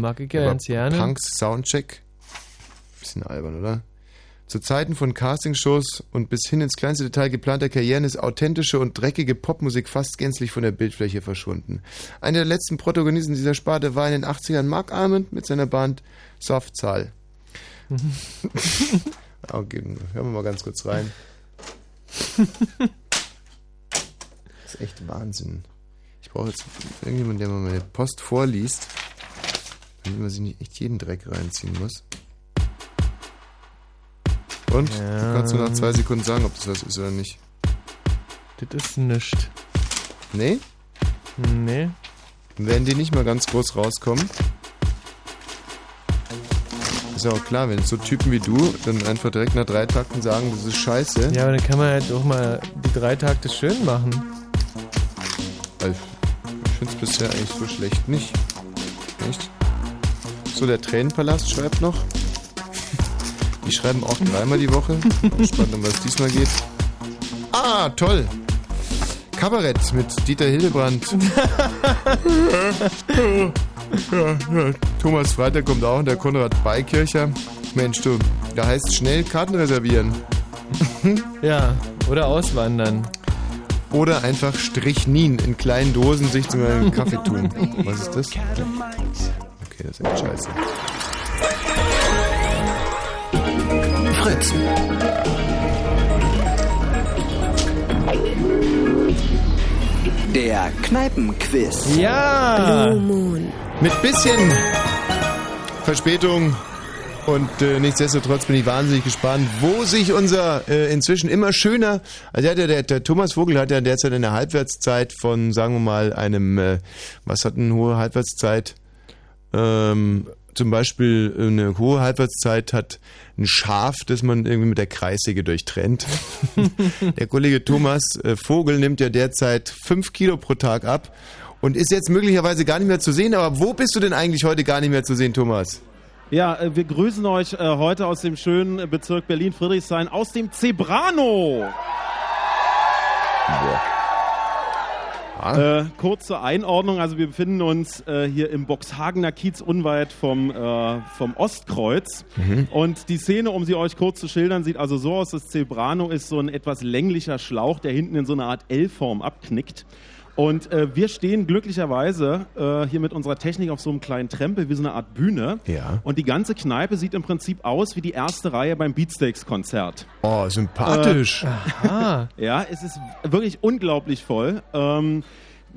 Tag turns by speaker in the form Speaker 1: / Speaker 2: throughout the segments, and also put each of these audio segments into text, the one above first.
Speaker 1: Mag ich ja ganz gerne.
Speaker 2: Punks Soundcheck. Bisschen albern, oder? Zu Zeiten von Castingshows und bis hin ins kleinste Detail geplanter Karrieren ist authentische und dreckige Popmusik fast gänzlich von der Bildfläche verschwunden. Einer der letzten Protagonisten dieser Sparte war in den 80ern Mark Armand mit seiner Band Softzahl. okay, hören wir mal ganz kurz rein. Das ist echt Wahnsinn. Ich brauche jetzt irgendjemanden, der mal meine Post vorliest, damit man sich nicht echt jeden Dreck reinziehen muss. Und?
Speaker 1: Ja.
Speaker 2: Du kannst nur nach zwei Sekunden sagen, ob das was ist oder nicht.
Speaker 1: Das ist nichts.
Speaker 2: Nee?
Speaker 1: Nee.
Speaker 2: Werden die nicht mal ganz groß rauskommen? Ist ja auch klar, wenn so Typen wie du dann einfach direkt nach drei Takten sagen, das ist scheiße.
Speaker 1: Ja, aber dann kann man halt auch mal die drei Takte schön machen.
Speaker 2: Ich finde es bisher eigentlich so schlecht nicht. Echt? So, der Tränenpalast schreibt noch. Die schreiben auch dreimal die Woche. Spannend, um was diesmal geht. Ah, toll. Kabarett mit Dieter Hildebrand. Thomas Freitag kommt auch und der Konrad Beikircher. Mensch, du, da heißt schnell Karten reservieren.
Speaker 1: Ja, oder auswandern.
Speaker 2: Oder einfach Strichnin in kleinen Dosen sich zu einem Kaffee tun. Was ist das? Okay, das ist echt scheiße.
Speaker 3: Fritz. Der Kneipenquiz.
Speaker 1: Ja!
Speaker 4: Blue Moon.
Speaker 2: Mit bisschen Verspätung und äh, nichtsdestotrotz bin ich wahnsinnig gespannt, wo sich unser äh, inzwischen immer schöner, also der, der, der Thomas Vogel hat ja derzeit eine Halbwertszeit von, sagen wir mal, einem, äh, was hat eine hohe Halbwertszeit? Ähm, zum Beispiel eine hohe Halbwertszeit hat ein Schaf, das man irgendwie mit der Kreissäge durchtrennt. der Kollege Thomas äh, Vogel nimmt ja derzeit fünf Kilo pro Tag ab und ist jetzt möglicherweise gar nicht mehr zu sehen. Aber wo bist du denn eigentlich heute gar nicht mehr zu sehen, Thomas?
Speaker 5: Ja, äh, wir grüßen euch äh, heute aus dem schönen Bezirk Berlin-Friedrichshain, aus dem Zebrano. Äh, kurz zur Einordnung, also wir befinden uns äh, hier im Boxhagener Kiez unweit vom, äh, vom Ostkreuz. Und die Szene, um sie euch kurz zu schildern, sieht also so aus, das Zebrano ist so ein etwas länglicher Schlauch, der hinten in so eine Art L-Form abknickt. Und äh, wir stehen glücklicherweise äh, hier mit unserer Technik auf so einem kleinen Trempel, wie so eine Art Bühne.
Speaker 2: Ja.
Speaker 5: Und die ganze Kneipe sieht im Prinzip aus wie die erste Reihe beim Beatsteaks-Konzert.
Speaker 2: Oh, sympathisch.
Speaker 1: Ah,
Speaker 5: Ja, es ist wirklich unglaublich voll. Ähm,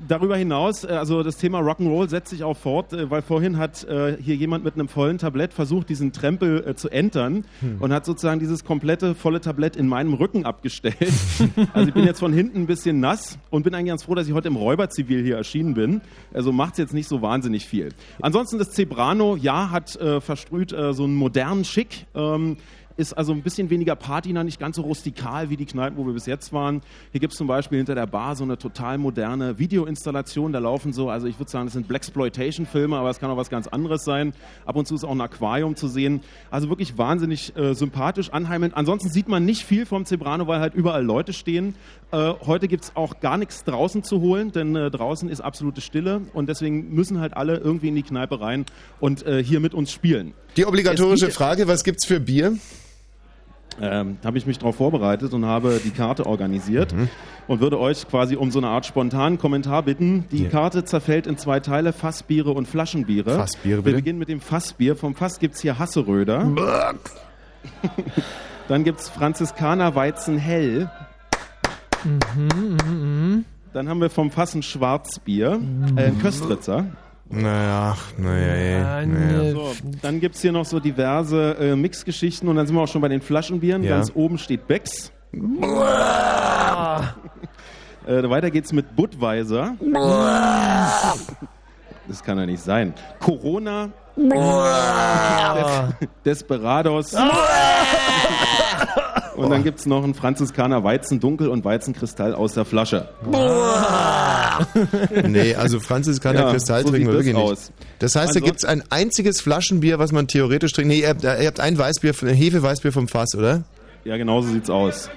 Speaker 5: darüber hinaus, äh, also das Thema Rock'n'Roll setzt sich auch fort, äh, weil vorhin hat äh, hier jemand mit einem vollen Tablett versucht, diesen Trempel zu entern und hat sozusagen dieses komplette volle Tablett in meinem Rücken abgestellt. also ich bin jetzt von hinten ein bisschen nass und bin eigentlich ganz froh, dass ich heute im Räuberzivil hier erschienen bin. Also macht's jetzt nicht so wahnsinnig viel. Ansonsten das Zebrano, ja, hat äh, verstrüht äh, so einen modernen Schick. Ähm, ist also ein bisschen weniger Patina, nicht ganz so rustikal wie die Kneipen, wo wir bis jetzt waren. Hier gibt es zum Beispiel hinter der Bar so eine total moderne Videoinstallation. Da laufen so, also ich würde sagen, das sind Blaxploitation-Filme, aber es kann auch was ganz anderes sein. Ab und zu ist auch ein Aquarium zu sehen. Also wirklich wahnsinnig äh, sympathisch, anheimend. Ansonsten sieht man nicht viel vom Zebrano, weil halt überall Leute stehen. Äh, heute gibt es auch gar nichts draußen zu holen, denn äh, draußen ist absolute Stille und deswegen müssen halt alle irgendwie in die Kneipe rein und äh, hier mit uns spielen.
Speaker 2: Die obligatorische
Speaker 5: Es gibt-
Speaker 2: Frage, was gibt's für Bier?
Speaker 5: Ähm, habe ich mich darauf vorbereitet und habe die Karte organisiert
Speaker 2: Mhm.
Speaker 5: und würde euch quasi um so eine Art spontanen Kommentar bitten. Die
Speaker 2: Ja.
Speaker 5: Karte zerfällt in zwei Teile, Fassbiere und Flaschenbiere.
Speaker 2: Fassbiere,
Speaker 5: Wir
Speaker 2: bitte.
Speaker 5: beginnen mit dem Fassbier. Vom Fass gibt es hier Hasseröder. Dann gibt es Franziskaner Weizen Hell. Dann haben wir vom Fass ein Schwarzbier, äh, ein Köstritzer.
Speaker 2: Naja, naja,
Speaker 1: Ah,
Speaker 2: naja.
Speaker 1: nee.
Speaker 5: So, dann gibt es hier noch so diverse äh, Mixgeschichten und dann sind wir auch schon bei den Flaschenbieren.
Speaker 2: Ja.
Speaker 5: Ganz oben steht Becks. Äh, weiter geht's mit Budweiser. Das kann ja nicht sein. Corona. Des Desperados. Und dann gibt's noch einen Franziskaner Weizen Dunkel und Weizenkristall aus der Flasche.
Speaker 2: Nee, also Franziskaner
Speaker 5: Ja,
Speaker 2: Kristall
Speaker 5: so
Speaker 2: trinken wir wirklich
Speaker 5: das
Speaker 2: nicht.
Speaker 5: aus.
Speaker 2: Das heißt, da
Speaker 5: Also-
Speaker 2: gibt's ein einziges Flaschenbier, was man theoretisch trinkt. Nee, ihr habt, ihr habt ein Weißbier, ein Hefeweißbier vom Fass, oder?
Speaker 5: Ja, genau so sieht's aus.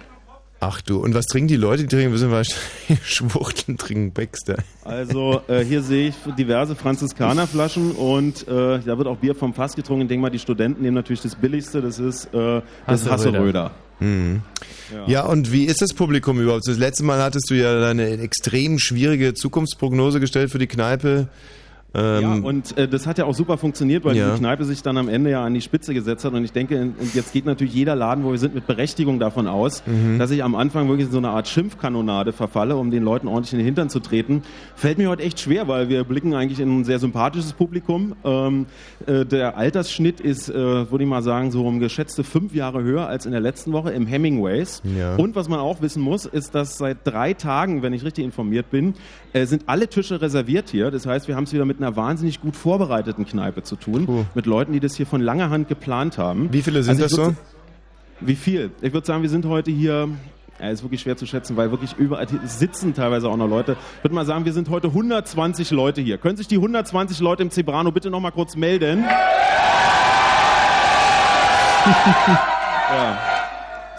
Speaker 2: Ach du, und was trinken die Leute? Die trinken, wissen wir, Schwuchteln trinken Baxter.
Speaker 5: Also äh, hier sehe ich diverse Franziskanerflaschen und äh, da wird auch Bier vom Fass getrunken. Ich denke mal, die Studenten nehmen natürlich das Billigste, das ist äh, das
Speaker 1: Hasseröder.
Speaker 5: Hasseröder.
Speaker 2: Ja. und wie ist das Publikum überhaupt? Das letzte Mal hattest du ja eine extrem schwierige Zukunftsprognose gestellt für die Kneipe.
Speaker 5: Ja,
Speaker 2: Ähm,
Speaker 5: und äh, das hat ja auch super funktioniert, weil
Speaker 2: Ja.
Speaker 5: diese Kneipe sich dann am Ende ja an die Spitze gesetzt hat. Und ich denke, und jetzt geht natürlich jeder Laden, wo wir sind, mit Berechtigung davon aus,
Speaker 2: Mhm.
Speaker 5: dass ich am Anfang wirklich in so eine Art Schimpfkanonade verfalle, um den Leuten ordentlich in den Hintern zu treten. Fällt mir heute echt schwer, weil wir blicken eigentlich in ein sehr sympathisches Publikum. Ähm, äh, der Altersschnitt ist, äh, würde ich mal sagen, so um geschätzte fünf Jahre höher als in der letzten Woche im Hemingways.
Speaker 2: Ja.
Speaker 5: Und was man auch wissen muss, ist, dass seit drei Tagen, wenn ich richtig informiert bin, äh, sind alle Tische reserviert hier. Das heißt, wir haben es wieder mit einer wahnsinnig gut vorbereiteten Kneipe zu tun.
Speaker 2: Puh.
Speaker 5: Mit Leuten, die das hier von langer Hand geplant haben.
Speaker 2: wie viele sind
Speaker 5: Also
Speaker 2: das so?
Speaker 5: Wie viel? Ich würde sagen, wir sind heute hier. Ja, ist wirklich schwer zu schätzen, weil wirklich überall sitzen teilweise auch noch Leute. Ich würde mal sagen, wir sind heute 120 Leute hier. Können sich die 120 Leute im Zebrano bitte noch mal kurz melden? ja.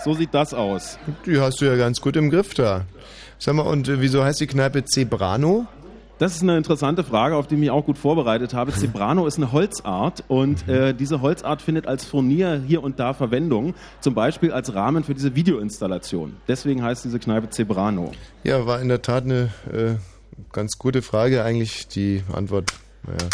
Speaker 5: So sieht das aus.
Speaker 2: Die hast du ja ganz gut im Griff da. Sag mal, und äh, wieso heißt die Kneipe Zebrano?
Speaker 5: Das ist eine interessante Frage, auf die ich mich auch gut vorbereitet habe. Zebrano ist eine Holzart und äh, diese Holzart findet als Furnier hier und da Verwendung, zum Beispiel als Rahmen für diese Videoinstallation. Deswegen heißt diese Kneipe Zebrano.
Speaker 2: Ja, war in der Tat eine äh, ganz gute Frage. Eigentlich die Antwort, naja,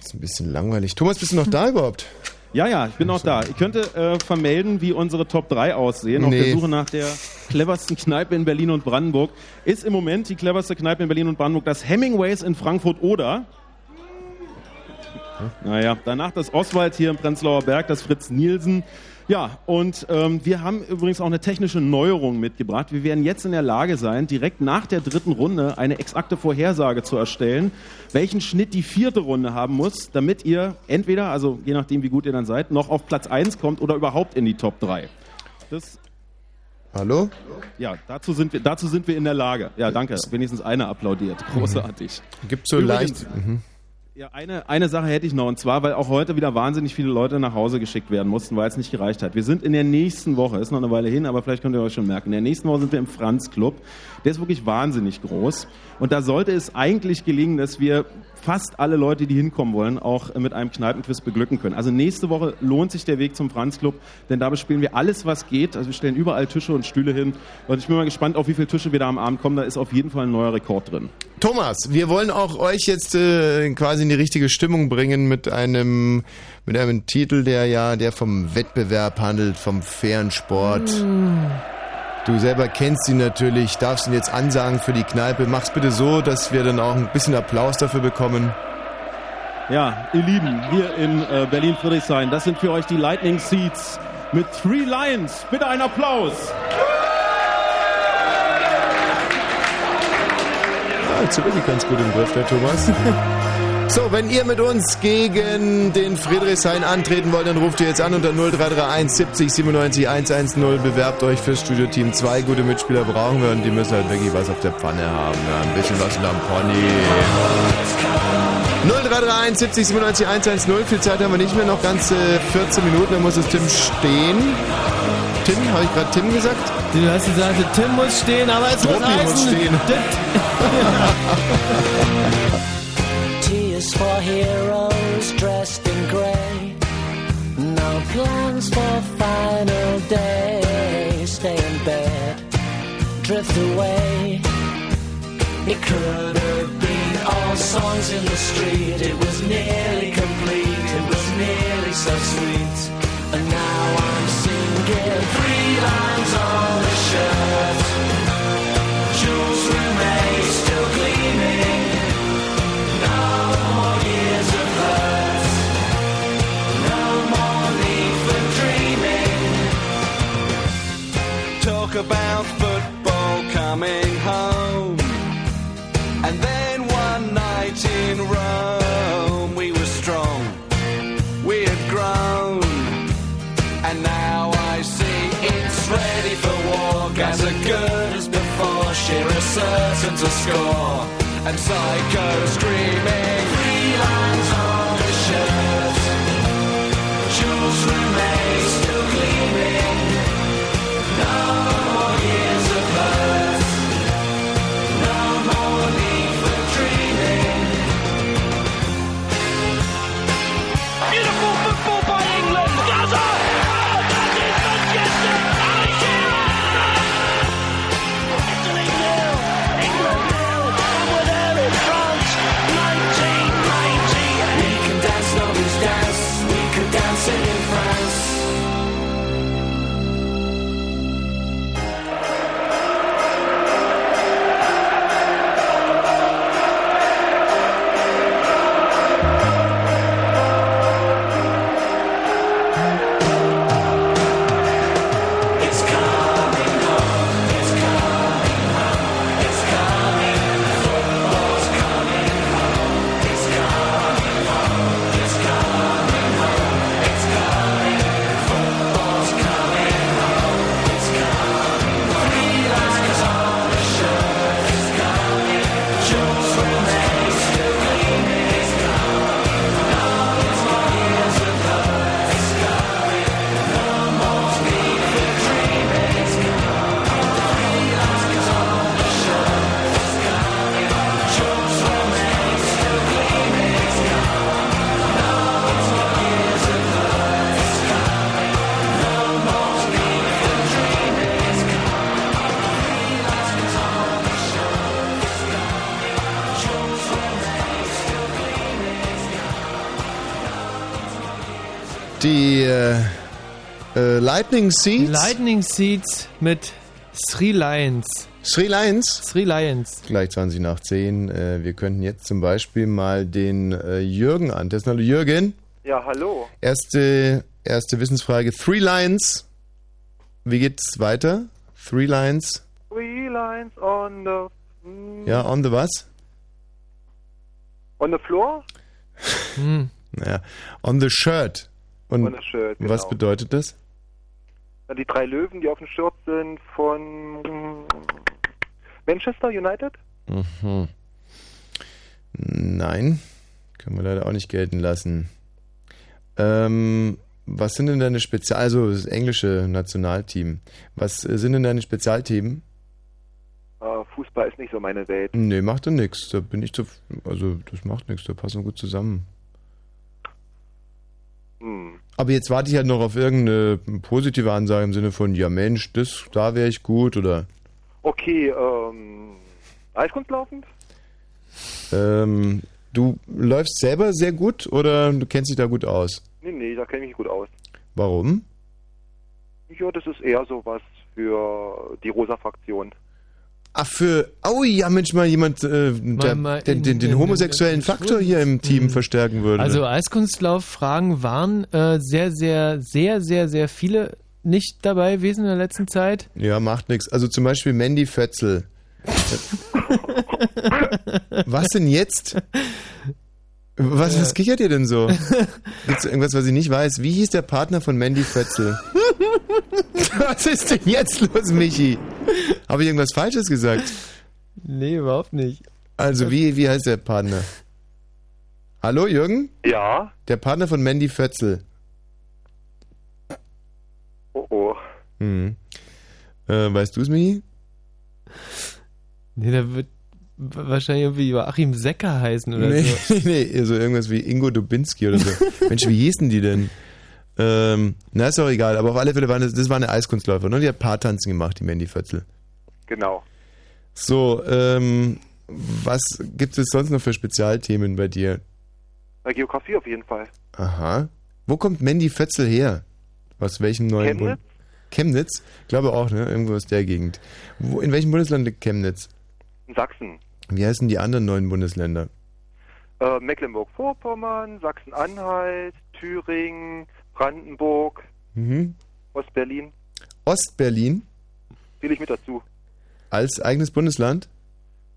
Speaker 2: ist ein bisschen langweilig. Thomas, bist du noch da überhaupt?
Speaker 5: Ja, ja, ich bin auch da. Ich könnte äh, vermelden, wie unsere Top 3 aussehen, auf
Speaker 2: Nee.
Speaker 5: der Suche nach der cleversten Kneipe in Berlin und Brandenburg. Ist im Moment die cleverste Kneipe in Berlin und Brandenburg das Hemingways in Frankfurt-Oder. Naja, danach das Oswald hier im Prenzlauer Berg, das Fritz Nielsen. Ja, und ähm, wir haben übrigens auch eine technische Neuerung mitgebracht. Wir werden jetzt in der Lage sein, direkt nach der dritten Runde eine exakte Vorhersage zu erstellen, welchen Schnitt die vierte Runde haben muss, damit ihr entweder, also je nachdem wie gut ihr dann seid, noch auf Platz 1 kommt oder überhaupt in die Top 3. Das,
Speaker 2: Hallo?
Speaker 5: ja, dazu sind, wir, dazu sind wir in der Lage. Ja, danke. Wenigstens einer applaudiert. Großartig.
Speaker 2: Gibt so
Speaker 5: Übrigens-
Speaker 2: leicht. Mhm.
Speaker 5: Ja, eine, eine Sache hätte ich noch, und zwar, weil auch heute wieder wahnsinnig viele Leute nach Hause geschickt werden mussten, weil es nicht gereicht hat. Wir sind in der nächsten Woche, ist noch eine Weile hin, aber vielleicht könnt ihr euch schon merken, in der nächsten Woche sind wir im Franz Club. Der ist wirklich wahnsinnig groß. Und da sollte es eigentlich gelingen, dass wir fast alle Leute, die hinkommen wollen, auch mit einem Kneipenquiz beglücken können. Also nächste Woche lohnt sich der Weg zum Franz Club, denn da bespielen wir alles, was geht. Also wir stellen überall Tische und Stühle hin. Und ich bin mal gespannt, auf wie viele Tische wir da am Abend kommen. Da ist auf jeden Fall ein neuer Rekord drin.
Speaker 2: Thomas, wir wollen auch euch jetzt äh, quasi in die richtige Stimmung bringen mit einem mit einem Titel, der ja der vom Wettbewerb handelt, vom fairen Sport. Du selber kennst ihn natürlich, darfst ihn jetzt ansagen für die Kneipe. Mach's bitte so, dass wir dann auch ein bisschen Applaus dafür bekommen.
Speaker 5: Ja, ihr Lieben, hier in äh, Berlin-Friedrichshain, das sind für euch die Lightning Seats mit Three Lions. Bitte einen Applaus.
Speaker 2: Ja, jetzt wirklich ganz gut im Griff, der Thomas. So, wenn ihr mit uns gegen den Friedrichshain antreten wollt, dann ruft ihr jetzt an unter 0331 70 97 110. Bewerbt euch fürs Studioteam. Zwei gute Mitspieler brauchen wir und die müssen halt wirklich was auf der Pfanne haben. Ja, ein bisschen was unterm Pony. 0331 70 97 110. Viel Zeit haben wir nicht mehr, noch ganze 14 Minuten, dann muss es Tim stehen. Tim, habe ich gerade Tim gesagt?
Speaker 1: Du hast gesagt, Tim muss stehen, aber es muss
Speaker 2: Truppi muss stehen.
Speaker 4: For heroes dressed in grey. No plans for final day. Stay in bed, drift away. It could have been all songs in the street. It was nearly complete. It was nearly so sweet. And now I'm singing three lines
Speaker 6: certain to score. And Psycho screaming,
Speaker 2: Lightning Seeds.
Speaker 1: Lightning Seeds mit Three Lions.
Speaker 2: Three Lions?
Speaker 1: Three Lions.
Speaker 2: Gleich 20 nach 10. Äh, wir könnten jetzt zum Beispiel mal den äh, Jürgen antesten. Hallo Jürgen.
Speaker 7: Ja, hallo.
Speaker 2: Erste, erste Wissensfrage. Three Lions. Wie geht's weiter? Three Lines.
Speaker 7: Three lines on the...
Speaker 2: Ja, on the was?
Speaker 7: On the floor?
Speaker 1: Hm.
Speaker 2: Ja, on the shirt. Und
Speaker 7: On the shirt,
Speaker 2: was
Speaker 7: genau.
Speaker 2: bedeutet das?
Speaker 7: Na, Die drei Löwen, die auf dem Shirt sind von Manchester United?
Speaker 2: Mhm. Nein, können wir leider auch nicht gelten lassen. Ähm, was sind denn deine Spezial... Also das englische Nationalteam. Was sind denn deine Spezialthemen?
Speaker 7: Äh, Fußball ist nicht so meine Welt.
Speaker 2: Nee, macht doch nichts. Da bin ich zu... Also das macht nichts, da passen wir gut zusammen.
Speaker 7: Hm.
Speaker 2: Aber jetzt warte ich halt noch auf irgendeine positive Ansage im Sinne von, ja Mensch, das, da wäre ich gut oder
Speaker 7: Okay, ähm... Eiskunstlaufen?
Speaker 2: ähm, du läufst selber sehr gut oder du kennst dich da gut aus?
Speaker 7: Nee, nee, da kenne ich mich gut aus.
Speaker 2: Warum?
Speaker 7: Ja, das ist eher sowas für die Rosa-Fraktion.
Speaker 2: Ach, für. Oh ja, Mensch, mal jemand, äh, der,
Speaker 1: mal
Speaker 2: den,
Speaker 1: in-
Speaker 2: den, den
Speaker 1: in-
Speaker 2: homosexuellen
Speaker 1: in-
Speaker 2: Faktor hier im Team verstärken würde.
Speaker 1: Also Eiskunstlauf-Fragen waren äh, sehr, sehr, sehr, sehr, sehr viele nicht dabei gewesen in der letzten Zeit.
Speaker 2: ja, macht nichts. Also zum Beispiel Mandy Fötzel. was denn jetzt? Was, was kichert ihr denn so? Gibt's irgendwas, was ich nicht weiß? Wie hieß der Partner von Mandy Fötzel? was ist denn jetzt los, Michi? Habe ich irgendwas Falsches gesagt?
Speaker 1: Nee, überhaupt nicht.
Speaker 2: Also, wie, wie heißt der Partner? Hallo, Jürgen?
Speaker 7: Ja?
Speaker 2: Der Partner von Mandy Fötzel.
Speaker 7: Oh oh.
Speaker 2: Hm. Äh, weißt du es, Michi?
Speaker 1: Nee, der wird wa- wahrscheinlich irgendwie Joachim Secker heißen oder
Speaker 2: nee,
Speaker 1: so.
Speaker 2: nee, nee, so irgendwas wie Ingo Dubinski oder so. Mensch, wie hießen die denn? Ähm, na, ist auch egal, aber auf alle Fälle waren das, das war eine Eiskunstläufer, ne? Die hat Paartanzen gemacht, die Mandy Fötzel.
Speaker 7: Genau.
Speaker 2: So, ähm, was gibt es sonst noch für Spezialthemen bei dir?
Speaker 7: Bei Geografie auf jeden Fall.
Speaker 2: Aha. Wo kommt Mandy Fötzel her? Aus welchem neuen
Speaker 7: Chemnitz?
Speaker 2: Bund? Chemnitz? Glaube auch, ne? Irgendwo aus der Gegend. Wo, in welchem Bundesland liegt Chemnitz?
Speaker 7: In Sachsen.
Speaker 2: Wie heißen die anderen neuen Bundesländer?
Speaker 7: Äh, Mecklenburg-Vorpommern, Sachsen-Anhalt, Thüringen, Brandenburg,
Speaker 2: Mhm.
Speaker 7: Ostberlin.
Speaker 2: Ostberlin
Speaker 7: Zähle ich mit dazu.
Speaker 2: als eigenes Bundesland?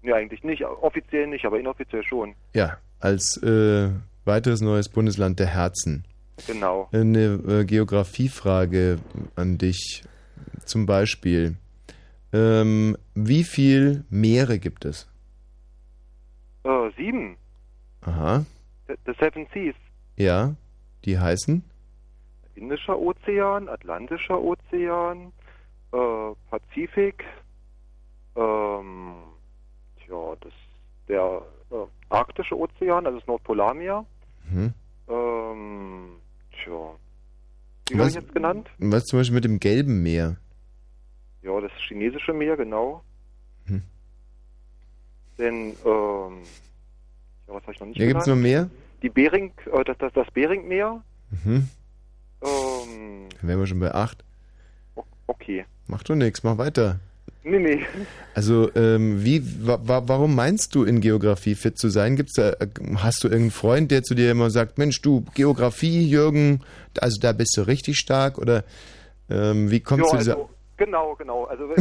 Speaker 7: Nee, eigentlich nicht. Offiziell nicht, aber inoffiziell schon.
Speaker 2: Ja, als äh, weiteres neues Bundesland der Herzen.
Speaker 7: Genau.
Speaker 2: Eine äh, Geografiefrage an dich. Zum Beispiel, ähm, wie viel Meere gibt es?
Speaker 7: Äh, sieben.
Speaker 2: Aha,
Speaker 7: The the Seven Seas.
Speaker 2: ja, die heißen?
Speaker 7: Indischer Ozean, Atlantischer Ozean, äh, Pazifik, ähm, tja, das, der äh, Arktische Ozean, also das Nordpolarmeer,
Speaker 2: Mhm.
Speaker 7: ähm, tja, wie
Speaker 2: Was,
Speaker 7: ich jetzt genannt?
Speaker 2: was zum Beispiel mit dem gelben Meer?
Speaker 7: Ja, das chinesische Meer, genau.
Speaker 2: Hm.
Speaker 7: Denn, ähm, ja, was habe ich noch nicht
Speaker 2: Ja, gibt es noch mehr?
Speaker 7: Die Bering, äh, das, das, das Beringmeer,
Speaker 2: Mhm.
Speaker 7: Ähm,
Speaker 2: wären wir schon bei acht.
Speaker 7: okay.
Speaker 2: Mach doch nichts, mach weiter.
Speaker 7: Nee, nee.
Speaker 2: Also, ähm, wie, wa, wa, warum meinst du in Geografie fit zu sein? Gibt's da, äh, hast du irgendeinen Freund, der zu dir immer sagt, Mensch, du, Geografie, Jürgen, also da bist du richtig stark oder ähm, wie kommst
Speaker 7: Ja,
Speaker 2: du dieser...
Speaker 7: also, genau, genau. Also wenn,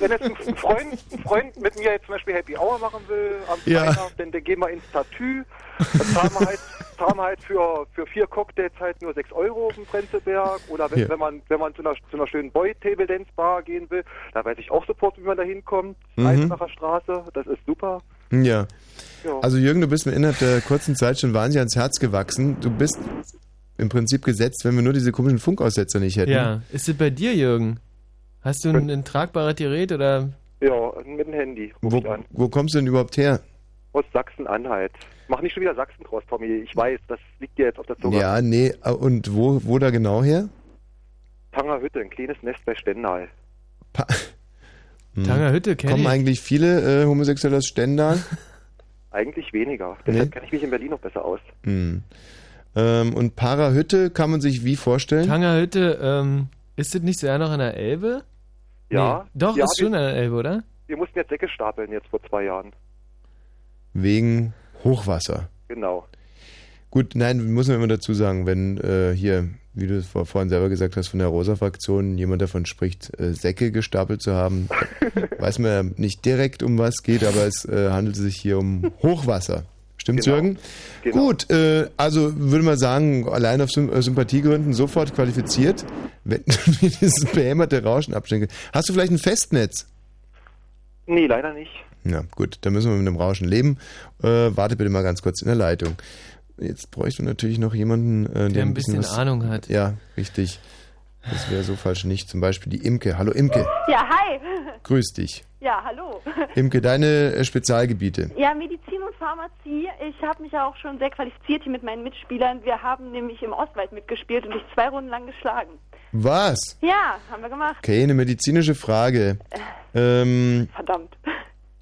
Speaker 7: wenn, jetzt, ein Freund, ein Freund mit mir jetzt zum Beispiel Happy Hour machen will am
Speaker 2: Ja.
Speaker 7: Freitag, dann, dann gehen wir ins Tattoo. Da zahlen wir halt, zahlen wir halt für, für vier Cocktails halt nur 6 Euro auf dem Prenzlberg. Oder wenn,
Speaker 2: Ja.
Speaker 7: wenn man wenn man zu einer, zu einer schönen Boy Table Dance Bar gehen will, da weiß ich auch sofort, wie man da hinkommt.
Speaker 2: Mhm.
Speaker 7: Eisenacher Straße, das ist super.
Speaker 2: Ja.
Speaker 7: Ja.
Speaker 2: Also Jürgen, du bist mir innerhalb der kurzen Zeit schon wahnsinnig ans Herz gewachsen. Du bist im Prinzip gesetzt, wenn wir nur diese komischen Funkaussetzer nicht hätten.
Speaker 1: Ja, ist es bei dir, Jürgen? Hast du ein, ein tragbares Gerät oder?
Speaker 7: Ja, mit dem Handy
Speaker 2: Wo, wo kommst du denn überhaupt her?
Speaker 7: Aus Sachsen-Anhalt. Mach nicht schon wieder Sachsen draus, Tommy. Ich weiß, das liegt dir jetzt auf der Zunge.
Speaker 2: Ja, nee, äh, und wo, wo da genau her?
Speaker 7: Tangerhütte, ein kleines Nest bei Stendal.
Speaker 2: Hm.
Speaker 1: Tangerhütte kenn
Speaker 2: Kommen
Speaker 1: ich.
Speaker 2: eigentlich viele äh, Homosexuelle aus Stendal?
Speaker 7: Eigentlich weniger.
Speaker 2: Nee?
Speaker 7: Deshalb kenne ich mich in Berlin noch besser aus.
Speaker 2: Hm. Ähm, und Parahütte kann man sich wie vorstellen?
Speaker 1: Tangerhütte, ähm, ist das nicht sogar noch an der Elbe?
Speaker 7: Ja.
Speaker 1: Nee. Doch,
Speaker 7: Ja,
Speaker 1: ist schon an der Elbe, oder?
Speaker 7: Wir mussten jetzt Säcke stapeln, jetzt vor zwei Jahren.
Speaker 2: Wegen Hochwasser.
Speaker 7: Genau.
Speaker 2: Gut, nein, muss man immer dazu sagen, wenn äh, hier, wie du es vor, vorhin selber gesagt hast, von der Rosa-Fraktion jemand davon spricht, äh, Säcke gestapelt zu haben, weiß man ja nicht direkt, um was geht, aber es äh, handelt sich hier um Hochwasser. Stimmt's,
Speaker 7: Genau.
Speaker 2: Jürgen?
Speaker 7: Genau.
Speaker 2: Gut, äh, also würde man sagen, allein auf äh, Sympathiegründen sofort qualifiziert, wenn du mir dieses behämmerte Rauschen abschenken. Hast du vielleicht ein Festnetz?
Speaker 7: Nee, leider nicht.
Speaker 2: Ja, gut, dann müssen wir mit dem Rauschen leben. Äh, warte bitte mal ganz kurz in der Leitung. Jetzt bräuchte natürlich noch jemanden, äh, der,
Speaker 1: Der ein bisschen
Speaker 2: was,
Speaker 1: Ahnung hat.
Speaker 2: Ja, richtig. Das wäre so falsch nicht. Zum Beispiel die Imke. Hallo Imke,
Speaker 8: Ja, hi.
Speaker 2: grüß dich.
Speaker 8: Ja, hallo.
Speaker 2: Imke, deine äh, Spezialgebiete.
Speaker 8: Ja, Medizin und Pharmazie. Ich habe mich ja auch schon sehr qualifiziert hier mit meinen Mitspielern. Wir haben nämlich im Ostwald mitgespielt und dich zwei Runden lang geschlagen.
Speaker 2: Was?
Speaker 8: Ja, haben wir gemacht.
Speaker 2: Okay, eine medizinische Frage. Ähm,
Speaker 8: Verdammt.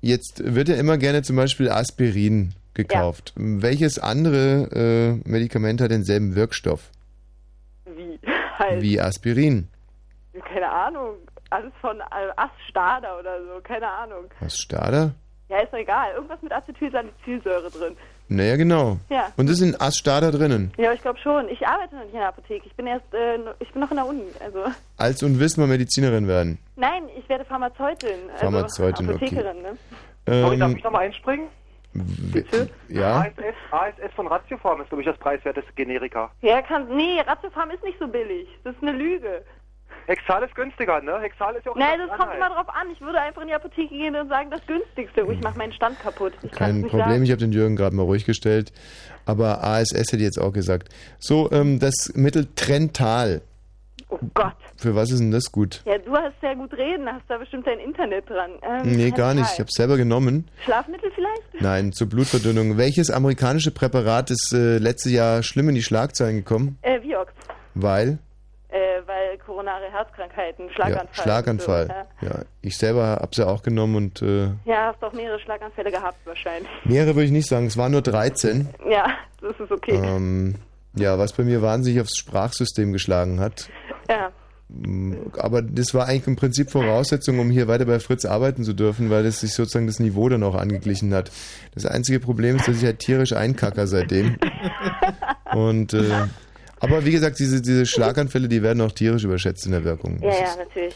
Speaker 2: jetzt wird ja immer gerne zum Beispiel Aspirin gekauft. Welches andere äh, Medikament hat denselben Wirkstoff?
Speaker 8: Halt,
Speaker 2: wie Aspirin?
Speaker 8: keine Ahnung. Alles von äh, Aststarder oder so, keine Ahnung.
Speaker 2: Was Stader?
Speaker 8: Ja, ist doch egal. Irgendwas mit Acetylsalicylsäure drin.
Speaker 2: Naja, genau.
Speaker 8: Ja.
Speaker 2: Und ist in Asstader drinnen.
Speaker 8: Ja, ich glaube schon. Ich arbeite noch nicht in der Apotheke. Ich bin erst, äh, no- ich bin noch in der Uni. Also,
Speaker 2: Als und willst mal Medizinerin werden.
Speaker 8: nein, ich werde Pharmazeutin. Also
Speaker 2: Pharmazeutin, okay.
Speaker 8: Apothekerin, ne?
Speaker 7: Sorry, darf
Speaker 2: Ähm,
Speaker 7: ich nochmal einspringen?
Speaker 2: W- ja,
Speaker 7: ASS, ASS von Ratiofarm ist, glaube ich, das preiswerteste Generika.
Speaker 8: Ja, kann, nee, Ratiofarm ist nicht so billig. Das ist eine Lüge.
Speaker 7: Hexal ist günstiger, ne? Hexal ist ja auch
Speaker 8: Nein, das kommt immer drauf an. Ich würde einfach in die Apotheke gehen und sagen, das günstigste. Oh, ich mache meinen Stand kaputt. Ich
Speaker 2: kein Problem.
Speaker 8: Sagen.
Speaker 2: Ich habe den Jürgen gerade mal ruhig gestellt. Aber ASS hätte ich jetzt auch gesagt. So, ähm, das Mittel Trental.
Speaker 8: Oh Gott.
Speaker 2: Für was ist denn das gut?
Speaker 8: Ja, du hast sehr gut reden, hast da bestimmt dein Internet dran. Ähm,
Speaker 2: Nee, gar nicht. Ich habe es selber genommen.
Speaker 8: Schlafmittel vielleicht?
Speaker 2: Nein, zur Blutverdünnung. Welches amerikanische Präparat ist äh, letztes Jahr schlimm in die Schlagzeilen gekommen?
Speaker 8: Äh, Vioxx.
Speaker 2: Weil?
Speaker 8: Äh, weil koronare Herzkrankheiten, Schlaganfall.
Speaker 2: Ja, Schlaganfall.
Speaker 8: So,
Speaker 2: Ja, ich selber habe es ja auch genommen und äh,
Speaker 8: ja. ja, hast auch mehrere Schlaganfälle gehabt wahrscheinlich.
Speaker 2: mehrere würde ich nicht sagen. Es waren nur 13.
Speaker 8: Ja, das ist okay.
Speaker 2: Ähm, ja, was bei mir wahnsinnig aufs Sprachsystem geschlagen hat.
Speaker 8: Ja.
Speaker 2: Mm, Aber das war eigentlich im Prinzip Voraussetzung, um hier weiter bei Fritz arbeiten zu dürfen, weil das sich sozusagen das Niveau dann auch angeglichen hat. Das einzige Problem ist, dass ich halt tierisch einkacker seitdem. Und äh, aber wie gesagt, diese, diese Schlaganfälle, die werden auch tierisch überschätzt in der Wirkung.
Speaker 8: Ja, ja, natürlich.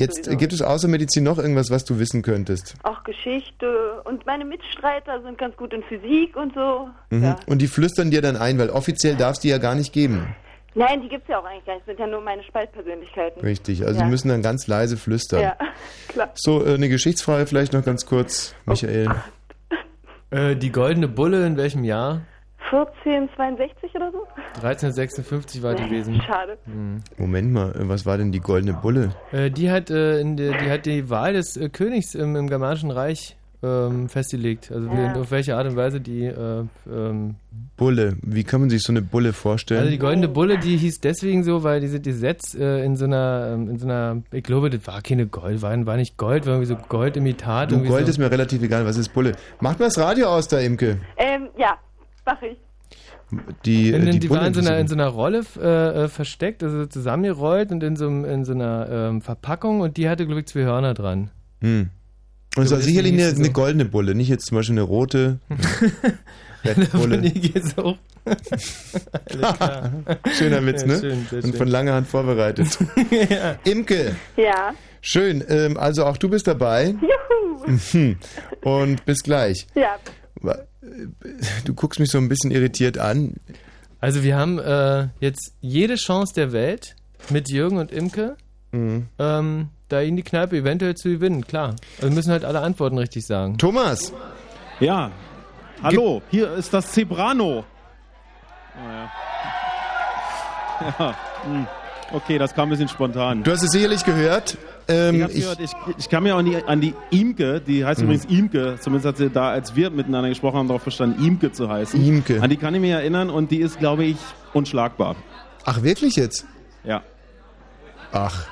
Speaker 2: Jetzt
Speaker 8: sowieso.
Speaker 2: gibt es außer Medizin noch irgendwas, was du wissen könntest.
Speaker 8: Auch Geschichte und meine Mitstreiter sind ganz gut in Physik und so.
Speaker 2: Mhm.
Speaker 8: Ja.
Speaker 2: Und die flüstern dir dann ein, weil offiziell darf es die ja gar nicht geben.
Speaker 8: Nein, die gibt's ja auch eigentlich gar nicht. Das sind ja nur meine Spaltpersönlichkeiten.
Speaker 2: Richtig, also
Speaker 8: ja.
Speaker 2: die müssen dann ganz leise flüstern.
Speaker 8: Ja, klar.
Speaker 2: So, äh, eine Geschichtsfrage vielleicht noch ganz kurz, Michael.
Speaker 1: Äh, die goldene Bulle in welchem Jahr?
Speaker 8: 1462 oder so?
Speaker 1: 1356 war gewesen.
Speaker 8: Schade.
Speaker 2: Moment mal, äh, was war denn die goldene Bulle?
Speaker 1: Äh, die, hat, äh, in der, die hat die Wahl des äh, Königs im, im Germanischen Reich ähm, festgelegt. Also wie,
Speaker 8: Ja.
Speaker 1: auf welche Art und Weise die. Äh, ähm,
Speaker 2: Bulle, wie kann man sich so eine Bulle vorstellen?
Speaker 1: also die goldene Bulle, die hieß deswegen so, weil diese Gesetz äh, in so einer, ähm, in so einer, ich glaube, das war keine Gold, war, war nicht Gold, war irgendwie so Goldimitat.
Speaker 2: du,
Speaker 1: irgendwie
Speaker 2: Gold
Speaker 1: so.
Speaker 2: ist mir relativ egal, was ist Bulle? Macht mal das Radio aus da, Imke.
Speaker 8: Ähm, ja, mach ich.
Speaker 2: Die,
Speaker 1: In,
Speaker 2: äh,
Speaker 1: die,
Speaker 2: die
Speaker 1: die
Speaker 2: Bulle
Speaker 1: war in so, einer, in so einer Rolle äh, äh, versteckt, also zusammengerollt und in so, einem- in so einer ähm, Verpackung und die hatte, glaube ich, zwei Hörner dran.
Speaker 2: hm. Und es war sicherlich eine, eine goldene Bulle, nicht jetzt zum Beispiel eine rote.
Speaker 1: Alles klar.
Speaker 2: Schöner Witz,
Speaker 1: Ja,
Speaker 2: ne?
Speaker 1: schön, sehr
Speaker 2: Und
Speaker 1: schön.
Speaker 2: von langer Hand vorbereitet. Imke,
Speaker 8: Ja.
Speaker 2: schön. Ähm, also auch du bist dabei.
Speaker 8: Juhu.
Speaker 2: Und bis gleich.
Speaker 8: Ja.
Speaker 2: Du guckst mich so ein bisschen irritiert an.
Speaker 1: Also wir haben äh, jetzt jede Chance der Welt mit Jürgen und Imke,
Speaker 2: Mhm.
Speaker 1: ähm, da ihnen die Kneipe eventuell zu gewinnen, klar. Also wir müssen halt alle Antworten richtig sagen.
Speaker 2: Thomas,
Speaker 5: Ja. Hallo, hier ist das Zebrano. Oh, ja. ja. hm. Okay, das kam ein bisschen spontan.
Speaker 2: du hast es sicherlich gehört. Ähm,
Speaker 5: Ich,
Speaker 2: ich,
Speaker 5: gehört, ich, ich kam ja an die, an die Imke, die heißt übrigens Imke, zumindest hat sie da, als wir miteinander gesprochen haben, darauf verstanden, Imke zu heißen.
Speaker 2: Imke.
Speaker 5: An die kann ich mich erinnern und die ist, glaube ich, unschlagbar.
Speaker 2: ach, wirklich jetzt?
Speaker 5: Ja.
Speaker 2: Ach,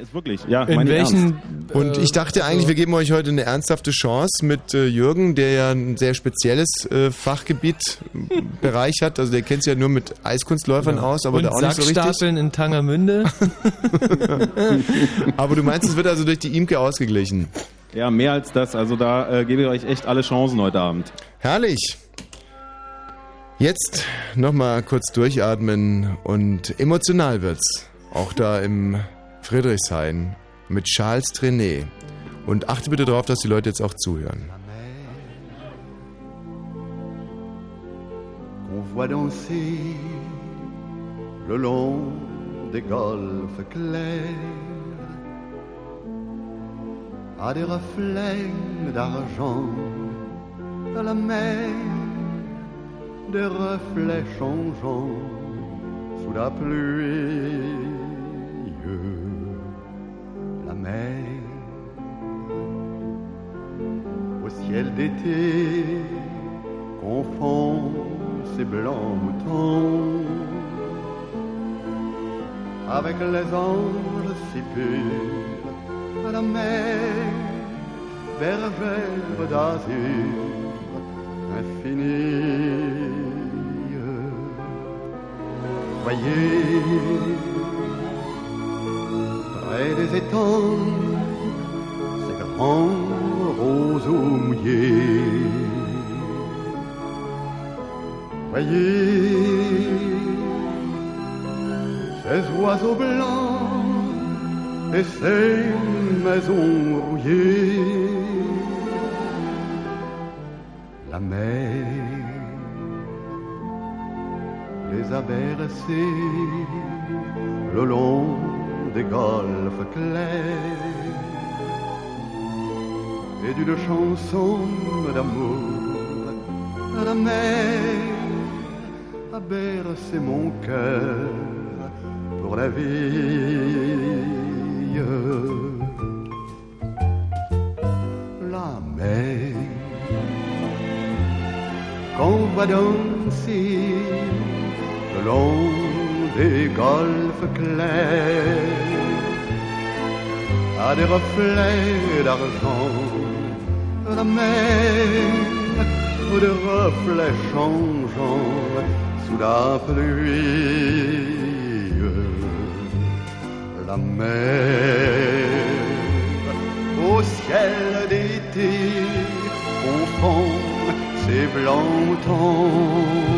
Speaker 5: Ist wirklich, ja.
Speaker 1: In welchen.
Speaker 5: ernst.
Speaker 2: Und
Speaker 1: äh,
Speaker 2: ich dachte eigentlich, wir geben euch heute eine ernsthafte Chance mit äh, Jürgen, der ja ein sehr spezielles äh, Fachgebiet äh, Bereich hat. Also der kennt sich ja nur mit Eiskunstläufern aus, aber
Speaker 1: und
Speaker 2: da auch nicht so richtig.
Speaker 1: Sackstapeln in Tangermünde.
Speaker 2: Aber du meinst, es wird also durch die Imke ausgeglichen.
Speaker 5: Ja, mehr als das. Also da äh, gebe ich euch echt alle Chancen heute Abend.
Speaker 2: Herrlich. Jetzt nochmal kurz durchatmen und emotional wird's. Auch da im Friedrichshain mit Charles Trenet. Und achte bitte darauf, dass die Leute jetzt auch zuhören.
Speaker 9: qu'on voit danser le long des golfes clairs à des reflets d'argent à la mer, des reflets changeants sous la pluie, au ciel d'été confond ces blancs moutons. Avec les anges si purs à la mer, bergère d'azur infinie. Voyez près des étangs ces grands roseaux mouillés. Voyez ces oiseaux blancs et ces maisons rouillées. La mer les a bercés le long des golfes clairs et d'une chanson d'amour la mer a bercé mon cœur pour la vie. La mer qu'on va danser le long des golfes clairs à des reflets d'argent la mer de reflets changeants sous la pluie. La mer au ciel d'été confond ses blancs moutons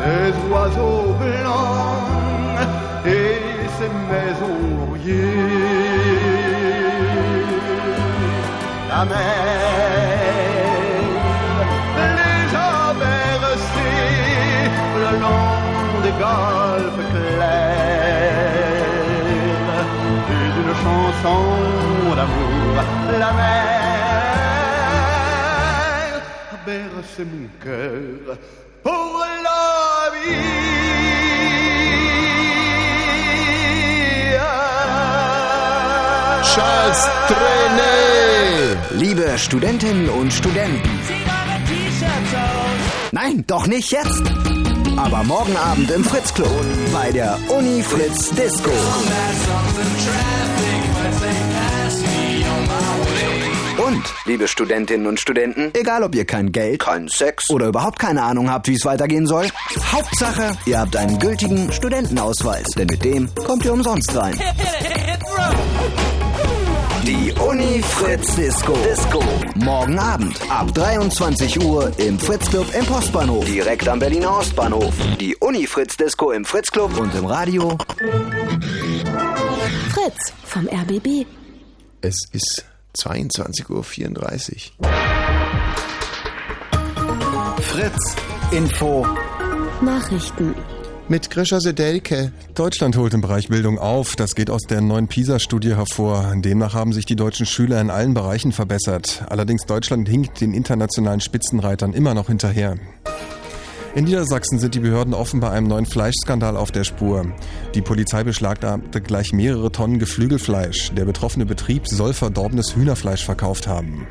Speaker 9: ces oiseaux blancs et ces maisons rouillées. La mer les a bercés le long des golfes clairs et d'une chanson d'amour. La mer a bercé mon cœur pour.
Speaker 2: Charles Trenet!
Speaker 3: Liebe Studentinnen und Studenten. Nein, doch nicht jetzt. Aber morgen Abend im Fritz Club bei der Uni Fritz Disco. Und, liebe Studentinnen und Studenten, egal ob ihr kein Geld, kein Sex oder überhaupt keine Ahnung habt, wie es weitergehen soll, Hauptsache, ihr habt einen gültigen Studentenausweis, denn mit dem kommt ihr umsonst rein. Die Uni Fritz Disco. Disco. Morgen Abend ab 23 Uhr im Fritz Club im Postbahnhof. Direkt am Berliner Ostbahnhof. Die Uni Fritz Disco im Fritz Club und im Radio.
Speaker 10: Fritz vom RBB.
Speaker 2: Es ist 22.34 Uhr.
Speaker 3: Fritz Info.
Speaker 10: Nachrichten.
Speaker 2: mit Grisha Sedelke.
Speaker 11: Deutschland holt im Bereich Bildung auf. Das geht aus der neuen PISA-Studie hervor. Demnach haben sich die deutschen Schüler in allen Bereichen verbessert. Allerdings Deutschland hinkt den internationalen Spitzenreitern immer noch hinterher. In Niedersachsen sind die Behörden offenbar einem neuen Fleischskandal auf der Spur. Die Polizei beschlagnahmte gleich mehrere Tonnen Geflügelfleisch. Der betroffene Betrieb soll verdorbenes Hühnerfleisch verkauft haben.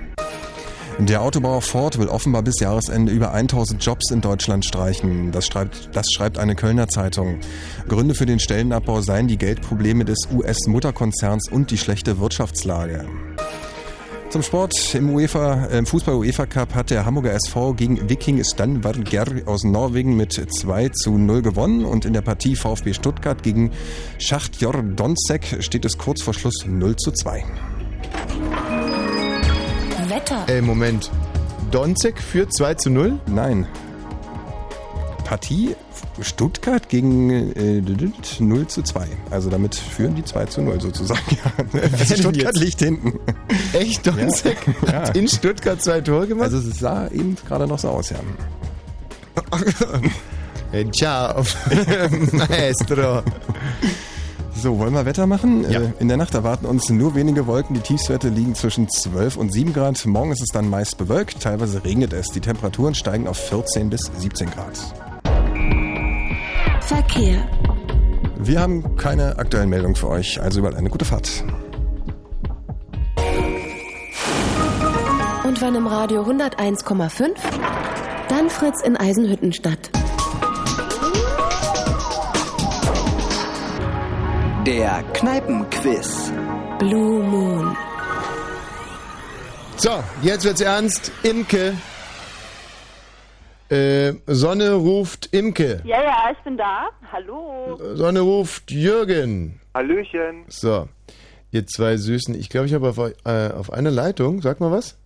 Speaker 11: Der Autobauer Ford will offenbar bis Jahresende über 1000 Jobs in Deutschland streichen. Das schreibt, das schreibt eine Kölner Zeitung. Gründe für den Stellenabbau seien die Geldprobleme des US-Mutterkonzerns und die schlechte Wirtschaftslage. Zum Sport im UEFA, im Fußball UEFA Cup hat der Hamburger SV gegen Viking Stanvarger aus Norwegen mit 2 zu 0 gewonnen und in der Partie VfB Stuttgart gegen Schachtjor Donzek steht es kurz vor Schluss 0 zu 2.
Speaker 10: Wetter.
Speaker 2: Ey, Moment. Donzek führt 2 zu 0?
Speaker 11: Nein. Partie Stuttgart gegen äh, 0 zu 2. Also damit führen die 2 zu 0 sozusagen. Ja. Also Stuttgart
Speaker 2: jetzt?
Speaker 11: liegt hinten.
Speaker 2: Echt? Donzek
Speaker 11: Ja.
Speaker 2: hat in Stuttgart zwei Tore gemacht?
Speaker 11: Also es sah eben gerade noch so aus, ja.
Speaker 2: Ciao, Maestro.
Speaker 11: So, wollen wir Wetter machen?
Speaker 2: Ja.
Speaker 11: Äh, In der Nacht erwarten uns nur wenige Wolken. Die Tiefstwerte liegen zwischen 12 und 7 Grad. Morgen ist es dann meist bewölkt. Teilweise regnet es. Die Temperaturen steigen auf 14 bis 17 Grad.
Speaker 10: Verkehr.
Speaker 11: Wir haben keine aktuellen Meldungen für euch. Also überall eine gute Fahrt.
Speaker 10: Und wenn im Radio 101,5, dann Fritz in Eisenhüttenstadt.
Speaker 3: Der Kneipenquiz.
Speaker 10: Blue Moon.
Speaker 2: So, jetzt wird's ernst. Imke. Äh, Sonne ruft Imke.
Speaker 8: Ja, ja, ich bin da. Hallo.
Speaker 2: Sonne ruft Jürgen.
Speaker 7: Hallöchen.
Speaker 2: So, ihr zwei Süßen. Ich glaube, ich habe auf, äh, auf einer Leitung. Sag mal was.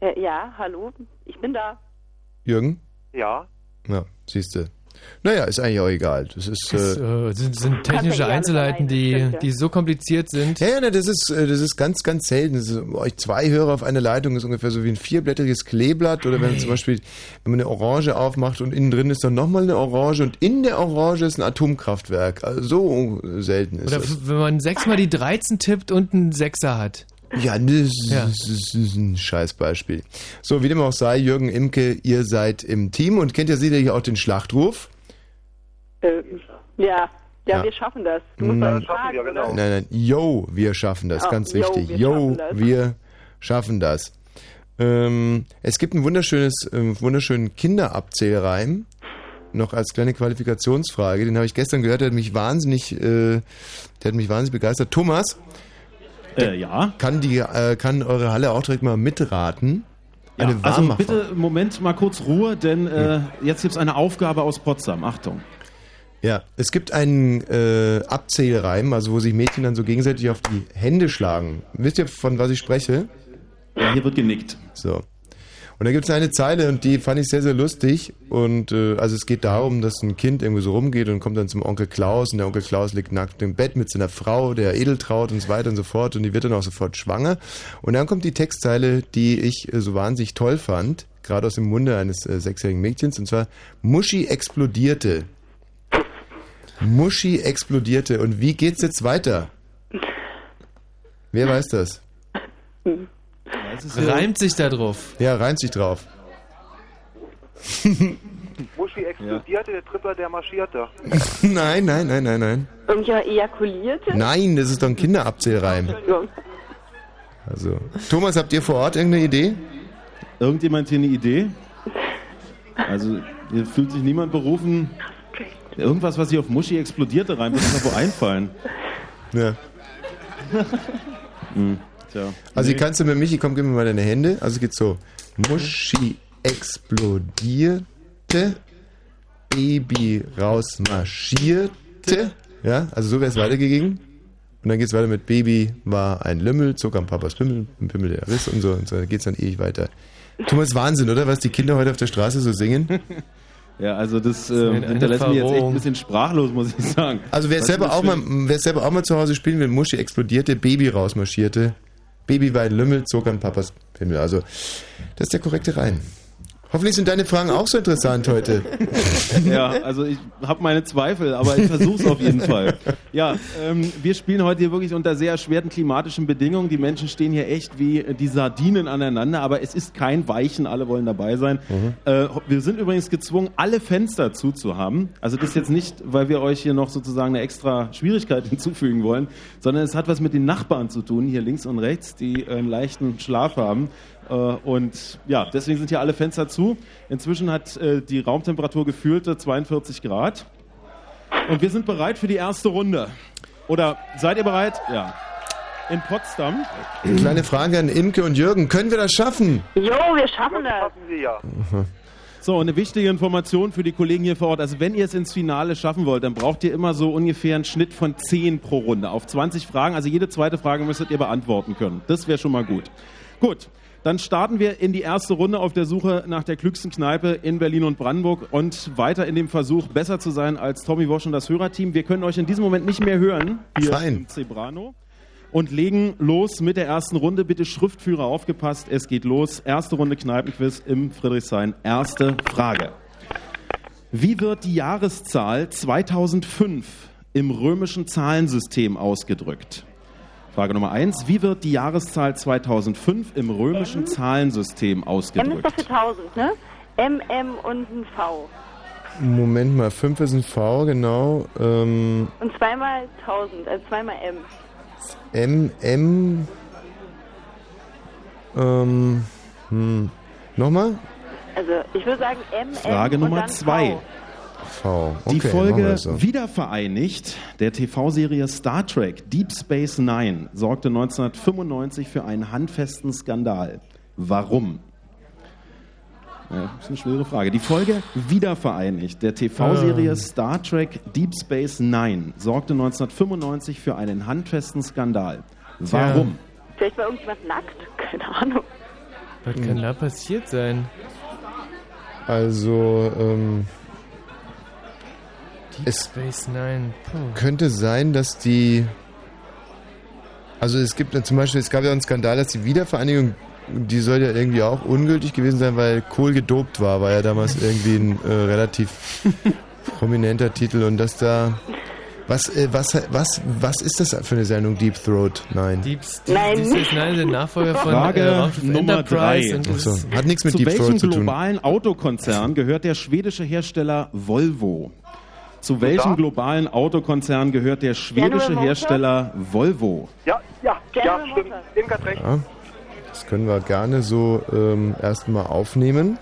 Speaker 8: Äh, ja, hallo. Ich bin da.
Speaker 2: Jürgen?
Speaker 7: Ja.
Speaker 2: Ja, siehste. Naja, ist eigentlich auch egal. Das ist.
Speaker 1: Das
Speaker 2: Äh,
Speaker 1: äh, sind, sind technische Einzelheiten, die, die so kompliziert sind.
Speaker 2: ja, ja, ne, das ist, äh, das ist ganz, ganz selten. Ist, euch zwei Hörer auf einer Leitung ist ungefähr so wie ein vierblättriges Kleeblatt oder wenn zum Beispiel, wenn man eine Orange aufmacht und innen drin ist dann nochmal eine Orange und in der Orange ist ein Atomkraftwerk. Also so selten ist
Speaker 1: Oder
Speaker 2: das.
Speaker 1: wenn man sechsmal die 13 tippt und einen Sechser hat.
Speaker 2: Ja, das,
Speaker 1: Ja.
Speaker 2: das ist ein Scheißbeispiel. So, wie dem auch sei, Jürgen Imke, ihr seid im Team und kennt ja sicherlich auch den Schlachtruf.
Speaker 8: Äh, ja. Ja,
Speaker 2: Ja.
Speaker 8: wir schaffen das. Du musst
Speaker 7: schaffen
Speaker 8: fragen,
Speaker 7: wir, genau.
Speaker 2: Nein, nein, yo, wir schaffen das,
Speaker 8: Ah,
Speaker 2: ganz
Speaker 8: yo,
Speaker 2: wichtig.
Speaker 8: wir
Speaker 2: Yo,
Speaker 8: schaffen das.
Speaker 2: wir schaffen das. Ähm, es gibt ein wunderschönes, ähm, wunderschönen Kinderabzählreim. Noch als kleine Qualifikationsfrage. Den habe ich gestern gehört, der hat mich wahnsinnig, äh, der hat mich wahnsinnig begeistert. Thomas,
Speaker 5: Äh, ja.
Speaker 2: kann die, äh, kann eure Halle auch direkt mal mitraten?
Speaker 5: ja.
Speaker 2: Eine
Speaker 5: Also
Speaker 2: Warmmacher.
Speaker 5: bitte, Moment, mal kurz Ruhe, denn äh, jetzt gibt es eine Aufgabe aus Potsdam. Achtung.
Speaker 2: Ja, es gibt einen äh, Abzählreim, also wo sich Mädchen dann so gegenseitig auf die Hände schlagen. Wisst ihr, von was ich spreche?
Speaker 5: Ja, hier wird genickt.
Speaker 2: So. Und da gibt es eine Zeile und die fand ich sehr, sehr lustig. Und äh, also es geht darum, dass ein Kind irgendwie so rumgeht und kommt dann zum Onkel Klaus und der Onkel Klaus liegt nackt im Bett mit seiner Frau, der Edeltraut und so weiter und so fort und die wird dann auch sofort schwanger. Und dann kommt die Textzeile, die ich äh, so wahnsinnig toll fand, gerade aus dem Munde eines äh, sechsjährigen Mädchens, und zwar Muschi explodierte. Muschi explodierte. Und wie geht's jetzt weiter? Wer weiß das?
Speaker 1: Reimt sich da drauf.
Speaker 2: Ja, reimt sich drauf.
Speaker 7: Muschi explodierte, der Tripper, der marschierte.
Speaker 2: nein, nein, nein, nein, nein.
Speaker 8: Irgendjemand ejakulierte?
Speaker 2: Nein, das ist doch ein Kinderabzählreim.
Speaker 8: Entschuldigung.
Speaker 2: Also, Thomas, habt ihr vor Ort irgendeine Idee?
Speaker 5: Irgendjemand hier eine Idee? Also, hier fühlt sich niemand berufen. Irgendwas, was hier auf Muschi explodierte, rein, uns doch wohl einfallen.
Speaker 2: Ja.
Speaker 5: Hm, tja.
Speaker 2: Also,
Speaker 5: Nee.
Speaker 2: kannst du mit Michi, komm, gib mir mal deine Hände. Also, es geht so. Muschi explodierte, Baby rausmarschierte. Ja, also so wäre es weitergegangen. Und dann geht es weiter mit Baby war ein Lümmel, zog am Papas Pimmel, Pimmel der Riss und so. Und so geht es dann ewig weiter. Thomas, Wahnsinn, oder? Was die Kinder heute auf der Straße so singen.
Speaker 5: Ja, also das
Speaker 1: eine-
Speaker 5: ähm, hinterlässt mich jetzt echt ein bisschen sprachlos, muss ich sagen.
Speaker 2: Also wer
Speaker 5: Was
Speaker 2: selber
Speaker 5: das
Speaker 2: auch mal, wer selber auch mal zu Hause spielen will, Muschi explodierte, Baby rausmarschierte, Baby war ein Lümmel, zog an Papas Pimmel. Also das ist der korrekte Reim. Hoffentlich sind deine Fragen auch so interessant heute.
Speaker 5: ja, also ich habe meine Zweifel, aber ich versuche es auf jeden Fall. Ja, ähm, wir spielen heute hier wirklich unter sehr erschwerten klimatischen Bedingungen. Die Menschen stehen hier echt wie die Sardinen aneinander, aber es ist kein Weichen, alle wollen dabei sein. Äh, wir sind übrigens gezwungen, alle Fenster zuzuhaben. Also das ist jetzt nicht, weil wir euch hier noch sozusagen eine extra Schwierigkeit hinzufügen wollen, sondern es hat was mit den Nachbarn zu tun, hier links und rechts, die äh, einen leichten Schlaf haben. Äh, und ja, deswegen sind hier alle Fenster zu. Inzwischen hat äh, die Raumtemperatur gefühlte 42 Grad. Und wir sind bereit für die erste Runde. Oder seid ihr bereit? Ja. In Potsdam.
Speaker 2: Kleine Frage an Imke und Jürgen. Können wir das schaffen?
Speaker 8: Jo, wir schaffen das.
Speaker 7: Schaffen wir ja.
Speaker 5: So, eine wichtige Information für die Kollegen hier vor Ort. Also wenn ihr es ins Finale schaffen wollt, dann braucht ihr immer so ungefähr einen Schnitt von 10 pro Runde auf 20 Fragen. Also jede zweite Frage müsstet ihr beantworten können. Das wäre schon mal gut. Gut, dann starten wir in die erste Runde auf der Suche nach der klügsten Kneipe in Berlin und Brandenburg und weiter in dem Versuch, besser zu sein als Tommy Wosch und das Hörerteam. Wir können euch in diesem Moment nicht mehr hören. Hier
Speaker 2: Fein.
Speaker 5: im Zebrano. Und legen los mit der ersten Runde. Bitte Schriftführer aufgepasst. Es geht los. Erste Runde Kneipenquiz im Friedrichshain. Erste Frage. Wie wird die Jahreszahl 2005 im römischen Zahlensystem ausgedrückt? Frage Nummer eins. Wie wird die Jahreszahl 2005 im römischen Zahlensystem
Speaker 8: M ist
Speaker 5: ausgedrückt?
Speaker 8: doch für 1000, ne? M, M und ein V.
Speaker 2: Moment mal, 5 ist ein V, genau. Ähm,
Speaker 8: Und zweimal 1000, also zweimal M.
Speaker 2: M, M. Ähm, hm. Nochmal?
Speaker 8: Also ich würde sagen M,
Speaker 5: Frage
Speaker 8: M und
Speaker 5: Nummer
Speaker 8: dann
Speaker 5: zwei.
Speaker 2: V. Okay,
Speaker 5: Die Folge
Speaker 2: so.
Speaker 5: Wiedervereinigt der TV-Serie Star Trek Deep Space Nine sorgte 1995 für einen handfesten Skandal. Warum? Ja, das ist eine schwere Frage. Die Folge Wiedervereinigt der TV-Serie
Speaker 1: Ähm.
Speaker 5: Star Trek Deep Space Nine sorgte 1995 für einen handfesten Skandal. Warum?
Speaker 8: Vielleicht war irgendjemand nackt? Keine Ahnung.
Speaker 1: Was kann da passiert sein?
Speaker 2: Also, ähm,
Speaker 1: Deep
Speaker 2: Es-
Speaker 1: Space Nine. Puh.
Speaker 2: könnte sein, dass die. Also es gibt zum Beispiel, es gab ja einen Skandal, dass die Wiedervereinigung, die soll ja irgendwie auch ungültig gewesen sein, weil Kohl gedopt war, war ja damals irgendwie ein äh, relativ prominenter Titel und dass da. Was, äh, was, was, was ist das für eine Sendung Deep Throat? Nein.
Speaker 1: Deep, Deep,
Speaker 8: Nein.
Speaker 1: Deep Space Nine, der Nachfolger von
Speaker 5: Frage
Speaker 1: äh, Raumschiff
Speaker 5: Nummer
Speaker 1: Enterprise.
Speaker 5: drei.
Speaker 2: So. Hat nichts mit
Speaker 5: Zu
Speaker 2: Deep
Speaker 5: welchem
Speaker 2: Throat zu tun.
Speaker 5: globalen Autokonzern gehört der schwedische Hersteller Volvo? Zu welchem globalen Autokonzern gehört der schwedische
Speaker 8: General Motors?
Speaker 5: Hersteller Volvo?
Speaker 7: Ja, ja, ja, stimmt. Recht.
Speaker 2: Ja, das können wir gerne so ähm, erstmal aufnehmen.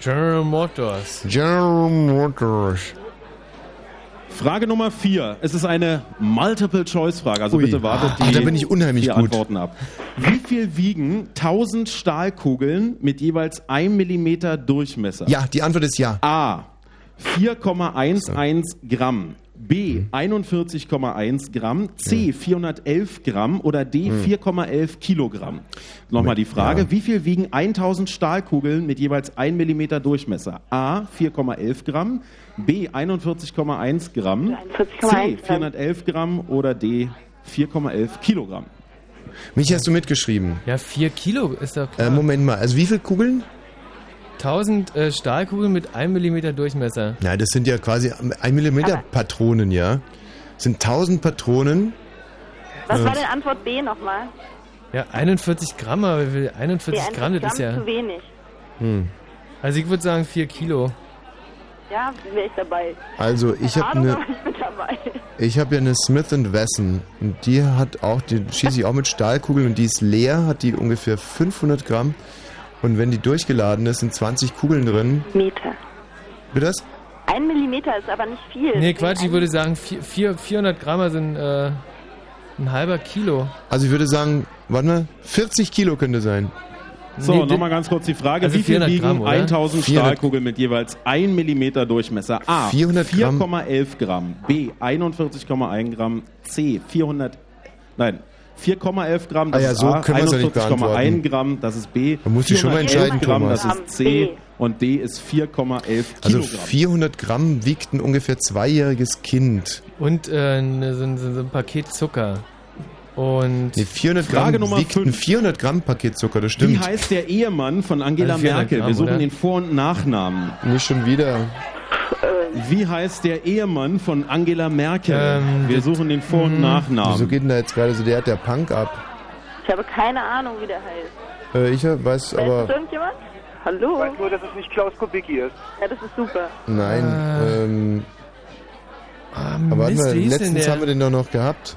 Speaker 1: General Motors.
Speaker 2: General Motors.
Speaker 5: Frage Nummer vier. Es ist eine Multiple-Choice-Frage, also
Speaker 2: Ui.
Speaker 5: bitte wartet die
Speaker 2: Ah, da bin ich unheimlich
Speaker 5: vier
Speaker 2: gut.
Speaker 5: Antworten ab. Wie viel wiegen 1000 Stahlkugeln mit jeweils 1 Millimeter Durchmesser?
Speaker 2: Ja, die Antwort ist ja.
Speaker 5: A. 4,11 Gramm. B. 41,1 Gramm. C. 411 Gramm. Oder D. 4,11 Kilogramm. Nochmal die Frage.
Speaker 2: Ja.
Speaker 5: Wie viel wiegen 1000 Stahlkugeln mit jeweils 1 Millimeter Durchmesser? A. 4,11 Gramm. B. 41,1 Gramm.
Speaker 8: 41,1
Speaker 5: C. 411 Gramm. Oder D. 4,11 Kilogramm.
Speaker 2: Mich hast du mitgeschrieben.
Speaker 1: Ja, 4 Kilo ist doch klar.
Speaker 2: Äh, Moment mal, also wie viele Kugeln?
Speaker 1: 1000 äh, Stahlkugeln mit 1 mm Durchmesser.
Speaker 2: Ja, das sind ja quasi 1 mm Patronen, ja. Das sind 1000 Patronen.
Speaker 8: Was war denn Antwort B nochmal?
Speaker 1: Ja, 41 Gramm, aber wie viel? 41
Speaker 8: Nee,
Speaker 1: Gramm, das
Speaker 8: Gramm
Speaker 1: ist ja.
Speaker 8: zu wenig.
Speaker 2: Hm.
Speaker 1: Also ich würde sagen 4 Kilo.
Speaker 8: Ja, wäre ich dabei.
Speaker 2: Also ich habe eine,
Speaker 8: aber ich bin dabei.
Speaker 2: ich habe ja eine Smith Wesson und die hat auch, die schieße ich auch mit Stahlkugeln und die ist leer, hat die ungefähr 500 Gramm und wenn die durchgeladen ist, sind 20 Kugeln drin.
Speaker 8: Meter.
Speaker 2: Bitte das?
Speaker 8: Ein Millimeter ist aber nicht viel.
Speaker 1: Nee, Quatsch, ich würde sagen 4, 4, 400 Gramm sind äh, ein halber Kilo.
Speaker 2: Also ich würde sagen, warte mal, 40 Kilo könnte sein.
Speaker 5: So,
Speaker 1: Nee,
Speaker 5: nochmal ganz kurz die Frage.
Speaker 1: also
Speaker 5: Wie viel
Speaker 1: 400
Speaker 5: wiegen
Speaker 1: Gramm, oder?
Speaker 5: 1000
Speaker 2: 400
Speaker 5: Stahlkugeln mit jeweils 1 Millimeter Durchmesser? A.
Speaker 2: 400 Gramm.
Speaker 5: 4,11 Gramm. B. 41,1 Gramm. C. 400. Nein. 4,11 Gramm, das
Speaker 2: Ah ja,
Speaker 5: ist
Speaker 2: so
Speaker 5: A.
Speaker 2: können wir's ja nicht
Speaker 5: 41,1
Speaker 2: beantworten.
Speaker 5: Gramm, das ist B.
Speaker 2: Da musst du schon mal
Speaker 5: 411
Speaker 2: entscheiden,
Speaker 5: Gramm,
Speaker 2: Thomas.
Speaker 5: das ist C. Und D ist 4,11
Speaker 2: Also
Speaker 5: Kilogramm.
Speaker 2: 400 Gramm wiegt ein ungefähr zweijähriges Kind.
Speaker 1: Und äh, ne, so, ein- so, so ein Paket Zucker. Und
Speaker 2: Nee, 400
Speaker 5: Frage
Speaker 2: Gramm
Speaker 5: Nummer
Speaker 2: wiegt ein 400 Gramm Paket Zucker, das
Speaker 5: Wie
Speaker 2: stimmt.
Speaker 5: heißt der Ehemann von Angela
Speaker 2: Also 400
Speaker 5: Merkel?
Speaker 2: Gramm,
Speaker 5: Wir suchen
Speaker 2: oder?
Speaker 5: den Vor- und Nachnamen.
Speaker 2: Nicht schon wieder.
Speaker 5: Wie heißt der Ehemann von Angela Merkel?
Speaker 1: Ähm,
Speaker 5: Wir suchen den Vor- und
Speaker 2: Wieso
Speaker 5: Nachnamen.
Speaker 2: geht denn da jetzt gerade so der, der Punk ab?
Speaker 8: Ich habe keine Ahnung, wie der heißt.
Speaker 2: Äh, ich weiß
Speaker 8: Weiß das
Speaker 2: aber.
Speaker 8: irgendjemand? Hallo?
Speaker 7: Ich weiß nur, dass es nicht Klaus Kubicki ist.
Speaker 8: Ja, das ist super.
Speaker 2: Nein.
Speaker 1: Äh.
Speaker 2: ähm,
Speaker 1: Ah,
Speaker 2: aber warte
Speaker 1: Mist,
Speaker 2: mal,
Speaker 1: hieß denn
Speaker 2: letztens
Speaker 1: der?
Speaker 2: haben wir den doch noch gehabt.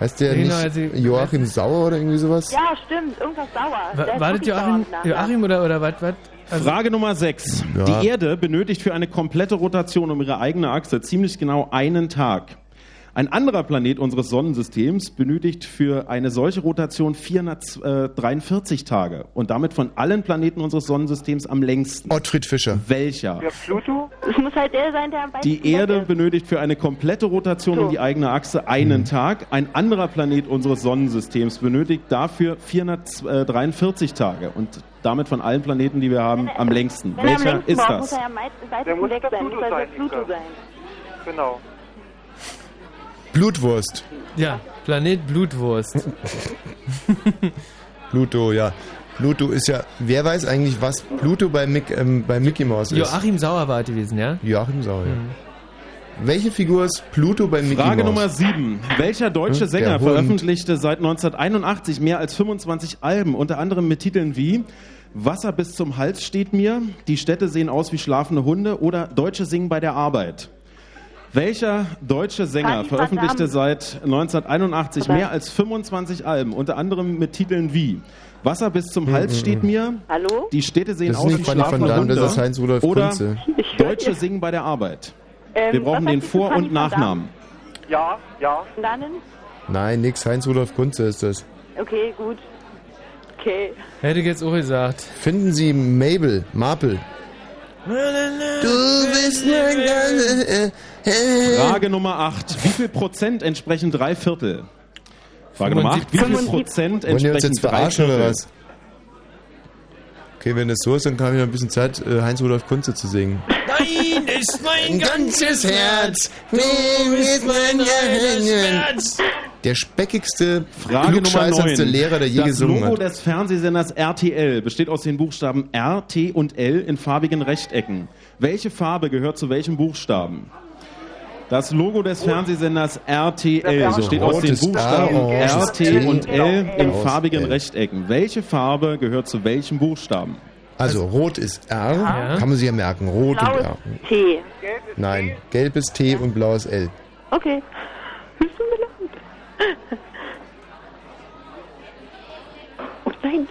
Speaker 2: Heißt der
Speaker 1: Genau,
Speaker 2: nicht
Speaker 1: also-
Speaker 2: Joachim Sauer oder irgendwie sowas?
Speaker 8: Ja, stimmt. Irgendwas sauer. Der
Speaker 1: Wa-
Speaker 8: ist
Speaker 1: Wartet
Speaker 8: wirklich
Speaker 1: Joachim, Joachim oder, oder was? was? Also,
Speaker 5: Frage Nummer 6.
Speaker 2: Ja.
Speaker 5: Die Erde benötigt für eine komplette Rotation um ihre eigene Achse ziemlich genau einen Tag. Ein anderer Planet unseres Sonnensystems benötigt für eine solche Rotation 443 Tage und damit von allen Planeten unseres Sonnensystems am längsten.
Speaker 2: Ottfried Fischer.
Speaker 5: Welcher?
Speaker 7: Der Pluto?
Speaker 8: Es muss halt der sein, der am
Speaker 5: Die Erde
Speaker 8: ist.
Speaker 5: benötigt für eine komplette Rotation um
Speaker 8: So.
Speaker 5: die eigene Achse einen Tag. Ein anderer Planet unseres Sonnensystems benötigt dafür 443 Tage und damit von allen Planeten, die wir haben, am längsten.
Speaker 8: Wenn er am
Speaker 5: Welcher
Speaker 8: längsten
Speaker 5: ist
Speaker 8: braucht,
Speaker 5: das?
Speaker 8: muss er ja am meisten-
Speaker 7: Der
Speaker 8: weitesten
Speaker 7: muss. Pluto sein,
Speaker 8: Pluto sein.
Speaker 7: Genau.
Speaker 2: Blutwurst.
Speaker 1: ja, Planet Blutwurst.
Speaker 2: Pluto, ja. Pluto ist ja. Wer weiß eigentlich, was Pluto bei, Mick, ähm, bei Mickey Mouse ist?
Speaker 1: Joachim Sauer war es gewesen, ja?
Speaker 2: Joachim Sauer. ja. Welche Figur ist Pluto bei Mickey
Speaker 5: Frage
Speaker 2: Mouse?
Speaker 5: Nummer 7. Welcher deutsche
Speaker 2: Hm,
Speaker 5: Sänger veröffentlichte seit 1981 mehr als 25 Alben, unter anderem mit Titeln wie Wasser bis zum Hals steht mir, Die Städte sehen aus wie schlafende Hunde oder Deutsche singen bei der Arbeit? Welcher deutsche Sänger veröffentlichte seit 1981
Speaker 8: Oder?
Speaker 5: mehr als 25 Alben, unter anderem mit Titeln wie Wasser bis zum Hals steht mir,
Speaker 8: Hallo?
Speaker 5: Die Städte sehen
Speaker 2: Das
Speaker 5: aus wie schlafende
Speaker 2: Damme,
Speaker 5: Hunde
Speaker 2: das ist Heinz-Rudolf
Speaker 5: oder
Speaker 2: Kunze.
Speaker 5: Deutsche singen bei der Arbeit.
Speaker 8: Ähm,
Speaker 5: Wir brauchen den Vor- und? Nachnamen.
Speaker 7: Ja, ja.
Speaker 8: Dannen?
Speaker 2: Nein, nix. Heinz-Rudolf Kunze ist das.
Speaker 8: Okay, gut. Okay.
Speaker 1: Hätte ich jetzt auch gesagt.
Speaker 2: Finden Sie Mabel, Marple. Du bist mein
Speaker 5: Frage Nummer 8. Wie viel Prozent entsprechen drei Viertel? Frage Nummer 8. Wie viel
Speaker 8: 75.
Speaker 5: Prozent
Speaker 2: Wollen die uns
Speaker 5: entsprechen
Speaker 2: jetzt
Speaker 5: drei
Speaker 2: verarschen oder
Speaker 5: Viertel?
Speaker 2: was? Okay, wenn das so ist, dann kann ich noch ein bisschen Zeit, äh, Heinz-Rudolf Kunze zu singen.
Speaker 1: Nein, ist mein
Speaker 2: ganzes Herz, nimm ist mein Herz. Der speckigste, klugscheißerste
Speaker 5: 9.
Speaker 2: Lehrer, der je
Speaker 5: das
Speaker 2: gesungen
Speaker 5: Logo
Speaker 2: hat.
Speaker 5: des Fernsehsenders RTL besteht aus den Buchstaben R, T und L in farbigen Rechtecken. Welche Farbe gehört zu welchem Buchstaben? Das Logo des Fernsehsenders RTL
Speaker 7: Also
Speaker 5: besteht aus den Buchstaben R, T und L in farbigen
Speaker 2: L.
Speaker 5: Rechtecken. Welche Farbe gehört zu welchem Buchstaben?
Speaker 2: Also, rot ist R,
Speaker 1: Ja.
Speaker 2: kann man sich ja merken. Rot und
Speaker 8: Blaues
Speaker 2: R.
Speaker 8: T.
Speaker 2: Nein, gelb ist T und blau ist L.
Speaker 8: Okay. Mir leid. Oh nein,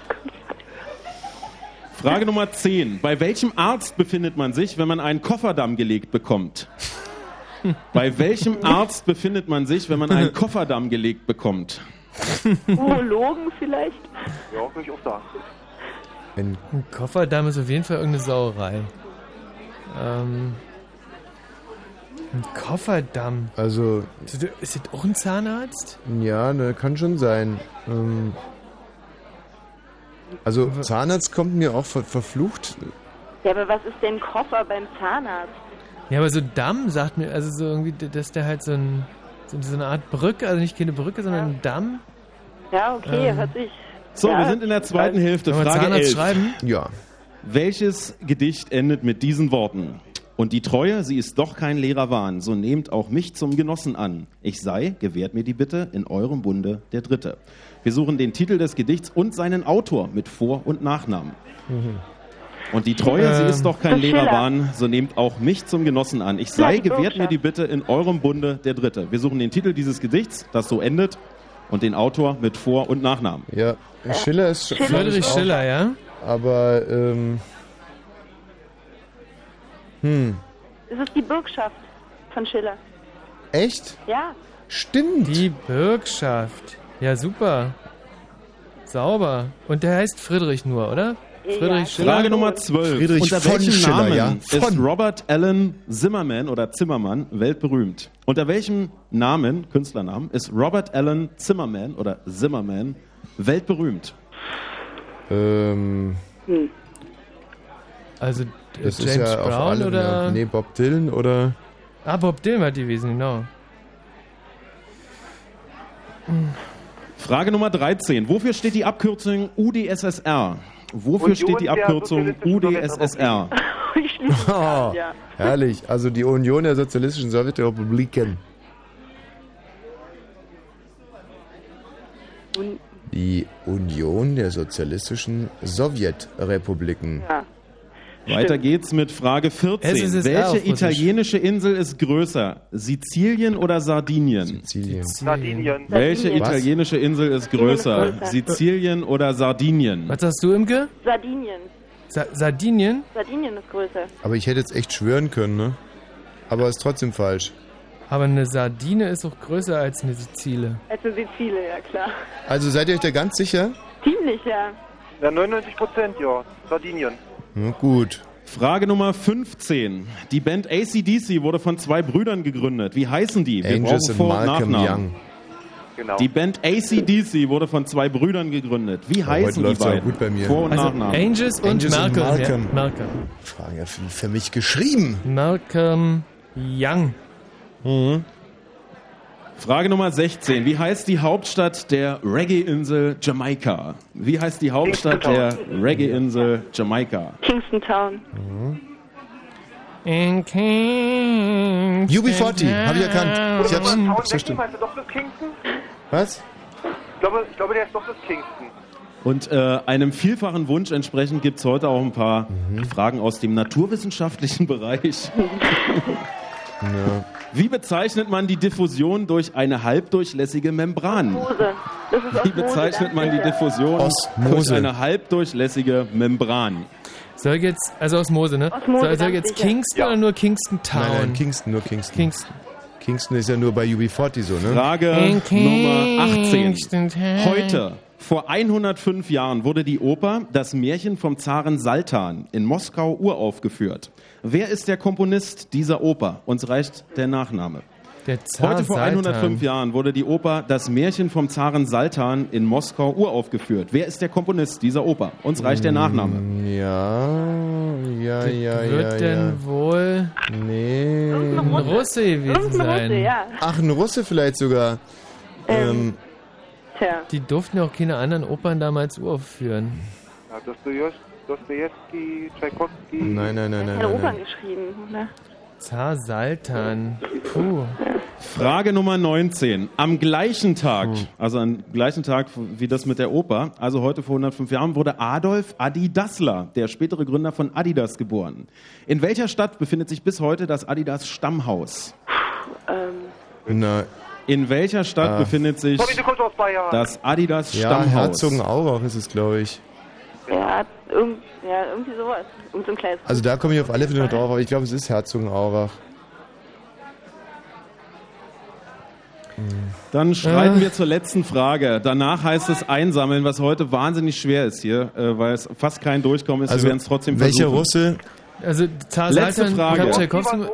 Speaker 5: Frage Nummer 10. Bei welchem Arzt befindet man sich, wenn man einen Kofferdamm gelegt bekommt? Bei welchem Arzt befindet man sich, wenn man einen Kofferdamm gelegt bekommt?
Speaker 8: Urologen vielleicht?
Speaker 7: Ja, würde ich auch.
Speaker 2: Ein
Speaker 1: Ein Kofferdamm ist auf jeden Fall irgendeine Sauerei. Ähm, ein Kofferdamm.
Speaker 2: Also,
Speaker 1: Ist das- Ist das auch ein Zahnarzt?
Speaker 2: ja, ne, kann schon sein. Ähm, also, Zahnarzt kommt mir auch ver verflucht.
Speaker 8: Ja, aber was ist denn Koffer beim Zahnarzt?
Speaker 1: Ja, aber so Damm sagt mir, also so irgendwie, dass der halt so, ein, so eine Art Brücke, also nicht keine Brücke, sondern ein Damm.
Speaker 8: Ja, okay,
Speaker 1: Ähm.
Speaker 8: hört sich.
Speaker 5: So,
Speaker 8: ja,
Speaker 5: wir sind in der zweiten Hälfte. Frage
Speaker 1: Zahnarzt
Speaker 5: 11.
Speaker 1: schreiben?
Speaker 2: Ja.
Speaker 5: Welches Gedicht endet mit diesen Worten? Und die Treue, sie ist doch kein leerer Wahn, so nehmt auch mich zum Genossen an. Ich sei, gewährt mir die Bitte, in eurem Bunde der Dritte. Wir suchen den Titel des Gedichts und seinen Autor mit Vor- und Nachnamen. Und die Treue, sie
Speaker 1: Ähm,
Speaker 5: ist doch kein leerer. Wahn, so nehmt auch mich zum Genossen an. Ich sei, gewährt mir die Bitte, in eurem Bunde der Dritte. Wir suchen den Titel dieses Gedichts, das so endet, und den Autor mit Vor- und Nachnamen.
Speaker 2: Ja, Schiller ist.
Speaker 8: Schiller.
Speaker 1: Friedrich Schiller, ja?
Speaker 2: Aber, ähm. Hm.
Speaker 8: Es ist die Bürgschaft von Schiller.
Speaker 2: Echt?
Speaker 8: Ja.
Speaker 2: Stimmt.
Speaker 1: Die Bürgschaft. Ja, super. Sauber. Und der heißt Friedrich nur, oder? Friedrich
Speaker 8: Ja.
Speaker 1: Schiller.
Speaker 5: Frage Nummer 12.
Speaker 2: Friedrich
Speaker 5: Unter
Speaker 2: von
Speaker 5: welchem
Speaker 2: Schiller,
Speaker 5: Namen
Speaker 2: ja?
Speaker 5: ist
Speaker 2: Von.
Speaker 5: Robert Allen Zimmerman oder Zimmermann weltberühmt? Unter welchem Namen, Künstlernamen, ist Robert Allen Zimmerman oder Zimmerman weltberühmt?
Speaker 2: Ähm.
Speaker 1: Also äh,
Speaker 2: Das
Speaker 1: James
Speaker 2: ist ja auf
Speaker 1: Brown
Speaker 2: alle.
Speaker 1: oder.
Speaker 2: Ja, nee, Bob Dylan oder.
Speaker 1: Ah, Bob Dylan hat gewesen, genau.
Speaker 5: Frage Nummer 13. Wofür steht die Abkürzung UdSSR? Wofür
Speaker 7: Union
Speaker 5: steht die Abkürzung UdSSR?
Speaker 2: Oh, herrlich. Also die Union der Sozialistischen Sowjetrepubliken. Die Union der Sozialistischen Sowjetrepubliken.
Speaker 8: ja.
Speaker 5: Weiter geht's mit Frage 14.
Speaker 1: SSSR auf
Speaker 5: Welche italienische Insel ist größer? Sizilien oder Sardinien?
Speaker 2: Sizilien.
Speaker 7: Sardinien.
Speaker 5: Welche
Speaker 8: Sardinien.
Speaker 5: italienische Insel ist größer? Sizilien oder Sardinien?
Speaker 1: Was sagst du, Imke?
Speaker 8: Sardinien.
Speaker 1: Sa Sardinien?
Speaker 8: Sardinien ist größer.
Speaker 2: Aber ich hätte jetzt echt schwören können, ne? Aber ist trotzdem falsch.
Speaker 1: Aber eine Sardine ist auch größer als eine Sizile.
Speaker 8: Also Sizilien, ja klar.
Speaker 2: Also seid ihr euch da ganz sicher?
Speaker 8: Ziemlich, ja.
Speaker 7: Ja, 99 Prozent, ja. Sardinien.
Speaker 2: Na gut.
Speaker 5: Frage Nummer 15. Die Band ACDC wurde von zwei Brüdern gegründet. Wie heißen die? Wir
Speaker 2: Angus
Speaker 5: brauchen
Speaker 2: und
Speaker 5: Vor- und
Speaker 2: Malcolm
Speaker 5: Nachnamen.
Speaker 2: Young.
Speaker 7: Genau.
Speaker 5: Die Band ACDC wurde von zwei Brüdern gegründet. Wie
Speaker 2: Oh, heute
Speaker 5: heißen die beiden?
Speaker 2: gut bei mir.
Speaker 5: Vor- und
Speaker 1: Also
Speaker 5: Nachnamen.
Speaker 1: Angus und
Speaker 2: Angus und
Speaker 1: Malcolm.
Speaker 2: Malcolm.
Speaker 1: Ja, Malcolm.
Speaker 2: Frage ja für, für mich geschrieben.
Speaker 1: Malcolm Young.
Speaker 5: Frage Nummer 16. Wie heißt die Hauptstadt der Reggae-Insel Jamaika? Wie heißt die Hauptstadt der Reggae-Insel Jamaika?
Speaker 8: Kingston Town.
Speaker 1: In Kingston
Speaker 2: UB40, hab ich erkannt. Ich hab's,
Speaker 7: Kingston?
Speaker 2: Was?
Speaker 7: Ich glaube, ich glaube, der ist doch das Kingston.
Speaker 5: Und äh, einem vielfachen Wunsch entsprechend gibt es heute auch ein paar Fragen aus dem naturwissenschaftlichen Bereich. Wie bezeichnet man die Diffusion durch eine halbdurchlässige Membran?
Speaker 8: Osmose. Das ist
Speaker 5: Wie bezeichnet man die. Diffusion durch
Speaker 2: Osmose.
Speaker 5: eine halbdurchlässige Membran?
Speaker 1: Soll ich jetzt, also Osmose, ne?
Speaker 8: Osmose,
Speaker 1: soll, soll jetzt
Speaker 8: sicher.
Speaker 1: Kingston
Speaker 7: Ja.
Speaker 1: oder nur Kingston Town?
Speaker 2: Nein, nein, Kingston, nur Kingston.
Speaker 1: Kingston.
Speaker 2: Kingston ist ja nur bei UB40 so, ne?
Speaker 5: Frage Nummer 18.
Speaker 1: Kingston Town.
Speaker 5: Heute, vor 105 Jahren, wurde die Oper Das Märchen vom Zaren Saltan in Moskau uraufgeführt. Wer ist der Komponist dieser Oper? Uns reicht der Nachname.
Speaker 1: Der Zar
Speaker 5: Heute vor
Speaker 1: Saltan.
Speaker 5: 105 Jahren wurde die Oper Das Märchen vom Zaren Saltan in Moskau uraufgeführt. Wer ist der Komponist dieser Oper? Uns reicht der Nachname.
Speaker 2: Ja, ja, ja,
Speaker 1: Wird
Speaker 2: ja,
Speaker 1: denn
Speaker 2: ja.
Speaker 1: wohl
Speaker 2: Nee.
Speaker 1: ein Russe gewesen sein?
Speaker 8: Russe, ja.
Speaker 2: Ach, ein Russe vielleicht sogar. Ähm,
Speaker 8: Tja.
Speaker 1: Die durften ja auch keine anderen Opern damals uraufführen.
Speaker 7: Ja, Dostoevsky, Dostoevsky, Tchaikovsky.
Speaker 2: nein, nein, nein, nein,
Speaker 8: Keine
Speaker 2: nein,
Speaker 8: Opern
Speaker 2: nein.
Speaker 8: geschrieben, ne?
Speaker 1: Zar Saltan. Puh.
Speaker 5: Frage Nummer 19. Am gleichen Tag,
Speaker 2: Hm.
Speaker 5: also am gleichen Tag wie das mit der Oper, also heute vor 105 Jahren, wurde Adolf Adi Dassler, der spätere Gründer von Adidas, geboren. In welcher Stadt befindet sich bis heute das Adidas Stammhaus?
Speaker 8: Ähm,
Speaker 2: Na,
Speaker 5: In welcher Stadt
Speaker 2: Ah.
Speaker 5: befindet sich
Speaker 7: Bayern.
Speaker 5: das Adidas
Speaker 2: ja,
Speaker 5: Stammhaus?
Speaker 2: Herzogenaurach ist es, glaube ich.
Speaker 8: Ja, irgend, ja, irgendwie sowas. Und so ein kleines.
Speaker 2: Also da komme ich auf alle Fälle noch drauf, aber ich glaube, es ist Herzogenaurach.
Speaker 5: Dann schreiten
Speaker 1: Äh.
Speaker 5: wir zur letzten Frage. Danach heißt es einsammeln, was heute wahnsinnig schwer ist hier, äh, weil es fast kein Durchkommen ist.
Speaker 2: Also,
Speaker 5: wir werden es trotzdem
Speaker 2: welcher
Speaker 5: versuchen.
Speaker 2: Russe?
Speaker 1: Also
Speaker 5: Letzte Frage.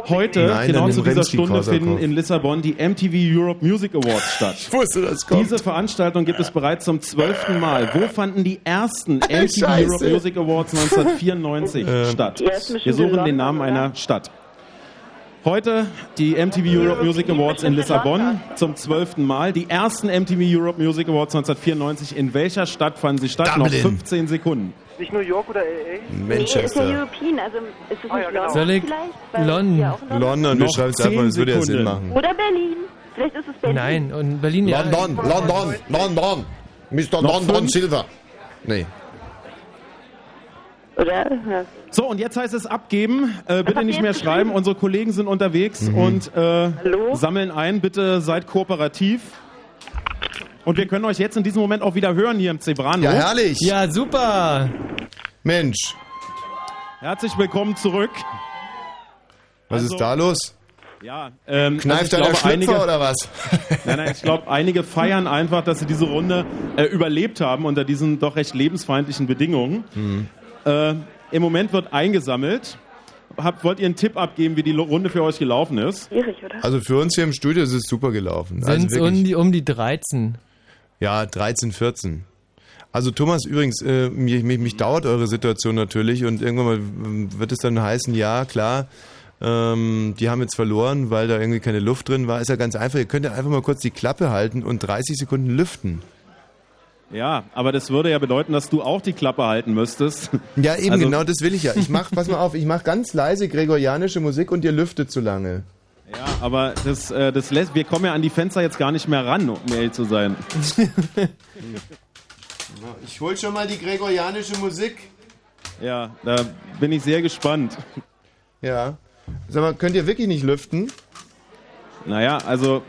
Speaker 5: Heute,
Speaker 2: Nein,
Speaker 5: genau zu dieser Stunde,
Speaker 2: Korsakow.
Speaker 5: finden in Lissabon die MTV Europe Music Awards statt.
Speaker 2: Ich wusste, das kommt.
Speaker 5: Diese Veranstaltung gibt es bereits zum zwölften Mal. Wo fanden die ersten MTV
Speaker 2: Scheiße.
Speaker 5: Europe Music Awards 1994 statt? Wir suchen den Namen einer Stadt. Heute die MTV Europe Music Awards in Lissabon zum zwölften Mal. Die ersten MTV Europe Music Awards 1994. In welcher Stadt fanden sie statt? Noch
Speaker 2: Dublin.
Speaker 5: 15 Sekunden.
Speaker 7: Nicht New York oder L.A.?
Speaker 8: Nee, ist ja
Speaker 2: Manchester.
Speaker 8: European, also ist es nicht
Speaker 7: ja, genau.
Speaker 8: London
Speaker 1: Soll ich
Speaker 8: vielleicht? Weil
Speaker 1: London?
Speaker 8: die ja auch in London-
Speaker 2: London, du
Speaker 5: Noch
Speaker 2: schreibst einfach,
Speaker 5: 10
Speaker 2: das würde ja Sinn
Speaker 5: Sekunden.
Speaker 2: machen.
Speaker 8: Oder Berlin. Vielleicht ist es Berlin.
Speaker 1: Nein, und Berlin ja.
Speaker 2: London, London, London. Mr.
Speaker 5: Noch
Speaker 2: London
Speaker 5: fünf?
Speaker 2: Silver. Nee.
Speaker 8: Oder? Ja.
Speaker 5: So, und jetzt heißt es abgeben. Äh, bitte nicht mehr schreiben. Unsere Kollegen sind unterwegs und äh, sammeln ein. Bitte seid kooperativ. Und wir können euch jetzt in diesem Moment auch wieder hören hier im Zebrano.
Speaker 2: Ja, herrlich.
Speaker 1: Ja, super.
Speaker 2: Mensch,
Speaker 5: Herzlich willkommen zurück.
Speaker 2: was
Speaker 5: Also-
Speaker 2: ist da los?
Speaker 5: Ja, ähm,
Speaker 2: Kneift
Speaker 5: also
Speaker 2: da der Schlüpfer
Speaker 5: einige,
Speaker 2: oder was?
Speaker 5: nein, nein, ich glaube, einige feiern einfach, dass sie diese Runde äh, überlebt haben unter diesen doch recht lebensfeindlichen Bedingungen.
Speaker 2: Mhm.
Speaker 5: Äh, Im Moment wird eingesammelt. Habt, wollt ihr einen Tipp abgeben, wie die Runde für euch gelaufen ist?
Speaker 8: Schwierig, oder?
Speaker 2: Also für uns hier im Studio ist es super gelaufen. Also
Speaker 1: Sind
Speaker 2: wirklich.
Speaker 1: um die, um die 13.
Speaker 2: Ja, 13, 14. Also Thomas, übrigens, äh, mich, mich, mich dauert eure Situation natürlich und irgendwann mal wird es dann heißen, ja, klar, ähm, die haben jetzt verloren, weil da irgendwie keine Luft drin war. Ist ja ganz einfach, ihr könnt ja einfach mal kurz die Klappe halten und 30 Sekunden lüften.
Speaker 5: Ja, aber das würde ja bedeuten, dass du auch die Klappe halten müsstest.
Speaker 2: Ja, eben,
Speaker 5: Also-
Speaker 2: genau das will ich ja. Ich mach, pass mal auf, ich mach ganz leise gregorianische Musik und ihr lüftet zu lange.
Speaker 5: Ja, aber das, äh, das lässt, wir kommen ja an die Fenster jetzt gar nicht mehr ran, um ehrlich zu sein.
Speaker 2: Ich hol schon mal die gregorianische Musik.
Speaker 5: Ja, da bin ich sehr gespannt.
Speaker 2: Ja. Sag mal, könnt ihr wirklich nicht lüften?
Speaker 5: Naja, also,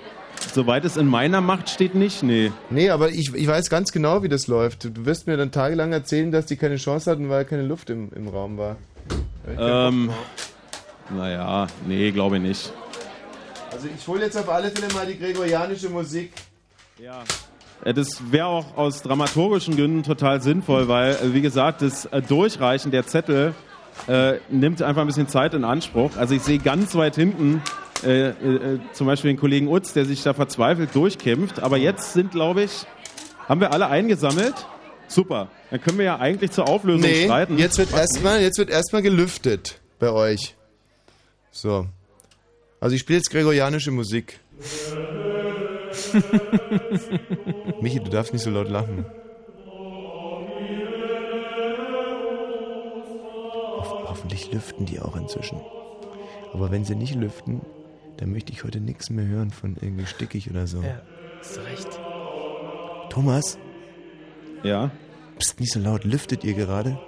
Speaker 5: soweit es in meiner Macht steht, nicht, nee.
Speaker 2: Nee, aber ich, ich weiß ganz genau, wie das läuft. Du wirst mir dann tagelang erzählen, dass die keine Chance hatten, weil keine Luft im, im Raum war.
Speaker 5: Ähm, naja, nee, glaube ich nicht.
Speaker 2: Also ich hole jetzt auf alle Fälle mal die gregorianische Musik.
Speaker 5: Ja. Äh, Das wäre auch aus dramaturgischen Gründen total sinnvoll, weil, äh, wie gesagt, das äh, Durchreichen der Zettel äh, nimmt einfach ein bisschen Zeit in Anspruch. Also ich sehe ganz weit hinten äh, äh, zum Beispiel den Kollegen Utz, der sich da verzweifelt durchkämpft. Aber jetzt sind, glaube ich, haben wir alle eingesammelt. Super. Dann können wir ja eigentlich zur Auflösung
Speaker 2: Nee,
Speaker 5: streiten.
Speaker 2: jetzt wird erstmal jetzt wird erstmal gelüftet bei euch. So. Also ich spiele jetzt gregorianische Musik. Michi, du darfst nicht so laut lachen. Hoffentlich lüften die auch inzwischen. Aber wenn sie nicht lüften, dann möchte ich heute nichts mehr hören von irgendwie stickig oder so.
Speaker 1: Ja, hast recht.
Speaker 2: Thomas?
Speaker 5: Ja.
Speaker 2: Psst, nicht so laut. Lüftet ihr gerade?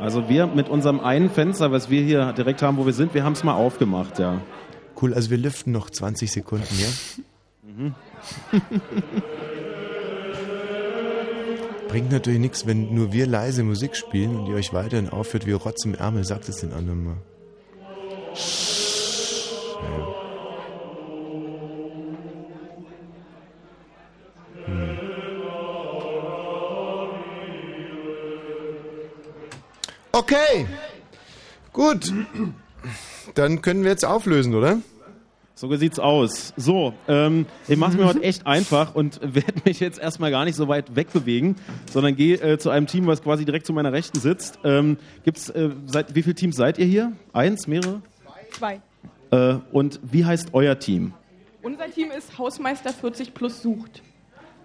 Speaker 5: Also wir mit unserem einen Fenster, was wir hier direkt haben, wo wir sind, wir haben es mal aufgemacht, ja.
Speaker 2: Cool, also wir lüften noch 20 Sekunden, ja?
Speaker 5: Mhm.
Speaker 2: Bringt natürlich nichts, wenn nur wir leise Musik spielen und ihr euch weiterhin aufhört wie Rotz im Ärmel. Sagt es den anderen mal. Ja. Okay, gut. Dann können wir jetzt auflösen, oder?
Speaker 5: So sieht's aus. So, ähm, ich mach's mir heute echt einfach und werde mich jetzt erstmal gar nicht so weit wegbewegen, sondern gehe äh, zu einem Team, was quasi direkt zu meiner Rechten sitzt. Ähm, gibt's, äh, seit, wie viele Teams seid ihr hier? Eins, mehrere?
Speaker 12: Zwei.
Speaker 5: Äh, und wie heißt euer Team?
Speaker 12: Unser Team ist Hausmeister 40 plus sucht.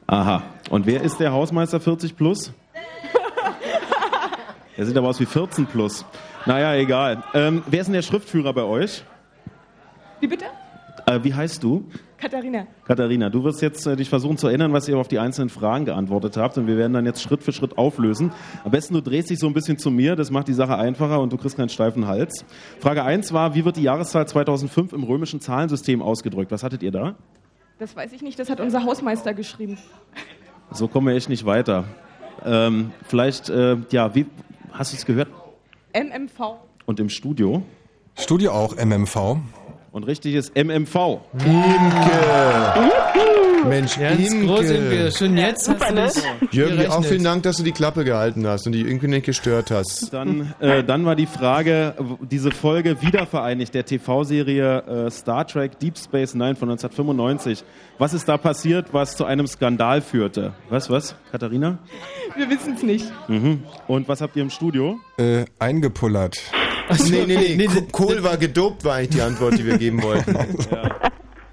Speaker 5: Aha. Und wer ist der Hausmeister 40 plus? Der sieht aber aus wie 14 plus. Naja, egal. Ähm, wer ist denn der Schriftführer bei euch?
Speaker 12: Wie bitte?
Speaker 5: Äh, wie heißt du?
Speaker 12: Katharina.
Speaker 5: Katharina, du wirst jetzt äh, dich versuchen zu erinnern, was ihr auf die einzelnen Fragen geantwortet habt und wir werden dann jetzt Schritt für Schritt auflösen. Am besten du drehst dich so ein bisschen zu mir, das macht die Sache einfacher und du kriegst keinen steifen Hals. Frage 1 war, wie wird die Jahreszahl 2005 im römischen Zahlensystem ausgedrückt? Was hattet ihr da?
Speaker 12: Das weiß ich nicht, das hat unser Hausmeister geschrieben.
Speaker 5: So kommen wir echt nicht weiter. Ähm, vielleicht, äh, ja, wie, hast du es gehört?
Speaker 12: MMV.
Speaker 5: Und im Studio?
Speaker 11: Studio auch MMV.
Speaker 5: Und richtig ist MMV.
Speaker 2: Mensch,
Speaker 1: Ganz
Speaker 2: Imke.
Speaker 1: groß sind wir. Schon jetzt hast du dich
Speaker 2: Jürgen, dir auch
Speaker 1: gerechnet.
Speaker 2: vielen Dank, dass du die Klappe gehalten hast und die irgendwie nicht gestört hast.
Speaker 5: Dann, äh, dann war die Frage, diese Folge wiedervereinigt der TV-Serie äh, Star Trek Deep Space Nine von 1995. Was ist da passiert, was zu einem Skandal führte? Was, was, Katharina?
Speaker 12: Wir wissen es nicht.
Speaker 5: Mhm. Und was habt ihr im Studio?
Speaker 11: Äh, eingepullert.
Speaker 2: Nee, nee, nee, Ko- Kohl war gedopt, war eigentlich die Antwort, die wir geben wollten.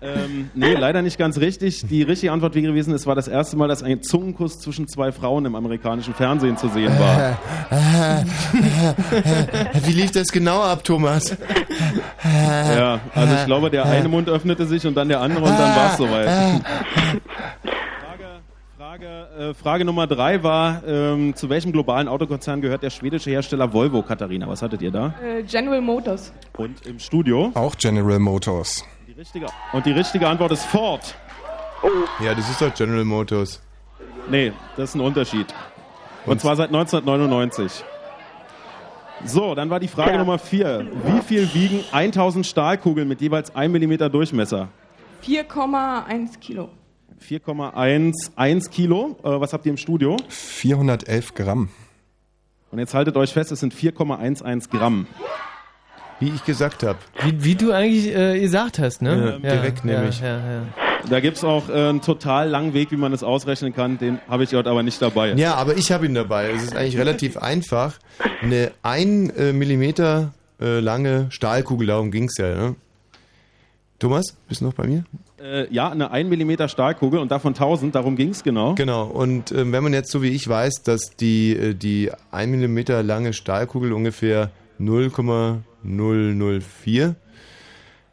Speaker 5: Ähm, nee, leider nicht ganz richtig. Die richtige Antwort wäre gewesen, es war das erste Mal, dass ein Zungenkuss zwischen zwei Frauen im amerikanischen Fernsehen zu sehen war.
Speaker 2: Wie lief das genau ab, Thomas?
Speaker 5: Ja, also ich glaube, der eine Mund öffnete sich und dann der andere und dann war es soweit. Frage, äh, Frage Nummer drei war, ähm, zu welchem globalen Autokonzern gehört der schwedische Hersteller Volvo, Katharina? Was hattet ihr da?
Speaker 12: Äh, General Motors.
Speaker 5: Und im Studio?
Speaker 11: Auch General Motors.
Speaker 5: Die richtige, und die richtige Antwort ist Ford.
Speaker 2: Ja, das ist doch General Motors.
Speaker 5: Nee, das ist ein Unterschied. Und zwar seit 1999. So, dann war die Frage Nummer vier. Wie viel wiegen 1000 Stahlkugeln mit jeweils 1 mm Durchmesser?
Speaker 12: 4,1 Kilo.
Speaker 5: 4,11 Kilo. Äh, was habt ihr im Studio?
Speaker 11: 411 Gramm.
Speaker 5: Und jetzt haltet euch fest, es sind 4,11 Gramm.
Speaker 2: Wie ich gesagt habe.
Speaker 1: Wie, wie du eigentlich äh, gesagt hast, ne?
Speaker 5: Ja, direkt nämlich.
Speaker 1: Ja, ja.
Speaker 5: Da gibt es auch äh, einen total langen Weg, wie man das ausrechnen kann. Den habe ich heute aber nicht dabei.
Speaker 2: Ja, aber ich habe ihn dabei. Es ist eigentlich relativ einfach. Eine 1 äh, Millimeter äh, lange Stahlkugel, darum ging's ja. Ne? Thomas, bist du noch bei mir?
Speaker 5: Äh, ja, eine 1 mm Stahlkugel und davon 1000, darum ging es genau.
Speaker 2: Genau, und ähm, wenn man jetzt so wie ich weiß, dass die, äh, die 1 mm lange Stahlkugel ungefähr 0,004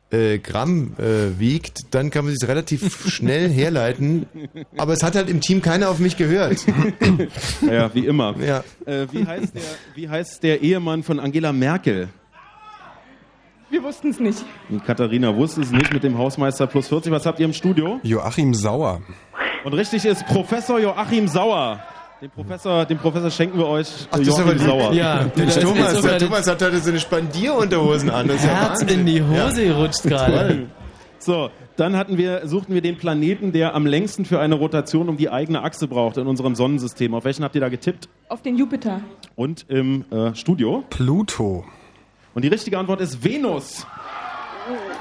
Speaker 2: äh, Gramm äh, wiegt, dann kann man sich relativ schnell herleiten. Aber es hat halt im Team keiner auf mich gehört.
Speaker 5: Ja, wie immer.
Speaker 2: Ja.
Speaker 5: Äh, wie, heißt der, wie heißt der Ehemann von Angela Merkel?
Speaker 12: Wir wussten es nicht.
Speaker 5: Katharina wusste es nicht mit dem Hausmeister plus 40. Was habt ihr im Studio?
Speaker 11: Joachim Sauer.
Speaker 5: Und richtig ist Professor Joachim Sauer. Den Professor, den Professor schenken wir euch.
Speaker 2: Ach, das ist aber
Speaker 5: Joachim Sauer.
Speaker 2: Ja, der,
Speaker 1: das ist
Speaker 2: Thomas,
Speaker 1: sogar
Speaker 2: der Thomas hat heute so eine Spandierunterhosen an. Das ist ja
Speaker 1: Herz
Speaker 2: Wahnsinn.
Speaker 1: in die Hose
Speaker 2: Ja.
Speaker 1: gerutscht gerade.
Speaker 5: Toll. So, dann hatten wir, suchten wir den Planeten, der am längsten für eine Rotation um die eigene Achse braucht in unserem Sonnensystem. Auf welchen habt ihr da getippt?
Speaker 12: Auf den Jupiter.
Speaker 5: Und im äh, Studio?
Speaker 11: Pluto.
Speaker 5: Und die richtige Antwort ist Venus.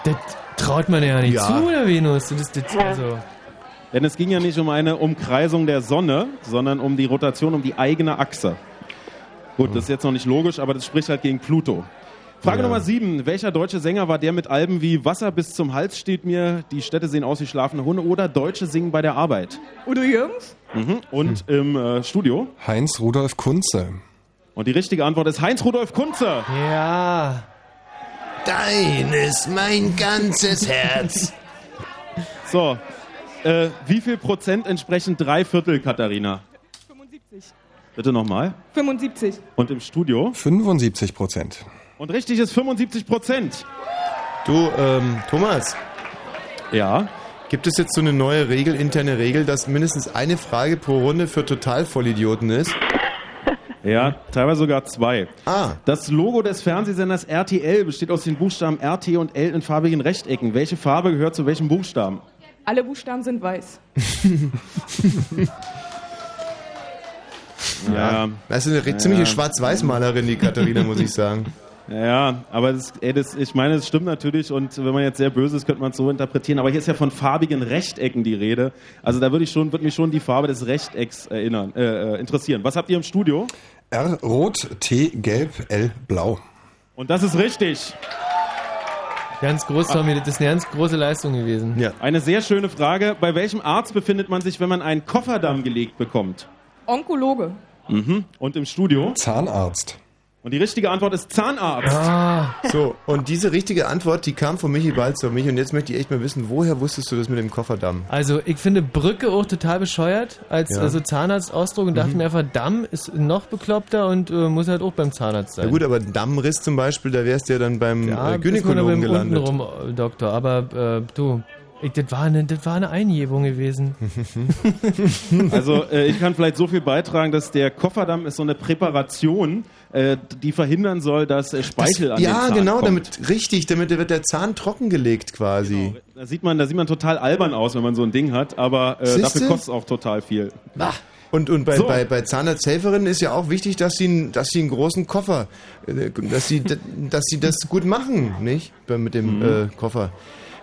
Speaker 1: Das traut man ja nicht
Speaker 5: Ja.
Speaker 1: zu, der Venus. Das ist, das, also,
Speaker 5: Denn es ging ja nicht um eine Umkreisung der Sonne, sondern um die Rotation um die eigene Achse. Gut, das ist jetzt noch nicht logisch, aber das spricht halt gegen Pluto. Frage
Speaker 2: Ja.
Speaker 5: Nummer sieben. Welcher deutsche Sänger war der mit Alben wie Wasser bis zum Hals steht mir, Die Städte sehen aus wie schlafende Hunde oder Deutsche singen bei der Arbeit?
Speaker 12: Udo Jürgens?
Speaker 5: Mhm. Und im äh, Studio?
Speaker 11: Heinz Rudolf Kunze.
Speaker 5: Und die richtige Antwort ist Heinz Rudolf Kunze.
Speaker 1: Ja.
Speaker 2: Dein ist mein ganzes Herz.
Speaker 5: So, äh, wie viel Prozent entsprechen drei Viertel, Katharina?
Speaker 12: 75.
Speaker 5: Bitte nochmal.
Speaker 12: 75.
Speaker 5: Und im Studio?
Speaker 11: 75 Prozent.
Speaker 5: Und richtig ist 75 Prozent.
Speaker 2: Du, ähm, Thomas.
Speaker 5: Ja.
Speaker 2: Gibt es jetzt so eine neue Regel, interne Regel, dass mindestens eine Frage pro Runde für Totalvollidioten ist?
Speaker 5: Ja, teilweise sogar zwei.
Speaker 2: Ah.
Speaker 5: Das Logo des Fernsehsenders RTL besteht aus den Buchstaben RT und L in farbigen Rechtecken. Welche Farbe gehört zu welchem Buchstaben?
Speaker 12: Alle Buchstaben sind weiß.
Speaker 2: Ja. Das ist eine re- ziemliche Schwarz-Weiß-Malerin, die Katharina, muss ich sagen.
Speaker 5: Ja, aber das, ey, das, ich meine, es stimmt natürlich und wenn man jetzt sehr böse ist, könnte man es so interpretieren. Aber hier ist ja von farbigen Rechtecken die Rede. Also da würde ich schon, würde mich schon die Farbe des Rechtecks erinnern, äh, äh, interessieren. Was habt ihr im Studio?
Speaker 11: R rot, T gelb, L blau.
Speaker 5: Und das ist richtig.
Speaker 1: Ganz groß, Tommy, das ist eine ganz große Leistung gewesen.
Speaker 2: Ja.
Speaker 5: Eine sehr schöne Frage. Bei welchem Arzt befindet man sich, wenn man einen Kofferdamm gelegt bekommt?
Speaker 12: Onkologe.
Speaker 5: Mhm. Und im Studio?
Speaker 11: Zahnarzt.
Speaker 5: Und die richtige Antwort ist Zahnarzt.
Speaker 1: Ah.
Speaker 2: So, und diese richtige Antwort, die kam von Michi Balz auf mich und jetzt möchte ich echt mal wissen, woher wusstest du das mit dem Kofferdamm?
Speaker 1: Also ich finde Brücke auch total bescheuert als
Speaker 2: Ja.
Speaker 1: also Zahnarztausdruck und dachte
Speaker 2: Mhm.
Speaker 1: mir einfach, Damm ist noch bekloppter und äh, muss halt auch beim Zahnarzt sein.
Speaker 2: Ja gut, aber Dammriss zum Beispiel, da wärst du ja dann beim
Speaker 1: ja,
Speaker 2: äh, Gynäkologen
Speaker 1: aber
Speaker 2: gelandet.
Speaker 1: Untenrum, äh, Doktor, aber äh, du, ich, das, war eine, das war eine Eingebung gewesen.
Speaker 5: Also äh, ich kann vielleicht so viel beitragen, dass der Kofferdamm ist so eine Präparation, äh, die verhindern soll, dass äh, Speichel an den
Speaker 2: ja,
Speaker 5: Zahn
Speaker 2: genau,
Speaker 5: kommt.
Speaker 2: damit richtig, damit wird der Zahn trockengelegt quasi.
Speaker 5: Da sieht man, da sieht man total albern aus, wenn man so ein Ding hat, aber äh, dafür kostet es auch total viel.
Speaker 2: Und, und bei,
Speaker 5: So.
Speaker 2: bei, bei Zahnarzthelferinnen ist ja auch wichtig, dass sie, einen- dass sie einen großen Koffer, äh, dass sie, dass sie das gut machen, nicht? Mit dem
Speaker 5: Mhm.
Speaker 2: äh, Koffer,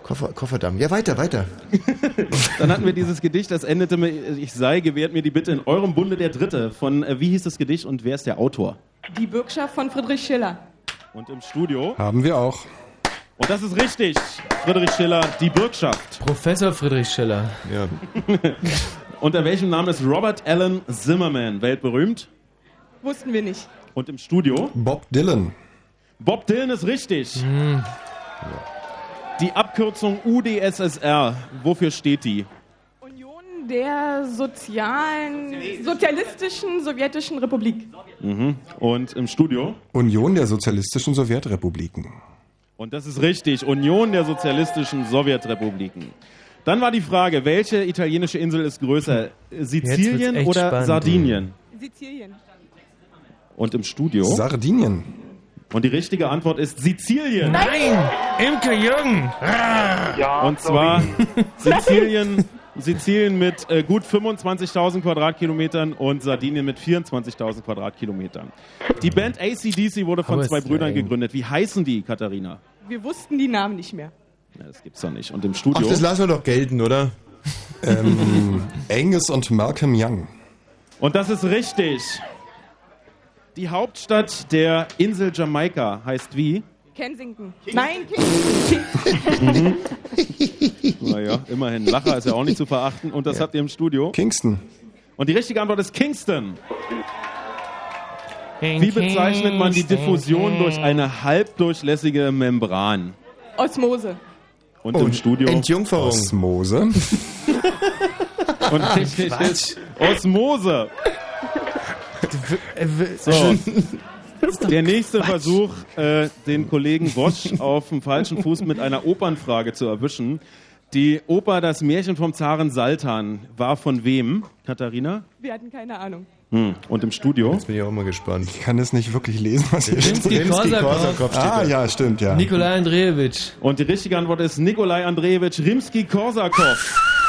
Speaker 2: Koffer, Kofferdamm. Ja, weiter, weiter.
Speaker 5: Dann hatten wir dieses Gedicht, das endete mit Ich sei, gewährt mir die Bitte in eurem Bunde der Dritte. Von, äh, wie hieß das Gedicht und wer ist der Autor?
Speaker 12: Die Bürgschaft von Friedrich Schiller.
Speaker 5: Und im Studio?
Speaker 11: Haben wir auch.
Speaker 5: Und das ist richtig. Friedrich Schiller, die Bürgschaft.
Speaker 1: Professor Friedrich Schiller.
Speaker 2: Ja.
Speaker 5: Unter welchem Namen ist Robert Allen Zimmerman weltberühmt?
Speaker 12: Wussten wir nicht.
Speaker 5: Und im Studio?
Speaker 11: Bob Dylan.
Speaker 5: Bob Dylan ist richtig. Die Abkürzung UdSSR, wofür steht die?
Speaker 12: Union der sozialen, sozialistischen sowjetischen Republik.
Speaker 5: Mhm. Und im Studio?
Speaker 11: Union der Sozialistischen Sowjetrepubliken.
Speaker 5: Und das ist richtig. Union der Sozialistischen Sowjetrepubliken. Dann war die Frage, welche italienische Insel ist größer? Sizilien oder
Speaker 1: spannend.
Speaker 5: Sardinien?
Speaker 12: Sizilien.
Speaker 5: Und im Studio?
Speaker 11: Sardinien.
Speaker 5: Und die richtige Antwort ist Sizilien.
Speaker 1: Nein! Imke Jürgen!
Speaker 7: Ja,
Speaker 5: Und
Speaker 7: sorry.
Speaker 5: zwar Sizilien, Sizilien mit äh, gut 25.000 Quadratkilometern und Sardinien mit 24.000 Quadratkilometern. Die Band ACDC wurde von
Speaker 1: Aber
Speaker 5: zwei Brüdern
Speaker 1: lame.
Speaker 5: gegründet. Wie heißen die, Katharina?
Speaker 12: Wir wussten die Namen nicht mehr.
Speaker 5: Ja, das gibt's doch nicht. Und im
Speaker 2: Ach,
Speaker 5: Studio?
Speaker 2: das lassen wir doch gelten, oder?
Speaker 11: Ähm, Angus und Malcolm Young.
Speaker 5: Und das ist richtig. Die Hauptstadt der Insel Jamaika heißt wie?
Speaker 12: Kensington. Nein, Kingston.
Speaker 5: Naja, immerhin. Lacher ist ja auch nicht zu verachten. Und das habt ihr im Studio?
Speaker 11: Kingston.
Speaker 5: Und die richtige Antwort ist Kingston. Wie bezeichnet man die Diffusion durch eine halbdurchlässige Membran?
Speaker 12: Osmose.
Speaker 5: Und im Studio?
Speaker 2: Entjungferung.
Speaker 11: Osmose.
Speaker 5: Und richtig ist Osmose. So. Der nächste Versuch, äh, den Kollegen Wosch auf dem falschen Fuß mit einer Opernfrage zu erwischen. Die Oper Das Märchen vom Zaren Saltan war von wem, Katharina?
Speaker 12: Wir hatten keine Ahnung.
Speaker 5: Hm. Und im Studio?
Speaker 2: Jetzt bin ich auch mal gespannt.
Speaker 11: Ich kann das nicht wirklich lesen, was hier steht.
Speaker 1: Rimsky-Korsakow.
Speaker 11: Ah, ja, stimmt, ja.
Speaker 1: Nikolai Andrejewitsch.
Speaker 5: Und die richtige Antwort ist Nikolai Andrejewitsch Rimski-Korsakow.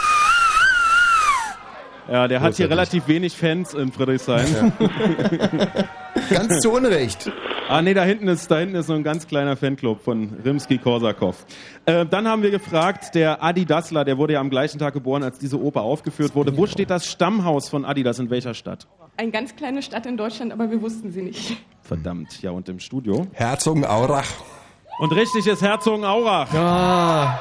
Speaker 5: Ja, der hat hier relativ wenig Fans in Friedrichshain.
Speaker 2: Ganz zu Unrecht.
Speaker 5: Ah, nee, da hinten ist, da hinten ist so ein ganz kleiner Fanclub von Rimski-Korsakow. Äh, dann haben wir gefragt, der Adi Dassler, der wurde ja am gleichen Tag geboren, als diese Oper aufgeführt wurde. Wo steht das Stammhaus von Adidas, in welcher Stadt?
Speaker 12: Eine ganz kleine Stadt in Deutschland, aber wir wussten sie nicht.
Speaker 5: Verdammt, ja, und im Studio?
Speaker 11: Herzogenaurach.
Speaker 5: Und richtig ist Herzogenaurach.
Speaker 1: Ja.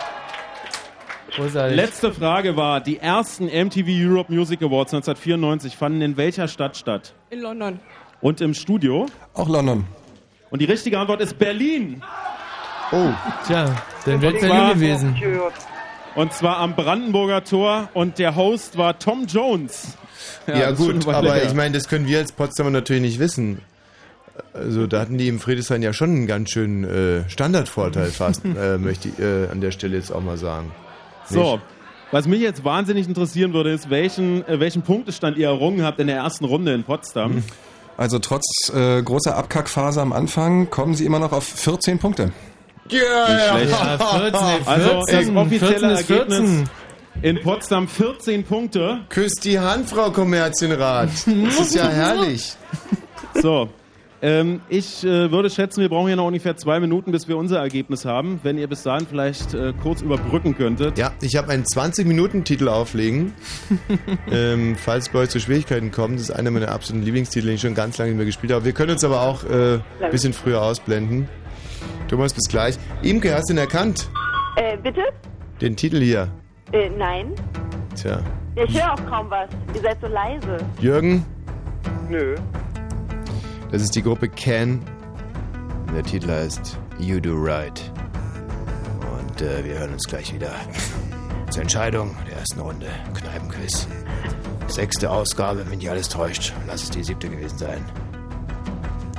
Speaker 1: Großartig.
Speaker 5: Letzte Frage war, die ersten MTV Europe Music Awards 1994 fanden in welcher Stadt statt?
Speaker 12: In London.
Speaker 5: Und im Studio?
Speaker 11: Auch London.
Speaker 5: Und die richtige Antwort ist Berlin.
Speaker 2: Oh.
Speaker 1: Tja, dann wird
Speaker 5: Und
Speaker 1: Berlin
Speaker 5: zwar-
Speaker 1: gewesen.
Speaker 5: Und zwar am Brandenburger Tor und der Host war Tom Jones.
Speaker 2: Ja,
Speaker 5: schon
Speaker 2: gut, aber ich meine, das können wir als Potsdamer natürlich nicht wissen. Also da hatten die im Friedrichshain ja schon einen ganz schönen äh, Standardvorteil fast, äh, möchte ich äh, an der Stelle jetzt auch mal sagen.
Speaker 5: So, was mich jetzt wahnsinnig interessieren würde, ist, welchen, äh, welchen Punktestand ihr errungen habt in der ersten Runde in Potsdam.
Speaker 11: Also trotz äh, großer Abkackphase am Anfang kommen sie immer noch auf 14 Punkte.
Speaker 5: Nicht schlecht.
Speaker 1: Ja, 14,
Speaker 5: Also das
Speaker 1: 14,
Speaker 5: offizielle
Speaker 1: 14
Speaker 5: Ergebnis
Speaker 1: 14.
Speaker 5: in Potsdam 14 Punkte.
Speaker 2: Küsst die Hand, Frau Kommerzienrat. Das ist ja herrlich.
Speaker 5: So, ähm, ich äh, würde schätzen, wir brauchen hier noch ungefähr zwei Minuten, bis wir unser Ergebnis haben. Wenn ihr bis dahin vielleicht äh, kurz überbrücken könntet.
Speaker 2: Ja, ich habe einen 20-Minuten-Titel auflegen. ähm, falls bei euch zu Schwierigkeiten kommt, das ist einer meiner absoluten Lieblingstitel, den ich schon ganz lange nicht mehr gespielt habe. Wir können uns aber auch äh, ein bisschen früher ausblenden. Thomas, bis gleich. Imke, hast du ihn erkannt?
Speaker 8: Äh, bitte?
Speaker 2: Den Titel hier.
Speaker 8: Äh, nein.
Speaker 2: Tja.
Speaker 8: Ja, ich höre auch kaum was. Ihr seid so leise.
Speaker 2: Jürgen,
Speaker 7: Nö.
Speaker 2: Das ist die Gruppe Can. Der Titel heißt You Do Right. Und äh, wir hören uns gleich wieder zur Entscheidung der ersten Runde. Kneipenquiz. Sechste Ausgabe, wenn nicht alles täuscht. Lass es die siebte gewesen sein.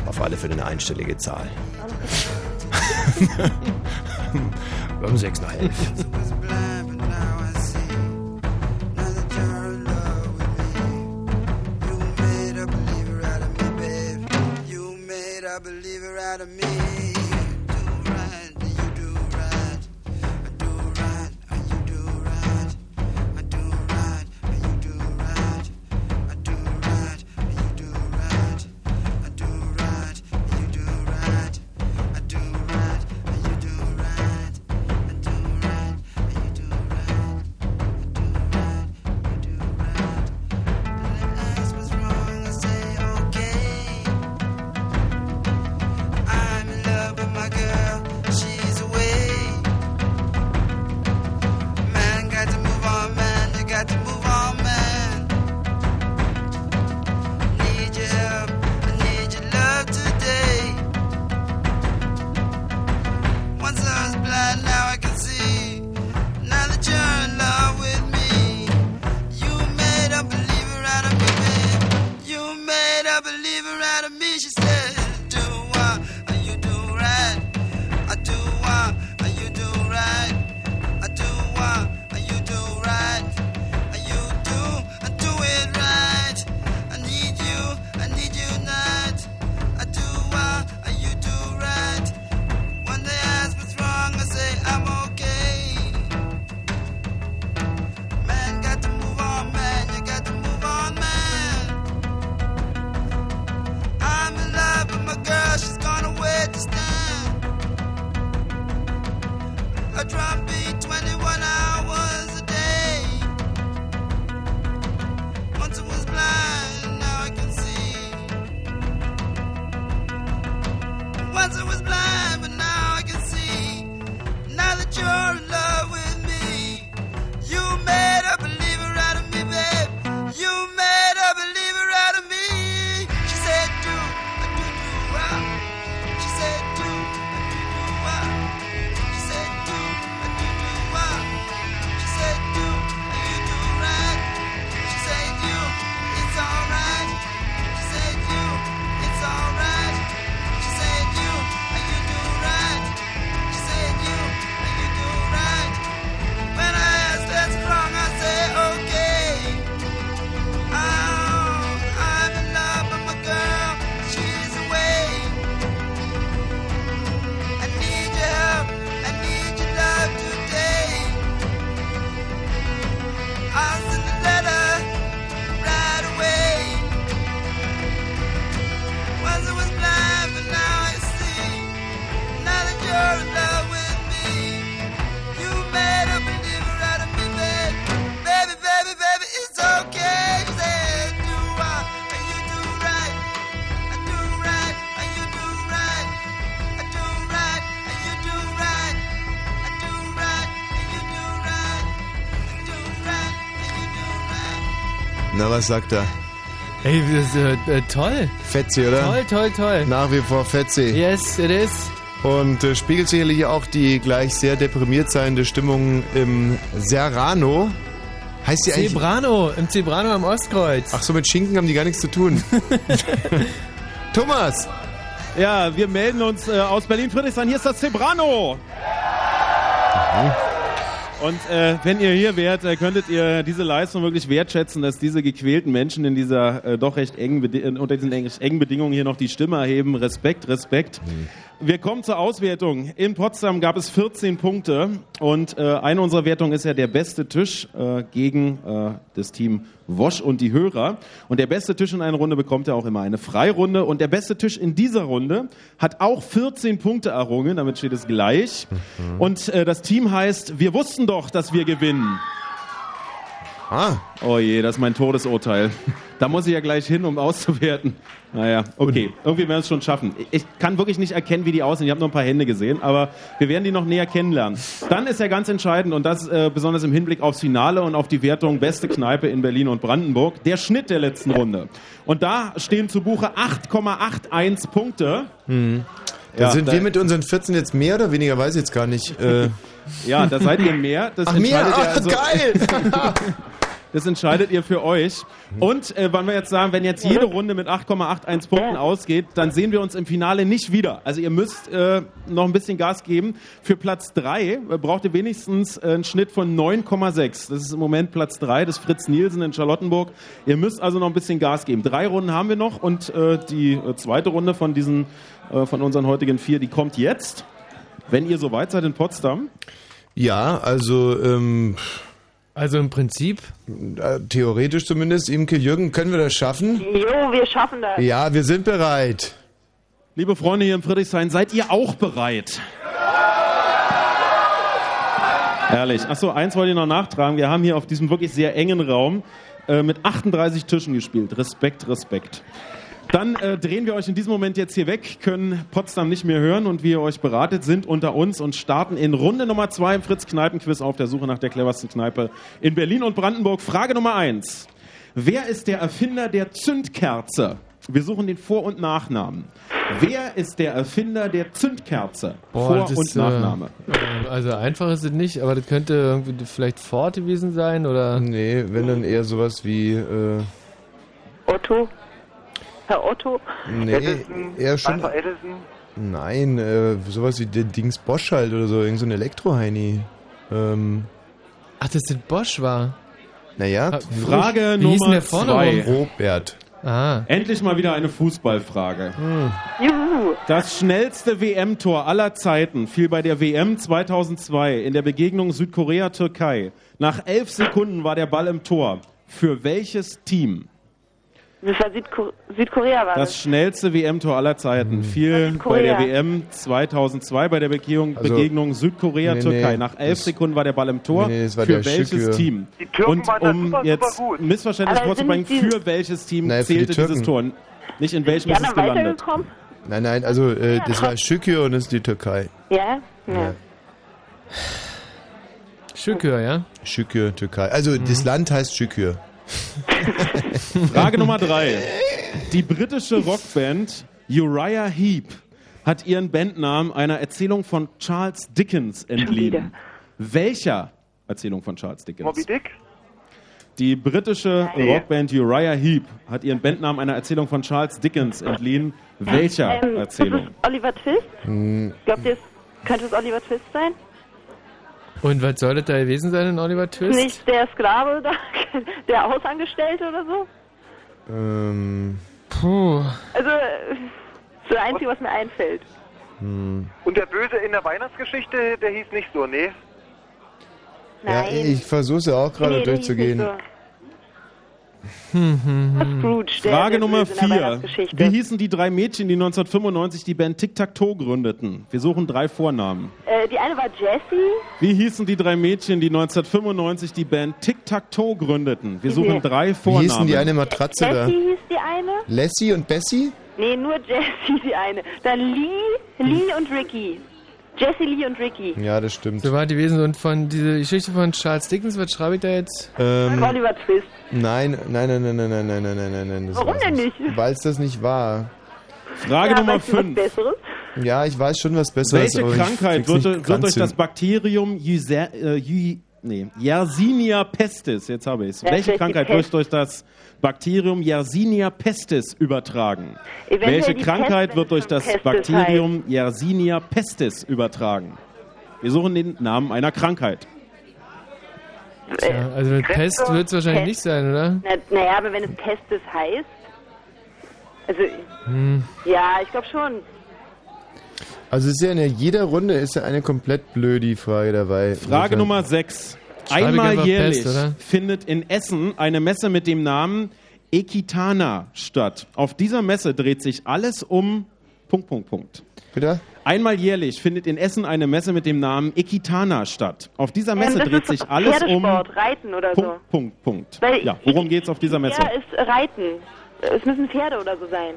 Speaker 2: Auf alle Fälle eine einstellige Zahl. um sechs nach elf.
Speaker 13: me.
Speaker 2: Was sagt er?
Speaker 1: Ey, das ist äh, äh, toll.
Speaker 2: Fetzi, oder?
Speaker 1: Toll, toll, toll.
Speaker 2: Nach wie vor Fetzi.
Speaker 1: Yes, it is.
Speaker 2: Und äh, spiegelt sicherlich auch die gleich sehr deprimiert seiende Stimmung im Serrano. Heißt die eigentlich...
Speaker 1: Zebrano, im Zebrano am Ostkreuz.
Speaker 2: Ach so, mit Schinken haben die gar nichts zu tun. Thomas!
Speaker 5: Ja, wir melden uns äh, aus Berlin-Friedrichshain. Hier ist das Zebrano. Und äh, wenn ihr hier wärt, äh, könntet ihr diese Leistung wirklich wertschätzen, dass diese gequälten Menschen in dieser äh, doch recht engen Bedi äh, unter diesen eng engen Bedingungen hier noch die Stimme erheben. Respekt, Respekt. Wir kommen zur Auswertung. In Potsdam gab es 14 Punkte und äh, eine unserer Wertungen ist ja der beste Tisch äh, gegen äh, das Team Wosch und die Hörer. Und der beste Tisch in einer Runde bekommt ja auch immer eine Freirunde. Und der beste Tisch in dieser Runde hat auch 14 Punkte errungen. Damit steht es gleich. Und äh, das Team heißt, wir wussten doch, dass wir gewinnen.
Speaker 2: Ah.
Speaker 5: Oh je, das ist mein Todesurteil. Da muss ich ja gleich hin, um auszuwerten. Naja, okay. Irgendwie werden wir es schon schaffen. Ich kann wirklich nicht erkennen, wie die aussehen. Ich habe nur ein paar Hände gesehen, aber wir werden die noch näher kennenlernen. Dann ist ja ganz entscheidend, und das äh, besonders im Hinblick aufs Finale und auf die Wertung beste Kneipe in Berlin und Brandenburg, der Schnitt der letzten Runde. Und da stehen zu Buche 8,81 Punkte.
Speaker 2: Hm. Da
Speaker 5: Ja,
Speaker 2: sind
Speaker 5: da-
Speaker 2: wir mit unseren 14 jetzt mehr oder weniger, weiß ich jetzt gar nicht. Äh,
Speaker 5: Ja, da seid ihr mehr. Das
Speaker 2: Ach, mehr? Ah,
Speaker 5: also,
Speaker 2: geil!
Speaker 5: Das entscheidet ihr für euch. Und äh, wollen wir jetzt sagen, wenn jetzt jede Runde mit 8,81 Punkten ausgeht, dann sehen wir uns im Finale nicht wieder. Also ihr müsst äh, noch ein bisschen Gas geben. Für Platz 3 äh, braucht ihr wenigstens äh, einen Schnitt von 9,6. Das ist im Moment Platz 3 des Fritz Nielsen in Charlottenburg. Ihr müsst also noch ein bisschen Gas geben. Drei Runden haben wir noch und äh, die äh, zweite Runde von diesen, äh, von unseren heutigen vier, die kommt jetzt. Wenn ihr soweit seid in Potsdam.
Speaker 2: ja, also ähm,
Speaker 1: Also im Prinzip.
Speaker 2: äh, theoretisch zumindest, Imke Jürgen, können wir das schaffen?
Speaker 8: Jo, wir schaffen das.
Speaker 2: Ja, wir sind bereit.
Speaker 5: Liebe Freunde hier in Friedrichshain, seid ihr auch bereit? Herrlich. Achso, eins wollte ich noch nachtragen. Wir haben hier auf diesem wirklich sehr engen Raum äh, mit 38 Tischen gespielt. Respekt, Respekt. Dann äh, drehen wir euch in diesem Moment jetzt hier weg, können Potsdam nicht mehr hören und wie ihr euch beratet, sind unter uns und starten in Runde Nummer zwei im Fritz-Kneipen-Quiz auf der Suche nach der cleversten Kneipe in Berlin und Brandenburg. Frage Nummer eins. Wer ist der Erfinder der Zündkerze? Wir suchen den Vor- und Nachnamen. Wer ist der Erfinder der Zündkerze? Vor-
Speaker 1: das,
Speaker 5: und Nachname.
Speaker 1: Äh, also einfach ist es nicht, aber das könnte irgendwie vielleicht Ford gewesen sein oder.
Speaker 2: Nee, wenn dann eher sowas wie. Äh,
Speaker 8: Otto. Herr Otto.
Speaker 2: nee, eher schon.
Speaker 7: Alpha Edison.
Speaker 2: Nein, äh, sowas wie der Dings Bosch halt oder so, irgend so ein Elektroheini. Ähm,
Speaker 1: Ach, das Bosch war.
Speaker 2: naja,
Speaker 5: Frage
Speaker 1: Wie
Speaker 5: Nummer zwei.
Speaker 2: Robert.
Speaker 1: Ah.
Speaker 5: Endlich mal wieder eine Fußballfrage.
Speaker 8: Juhu.
Speaker 5: Das schnellste WM-Tor aller Zeiten fiel bei der WM 2002 in der Begegnung Südkorea-Türkei. Nach elf Sekunden war der Ball im Tor. Für welches Team?
Speaker 8: Das war Südko Südkorea, war
Speaker 5: Das
Speaker 8: das.
Speaker 5: schnellste WM-Tor aller Zeiten fiel bei der. WM 2002 bei der Begegnung,
Speaker 2: Also-
Speaker 5: Begegnung Südkorea-Türkei.
Speaker 2: Nee, nee,
Speaker 5: Nach elf Sekunden war der Ball im Tor.
Speaker 2: Nee,
Speaker 5: für welches
Speaker 2: Schücke.
Speaker 5: Team?
Speaker 7: Die Türken
Speaker 5: Und
Speaker 7: waren da
Speaker 5: um
Speaker 7: super,
Speaker 5: jetzt
Speaker 7: super
Speaker 5: Missverständnis vorzubringen, für welches Team
Speaker 2: Naja, für die
Speaker 5: zählte dieses. Tor? Nicht in welchem ist es gelandet.
Speaker 2: Nein, nein, also äh, das war Schükür und das ist die Türkei.
Speaker 8: Ja? Ja.
Speaker 1: Schükür, ja?
Speaker 2: Schükür, Türkei. Also das Land heißt Schükür.
Speaker 5: Frage Nummer drei. Die britische Rockband Uriah Heep hat ihren Bandnamen einer Erzählung von Charles Dickens entliehen. Welcher Erzählung von Charles Dickens?
Speaker 7: Moby Dick.
Speaker 5: Die britische Rockband Uriah Heep hat ihren Bandnamen einer Erzählung von Charles Dickens entliehen. Welcher
Speaker 8: Ähm,
Speaker 5: Erzählung?
Speaker 8: Oliver Twist?
Speaker 2: Hm,
Speaker 8: Glaubt ihr, könnte es Oliver Twist sein?
Speaker 1: Und was soll das da gewesen sein in Oliver Twist?
Speaker 8: Nicht der Sklave da, der Hausangestellte oder so?
Speaker 2: ähm,
Speaker 1: Puh.
Speaker 8: Also, äh, das Einzige, was mir einfällt.
Speaker 2: hm.
Speaker 7: Und der Böse in der Weihnachtsgeschichte, der hieß nicht so, nee.
Speaker 2: Ja,
Speaker 8: Nein.
Speaker 2: ich versuche es ja auch gerade
Speaker 8: Nee,
Speaker 2: durchzugehen.
Speaker 8: nicht so.
Speaker 1: Hm, hm, hm.
Speaker 8: Scrooge, der,
Speaker 5: Frage
Speaker 8: der
Speaker 5: Nummer vier. Wie hießen die drei Mädchen, die 1995 die Band Tic Tac Toe gründeten? Wir suchen drei Vornamen.
Speaker 8: Äh, die eine war Jessie.
Speaker 5: Wie hießen die drei Mädchen, die 1995 die Band Tic Tac Toe gründeten? Wir suchen
Speaker 8: Nee.
Speaker 5: drei
Speaker 2: Wie
Speaker 5: Vornamen.
Speaker 2: hießen die eine Matratze da?
Speaker 8: Jessie hieß die eine.
Speaker 2: Lassie und Bessie?
Speaker 8: Nee, nur Jessie die eine. Dann Lee, Lee und Ricky. Jesse Lee und Ricky.
Speaker 2: Ja, das stimmt.
Speaker 1: So war die Wesen und von dieser Geschichte von Charles Dickens, was schreibe ich da jetzt?
Speaker 2: Ähm,
Speaker 8: Oliver Twist.
Speaker 2: Nein, nein, nein, nein, nein, nein, nein, nein, nein, nein, nein. das
Speaker 8: Warum denn nicht?
Speaker 2: Weil es das nicht war.
Speaker 5: Frage
Speaker 8: ja,
Speaker 5: Nummer
Speaker 8: weißt du was
Speaker 5: 5.
Speaker 8: Besseres?
Speaker 2: Ja, ich weiß schon was Besseres.
Speaker 5: Welche Krankheit wird, wird durch
Speaker 2: krank
Speaker 5: das
Speaker 2: hin.
Speaker 5: Bakterium Yser- äh, Yu- nee, Yersinia pestis, jetzt habe ich es.
Speaker 8: Ja,
Speaker 5: Welche Krankheit wird durch das Bakterium Yersinia pestis übertragen?
Speaker 8: Eventuell
Speaker 5: Welche Krankheit
Speaker 8: Pest,
Speaker 5: wird durch das
Speaker 8: Pestis
Speaker 5: Bakterium Yersinia pestis übertragen? Wir suchen den Namen einer Krankheit.
Speaker 1: Ja, also mit
Speaker 8: Krebs
Speaker 1: Pest wird es wahrscheinlich
Speaker 8: Pest?
Speaker 1: nicht sein, oder?
Speaker 8: Na, naja, aber wenn es Pestis heißt. Also,
Speaker 1: Hm.
Speaker 8: ja, ich glaube schon.
Speaker 2: Also es ist ja in jeder Runde ist ja eine komplett blöde Frage dabei.
Speaker 5: Frage Nummer 6.
Speaker 2: Schreibe
Speaker 5: Einmal jährlich
Speaker 2: Pest,
Speaker 5: findet in Essen eine Messe mit dem Namen Ekitana statt. Auf dieser Messe dreht sich alles um Punkt, Punkt, Punkt.
Speaker 2: Bitte?
Speaker 5: Einmal jährlich findet in Essen eine Messe mit dem Namen Ekitana statt. Auf dieser Messe
Speaker 8: Ähm,
Speaker 5: dreht sich alles um
Speaker 8: Reiten oder so.
Speaker 5: Punkt, Punkt, Punkt. Ja, worum geht's auf dieser Messe?
Speaker 8: Ja, ist Reiten. Es müssen Pferde oder so sein.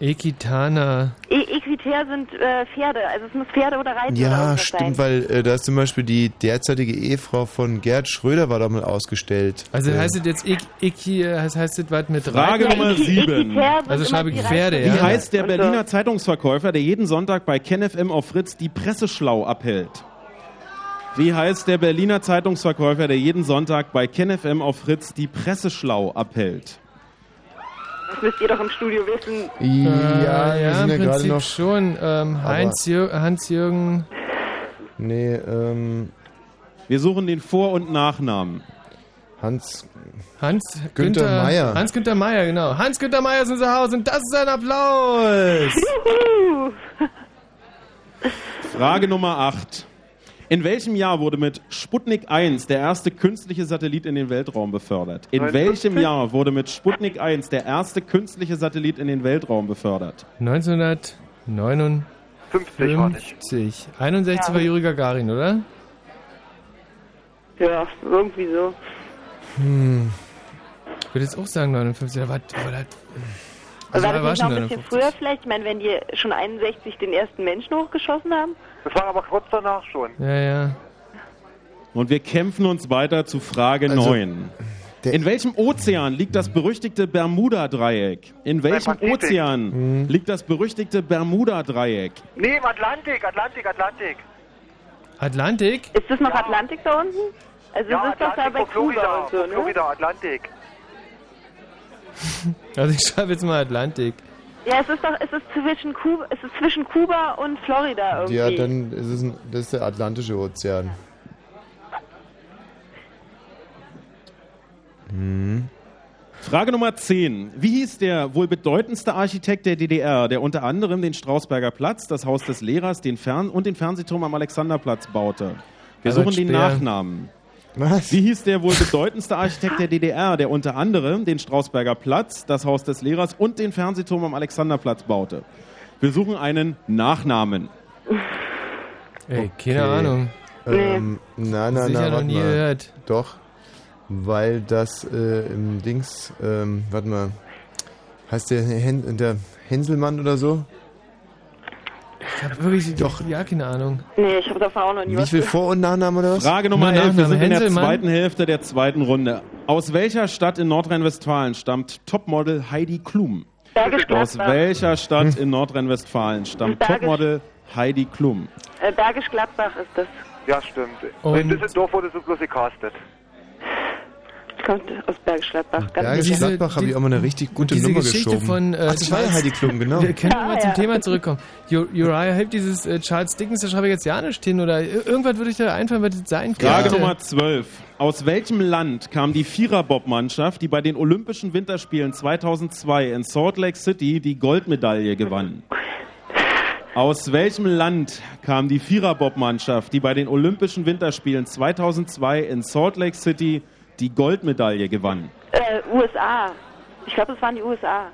Speaker 1: Ekitana.
Speaker 8: E Equitär sind äh, Pferde, also es muss Pferde oder Reiten oder
Speaker 2: Ja,
Speaker 8: irgendwas
Speaker 2: stimmt,
Speaker 8: sein.
Speaker 2: weil äh, da ist zum Beispiel die derzeitige Ehefrau von Gerd Schröder war da mal ausgestellt.
Speaker 1: Also
Speaker 2: äh,
Speaker 1: heißt es jetzt äh, heißt, heißt es was mit
Speaker 5: Frage? Nummer sieben.
Speaker 1: Also schreibe ich Pferde,
Speaker 5: Wie
Speaker 1: ja.
Speaker 5: heißt der Berliner Zeitungsverkäufer, der jeden Sonntag bei KenFM auf Fritz die Presseschlau abhält? Wie heißt der Berliner Zeitungsverkäufer, der jeden Sonntag bei KenFM auf Fritz die Presseschlau abhält?
Speaker 8: Das müsst ihr doch im Studio wissen.
Speaker 2: Ja,
Speaker 1: Äh,
Speaker 2: wir
Speaker 1: ja,
Speaker 2: sind
Speaker 1: im
Speaker 2: ja gerade
Speaker 1: Prinzip
Speaker 2: noch.
Speaker 1: schon. Ähm, Hans-Jürgen.
Speaker 2: Nee, ähm.
Speaker 5: Wir suchen den Vor- und Nachnamen.
Speaker 2: Hans.
Speaker 1: Hans
Speaker 2: Günther
Speaker 1: Günther
Speaker 2: Meier.
Speaker 1: Hans Günther Meier, genau. Hans Günther Meier ist unser Haus und das ist ein Applaus.
Speaker 5: Frage Nummer 8. In welchem Jahr wurde mit Sputnik 1 der erste künstliche Satellit in den Weltraum befördert? In
Speaker 1: 59?
Speaker 5: welchem Jahr wurde mit Sputnik 1 der erste künstliche Satellit in den Weltraum befördert?
Speaker 1: 1959. 61 war Juri Gagarin, oder?
Speaker 8: Ja, irgendwie so.
Speaker 1: Hm. Ich würde jetzt auch sagen 59. Aber, das, also,
Speaker 8: war das
Speaker 1: war
Speaker 8: nicht noch ein bisschen
Speaker 1: 59.
Speaker 8: früher vielleicht? Ich meine, wenn die schon 61 den ersten Menschen hochgeschossen haben?
Speaker 7: Das war aber kurz danach schon.
Speaker 1: Ja, ja.
Speaker 5: Und wir kämpfen uns weiter zu Frage
Speaker 2: Also,
Speaker 5: 9. In welchem Ozean liegt das berüchtigte Bermuda-Dreieck? In welchem. Ozean liegt das berüchtigte Bermuda-Dreieck?
Speaker 7: Nee, im Atlantik, Atlantik, Atlantik.
Speaker 1: Atlantik?
Speaker 8: Ist das noch Atlantik da unten? Also
Speaker 7: ja,
Speaker 8: das ist doch da
Speaker 7: Atlantik
Speaker 8: bei
Speaker 7: vor Florida,
Speaker 8: Kuba und so, ne?
Speaker 7: Florida, Atlantik.
Speaker 1: Also ich schreibe jetzt mal Atlantik.
Speaker 8: Ja, es ist doch, es ist zwischen Kuba, es ist zwischen Kuba und Florida irgendwie.
Speaker 2: Ja, dann ist es ein, das ist der Atlantische Ozean. Hm.
Speaker 5: Frage Nummer 10. Wie hieß der wohl bedeutendste Architekt der DDR, der unter anderem den Strausberger Platz, das Haus des Lehrers den Fern und den Fernsehturm am Alexanderplatz baute? Wir
Speaker 2: Albert
Speaker 5: suchen den
Speaker 2: Speer.
Speaker 5: Nachnamen.
Speaker 2: Was?
Speaker 5: Wie hieß der wohl bedeutendste Architekt der DDR, der unter anderem den Strausberger Platz, das Haus des Lehrers und den Fernsehturm am Alexanderplatz baute? Wir suchen einen Nachnamen.
Speaker 1: Ey, keine Ahnung.
Speaker 2: Ähm, na, na,
Speaker 1: Sicher
Speaker 2: na,
Speaker 1: noch nie
Speaker 2: mal.
Speaker 1: gehört.
Speaker 2: Doch, weil das äh, im Dings, ähm, warte mal, heißt der, Hen der Hänselmann oder so?
Speaker 1: Ich habe wirklich doch ja keine Ahnung.
Speaker 8: Nee, ich habe davon auch noch nie
Speaker 2: Wie
Speaker 8: was
Speaker 2: viel. Vor- und Nachname oder was?
Speaker 5: Frage Nummer
Speaker 1: Nur
Speaker 5: 11. Wir sind in der
Speaker 1: Hänselmann?
Speaker 5: zweiten Hälfte der zweiten Runde. Aus welcher Stadt in Nordrhein-Westfalen stammt Topmodel Heidi Klum?
Speaker 8: Bergisch
Speaker 5: Aus
Speaker 8: Gladbach.
Speaker 5: welcher Stadt in Nordrhein-Westfalen stammt
Speaker 8: Bergisch-
Speaker 5: Topmodel Heidi Klum?
Speaker 8: Äh, Bergisch Gladbach ist das.
Speaker 7: Ja, stimmt.
Speaker 1: Und-
Speaker 7: In Düsseldorf wurde so bloß gecastet.
Speaker 8: Kommt aus Bergisch Gladbach. Ganz
Speaker 2: Bergisch
Speaker 1: Diese-
Speaker 2: Gladbach habe
Speaker 1: die-
Speaker 2: ich auch mal eine richtig gute
Speaker 1: Diese
Speaker 2: Nummer
Speaker 1: Geschichte
Speaker 2: geschoben.
Speaker 1: von äh,
Speaker 2: Ach, das war ja Heidi Klum, genau.
Speaker 1: Wir können
Speaker 8: Ja,
Speaker 1: mal zum
Speaker 8: ja.
Speaker 1: Thema zurückkommen. Uriah Heep, dieses äh, Charles Dickens, da schreibe ich jetzt ja nicht hin oder ir- irgendwas würde ich da einfallen, was das sein
Speaker 5: Frage
Speaker 1: könnte.
Speaker 5: Nummer 12. Aus welchem Land kam die Viererbob-Mannschaft, die bei den Olympischen Winterspielen 2002 in Salt Lake City die Goldmedaille gewann? Aus welchem Land kam die Viererbob-Mannschaft, die bei den Olympischen Winterspielen 2002 in Salt Lake City die Goldmedaille gewann?
Speaker 8: Äh, USA. Ich glaube, es waren die USA.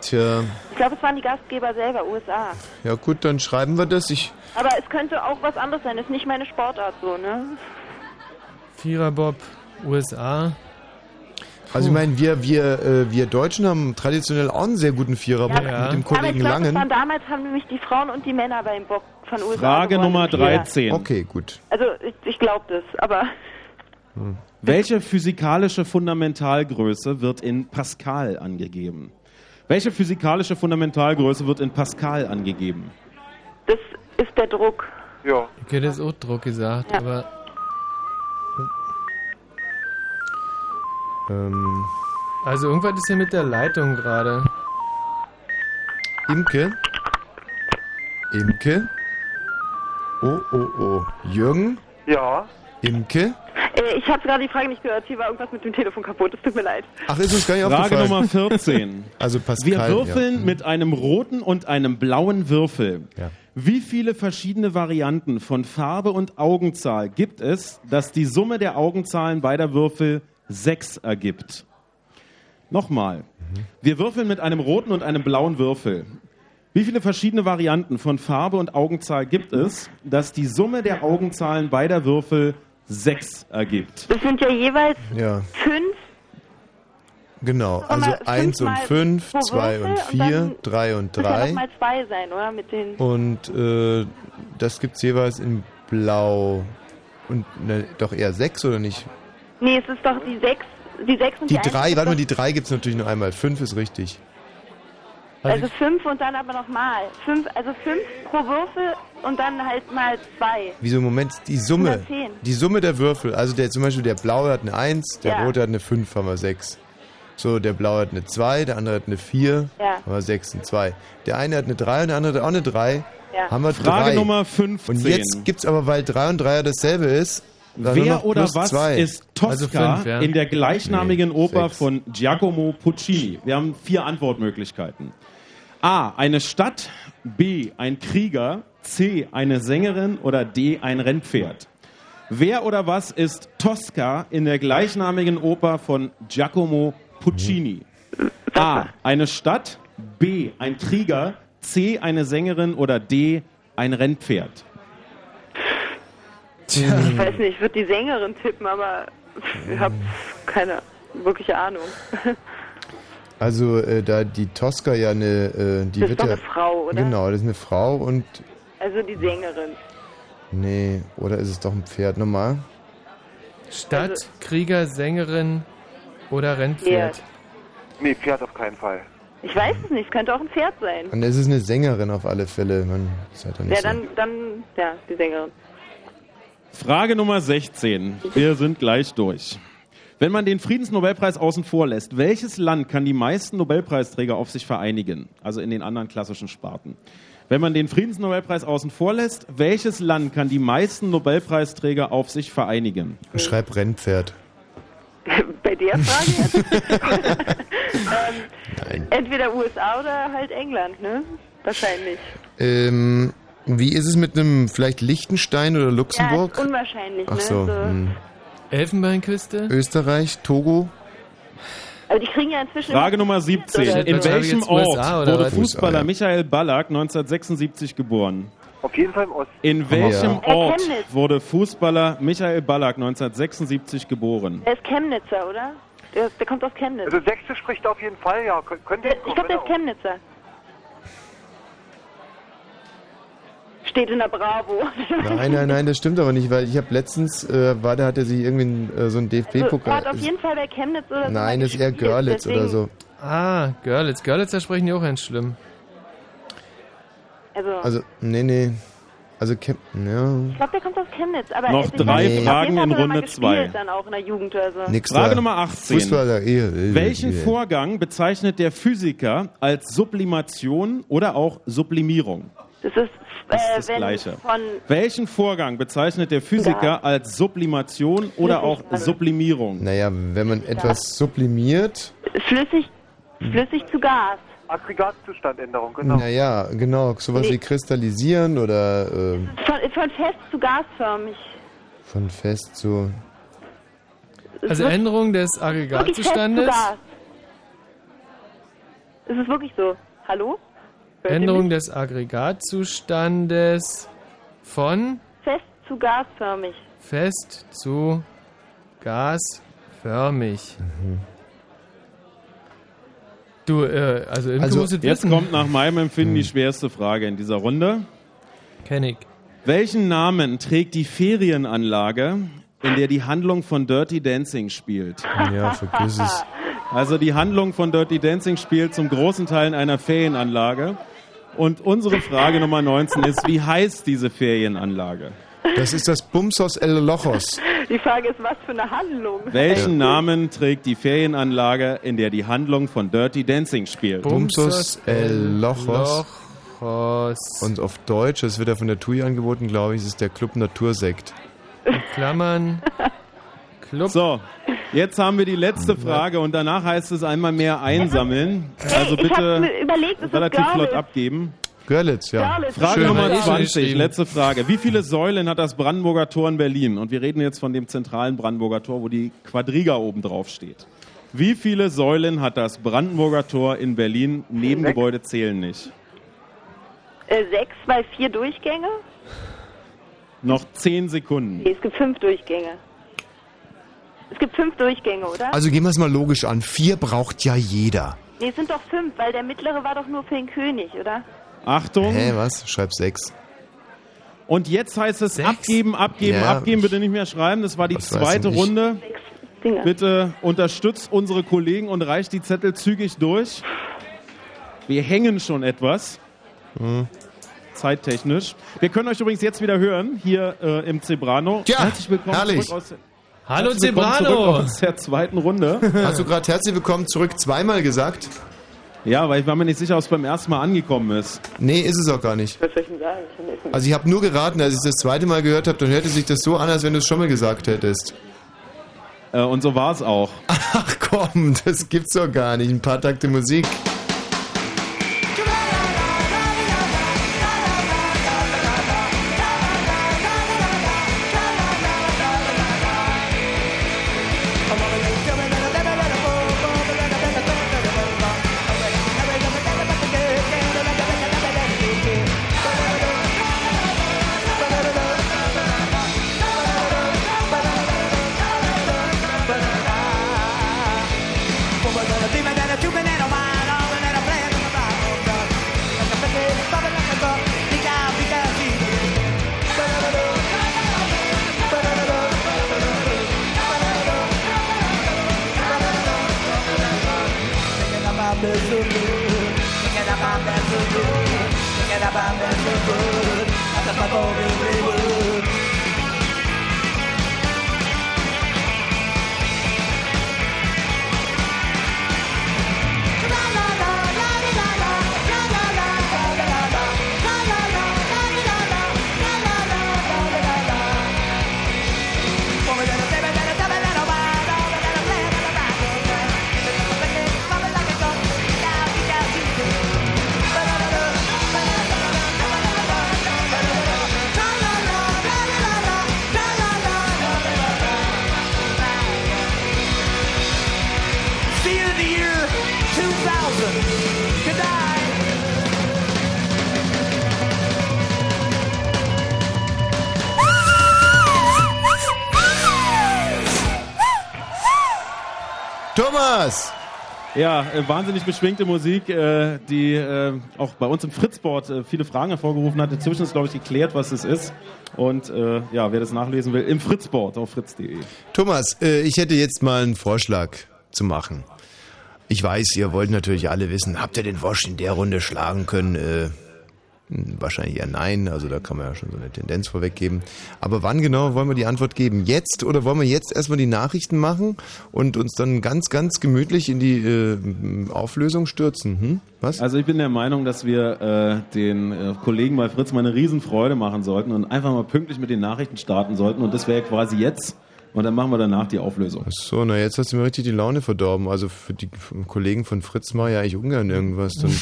Speaker 2: Tja,
Speaker 8: Ich glaube, es waren die Gastgeber selber, USA.
Speaker 2: ja gut, dann schreiben wir das. Ich,
Speaker 8: Aber es könnte auch was anderes sein. Ist nicht meine Sportart so, ne?
Speaker 1: Viererbob, USA.
Speaker 2: also ich meine, wir, wir, äh, wir Deutschen haben traditionell auch einen sehr guten Viererbob
Speaker 1: Ja.
Speaker 2: mit dem
Speaker 8: Aber ich
Speaker 2: Kollegen
Speaker 8: glaube, das
Speaker 2: Langen.
Speaker 8: waren damals haben nämlich die Frauen und die Männer beim Bock von USA
Speaker 5: Frage
Speaker 8: gewonnen.
Speaker 5: Nummer
Speaker 8: Ja.
Speaker 5: 13.
Speaker 2: Okay, gut.
Speaker 8: Also ich, ich glaube das, aber
Speaker 5: Welche physikalische Fundamentalgröße wird in Pascal angegeben? Welche physikalische Fundamentalgröße wird in Pascal angegeben?
Speaker 8: das ist der Druck.
Speaker 7: Ja.
Speaker 1: Ich hätte es auch Druck gesagt,
Speaker 8: Ja.
Speaker 1: aber
Speaker 2: Ähm,
Speaker 1: also irgendwas ist hier mit der Leitung gerade.
Speaker 2: Imke? Imke? Oh, oh, oh. Jürgen?
Speaker 7: Ja.
Speaker 2: Imke?
Speaker 8: Äh, ich habe gerade die Frage nicht gehört. Hier war irgendwas mit dem Telefon kaputt. Es tut mir leid.
Speaker 2: Ach, ist uns gar nicht
Speaker 5: Frage
Speaker 2: aufgefallen.
Speaker 5: Nummer 14.
Speaker 2: Also Pascal.
Speaker 5: Wir würfeln
Speaker 2: ja.
Speaker 5: mit einem roten und einem blauen Würfel.
Speaker 2: Ja.
Speaker 5: Wie viele verschiedene Varianten von Farbe und Augenzahl gibt es, dass die Summe der Augenzahlen beider Würfel 6 ergibt? Nochmal. Wir würfeln mit einem roten und einem blauen Würfel. Wie viele verschiedene Varianten von Farbe und Augenzahl gibt es, dass die Summe der Augenzahlen beider Würfel 6 ergibt?
Speaker 8: Das sind ja jeweils
Speaker 2: Ja,
Speaker 8: fünf.
Speaker 2: genau.
Speaker 8: Mal,
Speaker 2: Also 1 und
Speaker 8: fünfmal
Speaker 2: 5,
Speaker 8: pro
Speaker 2: 2
Speaker 8: Würfel
Speaker 2: und
Speaker 8: und
Speaker 2: 4,
Speaker 8: dann
Speaker 2: 3 und
Speaker 8: Muss ja
Speaker 2: 3.
Speaker 8: nochmal zwei sein, oder? Mit den.
Speaker 2: Und äh, das gibt's jeweils in Blau. Und ne, doch eher 6 oder nicht?
Speaker 8: Nee, es ist doch die sechs. Die sechs und
Speaker 2: Die
Speaker 8: die, eins
Speaker 2: 3,
Speaker 8: ist
Speaker 2: warte mal, die 3 gibt's natürlich nur einmal. 5 ist richtig.
Speaker 8: Also fünf und dann aber nochmal. Fünf, also fünf pro Würfel und dann halt mal zwei.
Speaker 2: Wieso, Moment, die Summe.
Speaker 8: 110.
Speaker 2: Die Summe der Würfel. Also der, zum Beispiel der blaue hat eine 1, der
Speaker 8: Ja.
Speaker 2: rote hat eine 5, haben wir 6. So, der blaue hat eine 2, der andere hat eine 4,
Speaker 8: Ja.
Speaker 2: haben wir 6 und 2. Der eine hat eine 3 und der andere hat auch eine 3,
Speaker 8: Ja.
Speaker 2: haben wir 3.
Speaker 5: Frage Nummer 15.
Speaker 2: Und jetzt gibt's aber, weil 3 und 3 ja dasselbe ist,
Speaker 5: Wer oder was
Speaker 2: zwei.
Speaker 5: ist Tosca
Speaker 2: Also fünf, ja.
Speaker 5: in der gleichnamigen
Speaker 2: Nee,
Speaker 5: Oper
Speaker 2: sechs.
Speaker 5: von Giacomo Puccini? Wir haben vier Antwortmöglichkeiten. A. Eine Stadt. B. Ein Krieger. C. Eine Sängerin. Oder D. Ein Rennpferd. Wer oder was ist Tosca in der gleichnamigen Oper von Giacomo Puccini? A. Eine Stadt. B. Ein Krieger. C. Eine Sängerin. Oder D. Ein Rennpferd.
Speaker 8: Ich weiß nicht, ich würde die Sängerin tippen, aber ich habe keine wirkliche Ahnung.
Speaker 2: Also äh, da die Tosca ja eine, äh, die
Speaker 8: Das ist
Speaker 2: wird
Speaker 8: doch
Speaker 2: ja,
Speaker 8: eine Frau, oder?
Speaker 2: Genau, das ist eine Frau und
Speaker 8: Also die Sängerin.
Speaker 2: nee, oder ist es doch ein Pferd nochmal?
Speaker 1: Stadt,
Speaker 8: Also-
Speaker 1: Krieger, Sängerin oder Rennpferd.
Speaker 8: Pferd.
Speaker 7: Nee, Pferd auf keinen Fall.
Speaker 8: Ich weiß es nicht, es könnte auch ein Pferd sein.
Speaker 2: Und es ist eine Sängerin auf alle Fälle. Man ist halt nicht
Speaker 8: Ja,
Speaker 2: so.
Speaker 8: dann, dann, ja, die Sängerin.
Speaker 5: Frage Nummer 16. Wir sind gleich durch. Wenn man den Friedensnobelpreis außen vor lässt, welches Land kann die meisten Nobelpreisträger auf sich vereinigen? Also in den anderen klassischen Sparten. Wenn man den Friedensnobelpreis außen vor lässt, welches Land kann die meisten Nobelpreisträger auf sich vereinigen?
Speaker 2: Schreib Rennpferd.
Speaker 8: Bei der Frage jetzt? ähm, entweder USA oder halt England, ne? Wahrscheinlich.
Speaker 2: Ähm, wie ist es mit einem vielleicht Liechtenstein oder
Speaker 8: Ja,
Speaker 2: Luxemburg?
Speaker 8: ist unwahrscheinlich,
Speaker 2: Ach
Speaker 8: ne?
Speaker 2: so. hm.
Speaker 1: Elfenbeinküste?
Speaker 2: Österreich, Togo?
Speaker 8: Aber die kriegen ja inzwischen.
Speaker 5: Frage Nummer 17.
Speaker 8: Oder-
Speaker 5: In welchem Ort
Speaker 1: USA
Speaker 5: wurde
Speaker 1: was?
Speaker 5: Fußballer. Michael Ballack 1976 geboren?
Speaker 7: Auf jeden Fall im Osten.
Speaker 5: In welchem
Speaker 2: Ja.
Speaker 5: Ort wurde Fußballer Michael Ballack 1976 geboren?
Speaker 8: Der ist Chemnitzer, oder? Der, der kommt aus Chemnitz.
Speaker 7: Also Sächsisch spricht er auf jeden Fall, ja. Kön- Könnte
Speaker 8: Der, ich glaube, der ist Chemnitzer. Steht in der Bravo.
Speaker 2: Nein, nein, nein, das stimmt aber nicht, weil ich habe letztens, äh, war, da hatte sie irgendwie äh, so
Speaker 8: Also,
Speaker 2: DFB-Pokal.
Speaker 8: hat auf jeden Fall bei Chemnitz oder so.
Speaker 2: Nein, das ist eher Görlitz oder
Speaker 8: deswegen-
Speaker 2: so.
Speaker 1: Ah, Görlitz. Görlitzer sprechen die auch ganz schlimm.
Speaker 8: Also,
Speaker 2: Also, nee, nee. Also, Chem ja.
Speaker 8: ich glaube, der kommt aus Chemnitz. Aber
Speaker 5: Noch drei
Speaker 8: jeden
Speaker 5: Fragen in
Speaker 8: er
Speaker 5: Runde
Speaker 8: gespielt
Speaker 5: zwei.
Speaker 8: Dann auch in der Jugend also.
Speaker 2: Nix
Speaker 5: Frage
Speaker 2: da.
Speaker 5: Nummer 18.
Speaker 2: Fußballer, eh, eh,
Speaker 5: Welchen
Speaker 2: eh.
Speaker 5: Vorgang bezeichnet der Physiker als Sublimation oder auch Sublimierung?
Speaker 8: Das ist,
Speaker 5: Das
Speaker 8: äh,
Speaker 5: ist das
Speaker 8: wenn
Speaker 5: Gleiche.
Speaker 8: von
Speaker 5: Welchen Vorgang bezeichnet der Physiker
Speaker 8: Ja.
Speaker 5: als Sublimation oder auch Sublimierung?
Speaker 2: Naja, wenn man etwas sublimiert,
Speaker 8: flüssig, flüssig zu Gas.
Speaker 7: Aggregatzustandänderung, genau.
Speaker 2: naja, genau, sowas
Speaker 8: Nee.
Speaker 2: wie kristallisieren oder äh,
Speaker 8: Von, von fest zu gasförmig.
Speaker 2: von fest zu.
Speaker 8: Es
Speaker 1: Also Änderung des
Speaker 8: wirklich fest zu
Speaker 1: Aggregatzustandes.
Speaker 8: Gas. Ist es wirklich so? Hallo?
Speaker 1: Änderung des Aggregatzustandes von
Speaker 8: Fest zu gasförmig.
Speaker 1: fest zu gasförmig. Du, äh, also
Speaker 5: Also jetzt
Speaker 1: wissen.
Speaker 5: kommt nach meinem Empfinden die schwerste Frage in dieser Runde.
Speaker 1: Kenn ich.
Speaker 5: Welchen Namen trägt die Ferienanlage, in der die Handlung von Dirty Dancing spielt?
Speaker 2: Ja, vergiss es.
Speaker 5: Also die Handlung von Dirty Dancing spielt zum großen Teil in einer Ferienanlage. Und unsere Frage Nummer 19 ist, wie heißt diese Ferienanlage?
Speaker 2: Das ist das Bumsos El Lochos.
Speaker 8: Die Frage ist, was für eine Handlung?
Speaker 5: Welchen Namen trägt die Ferienanlage, in der die Handlung von Dirty Dancing spielt?
Speaker 2: Bumsos El Lochos.
Speaker 1: Lochos.
Speaker 2: Und auf Deutsch, das wird ja von der TUI angeboten, glaube ich, ist der Club Natursekt.
Speaker 1: In Klammern. Club.
Speaker 5: So, jetzt haben wir die letzte Frage und danach heißt es einmal mehr einsammeln. Also bitte
Speaker 8: überlegt,
Speaker 5: relativ flott abgeben.
Speaker 2: Görlitz, ja.
Speaker 8: Görlitz.
Speaker 5: Frage
Speaker 2: Schön.
Speaker 5: Nummer
Speaker 1: Schön
Speaker 5: 20,
Speaker 1: geschrieben.
Speaker 5: letzte Frage. Wie viele Säulen hat das Brandenburger Tor in Berlin? Und wir reden jetzt von dem zentralen Brandenburger Tor, wo die Quadriga oben drauf steht. Wie viele Säulen hat das Brandenburger Tor in Berlin? Nebengebäude zählen nicht.
Speaker 8: Äh, sechs, weil vier Durchgänge?
Speaker 5: Noch zehn Sekunden.
Speaker 8: Nee, es gibt fünf Durchgänge. Es gibt fünf Durchgänge, oder?
Speaker 2: Also gehen wir es mal logisch an. Vier braucht ja jeder.
Speaker 8: nee, es sind doch fünf, weil der mittlere war doch nur für den König, oder?
Speaker 5: Achtung.
Speaker 2: Hä, was? Schreib sechs.
Speaker 5: Und jetzt heißt es abgeben, abgeben,
Speaker 2: Ja.
Speaker 5: abgeben. Bitte nicht mehr schreiben. Das war die
Speaker 2: weiß
Speaker 5: zweite
Speaker 2: ich.
Speaker 5: Runde.
Speaker 8: Dinge.
Speaker 5: Bitte unterstützt unsere Kollegen und reicht die Zettel zügig durch. Wir hängen schon etwas.
Speaker 2: Hm.
Speaker 5: Zeittechnisch. Wir können euch übrigens jetzt wieder hören, hier äh, im Zebrano.
Speaker 2: Ja,
Speaker 5: herzlich willkommen
Speaker 2: herrlich.
Speaker 5: zurück aus,
Speaker 1: Hallo
Speaker 5: herzlich willkommen
Speaker 1: Zebrano.
Speaker 5: Aus der zweiten Runde.
Speaker 2: Hast du gerade herzlich willkommen zurück zweimal gesagt?
Speaker 5: ja, weil ich war mir nicht sicher, ob es beim ersten Mal angekommen ist.
Speaker 2: Nee, ist es auch gar nicht.
Speaker 8: Was soll ich denn sagen?
Speaker 2: Also ich habe nur geraten, als ich das zweite Mal gehört habe, dann hörte sich das so an, als wenn du es schon mal gesagt hättest.
Speaker 5: Äh, und so war es auch.
Speaker 2: Ach komm, das gibt's doch gar nicht. Ein paar Takte Musik.
Speaker 5: Ja, äh, wahnsinnig beschwingte Musik, äh, die äh, auch bei uns im Fritzboard viele Fragen hervorgerufen hat. Inzwischen ist, glaube ich, geklärt, was es ist. Und ja, wer das nachlesen will, im Fritzboard auf fritz.de.
Speaker 2: Thomas, ich hätte jetzt mal einen Vorschlag zu machen. Ich weiß, ihr wollt natürlich alle wissen, habt ihr den Wosch in der Runde schlagen können? Wahrscheinlich eher nein, also da kann man ja schon so eine Tendenz vorweggeben. Aber wann genau wollen wir die Antwort geben? Jetzt oder wollen wir jetzt erstmal die Nachrichten machen und uns dann ganz, ganz gemütlich in die äh, Auflösung stürzen? Hm? Was?
Speaker 5: Also ich bin der Meinung, dass wir äh, den äh, Kollegen bei Fritz mal eine Riesenfreude machen sollten und einfach mal pünktlich mit den Nachrichten starten sollten. Und das wäre quasi jetzt. Und dann machen wir danach die Auflösung.
Speaker 2: So, na jetzt hast du mir richtig die Laune verdorben. Also für die Kollegen von Fritz mache ja eigentlich ungern irgendwas. Dann,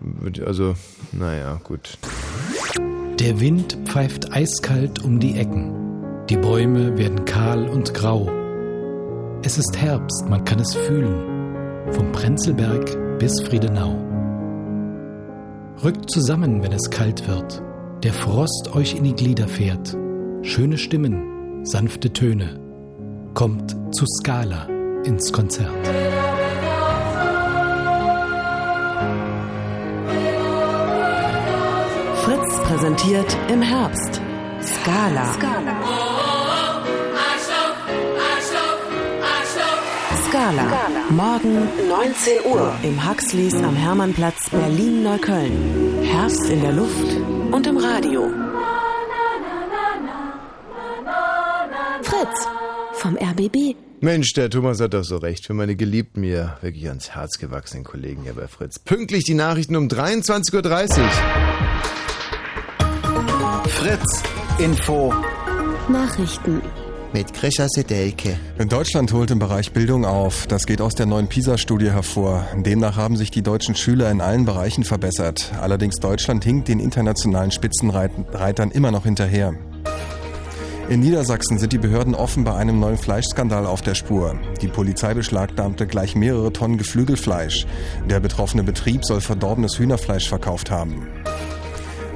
Speaker 2: wird- also, naja, gut.
Speaker 14: Der Wind pfeift eiskalt um die Ecken. Die Bäume werden kahl und grau. Es ist Herbst, man kann es fühlen. Vom Prenzlberg bis Friedenau. Rückt zusammen, wenn es kalt wird. Der Frost euch in die Glieder fährt. Schöne Stimmen, sanfte Töne. Kommt zu Scala ins Konzert.
Speaker 15: Fritz präsentiert im Herbst. Scala. Scala. Morgen 19 Uhr im Huxleys am Hermannplatz Berlin-Neukölln. Herbst in der Luft und im Radio.
Speaker 10: Vom RBB.
Speaker 2: Mensch, der Thomas hat doch so recht. Für meine geliebten, mir wirklich ans Herz gewachsenen Kollegen hier bei Fritz. Pünktlich die Nachrichten um 23.30 Uhr.
Speaker 3: Fritz, Info.
Speaker 10: Nachrichten.
Speaker 2: Mit Grisha Sedelke.
Speaker 11: Deutschland holt im Bereich Bildung auf. Das geht aus der neuen PISA-Studie hervor. Demnach haben sich die deutschen Schüler in allen Bereichen verbessert. Allerdings Deutschland hinkt den internationalen Spitzenreitern immer noch hinterher. In Niedersachsen sind die Behörden offen bei einem neuen Fleischskandal auf der Spur. Die Polizei beschlagnahmte gleich mehrere Tonnen Geflügelfleisch. Der betroffene Betrieb soll verdorbenes Hühnerfleisch verkauft haben.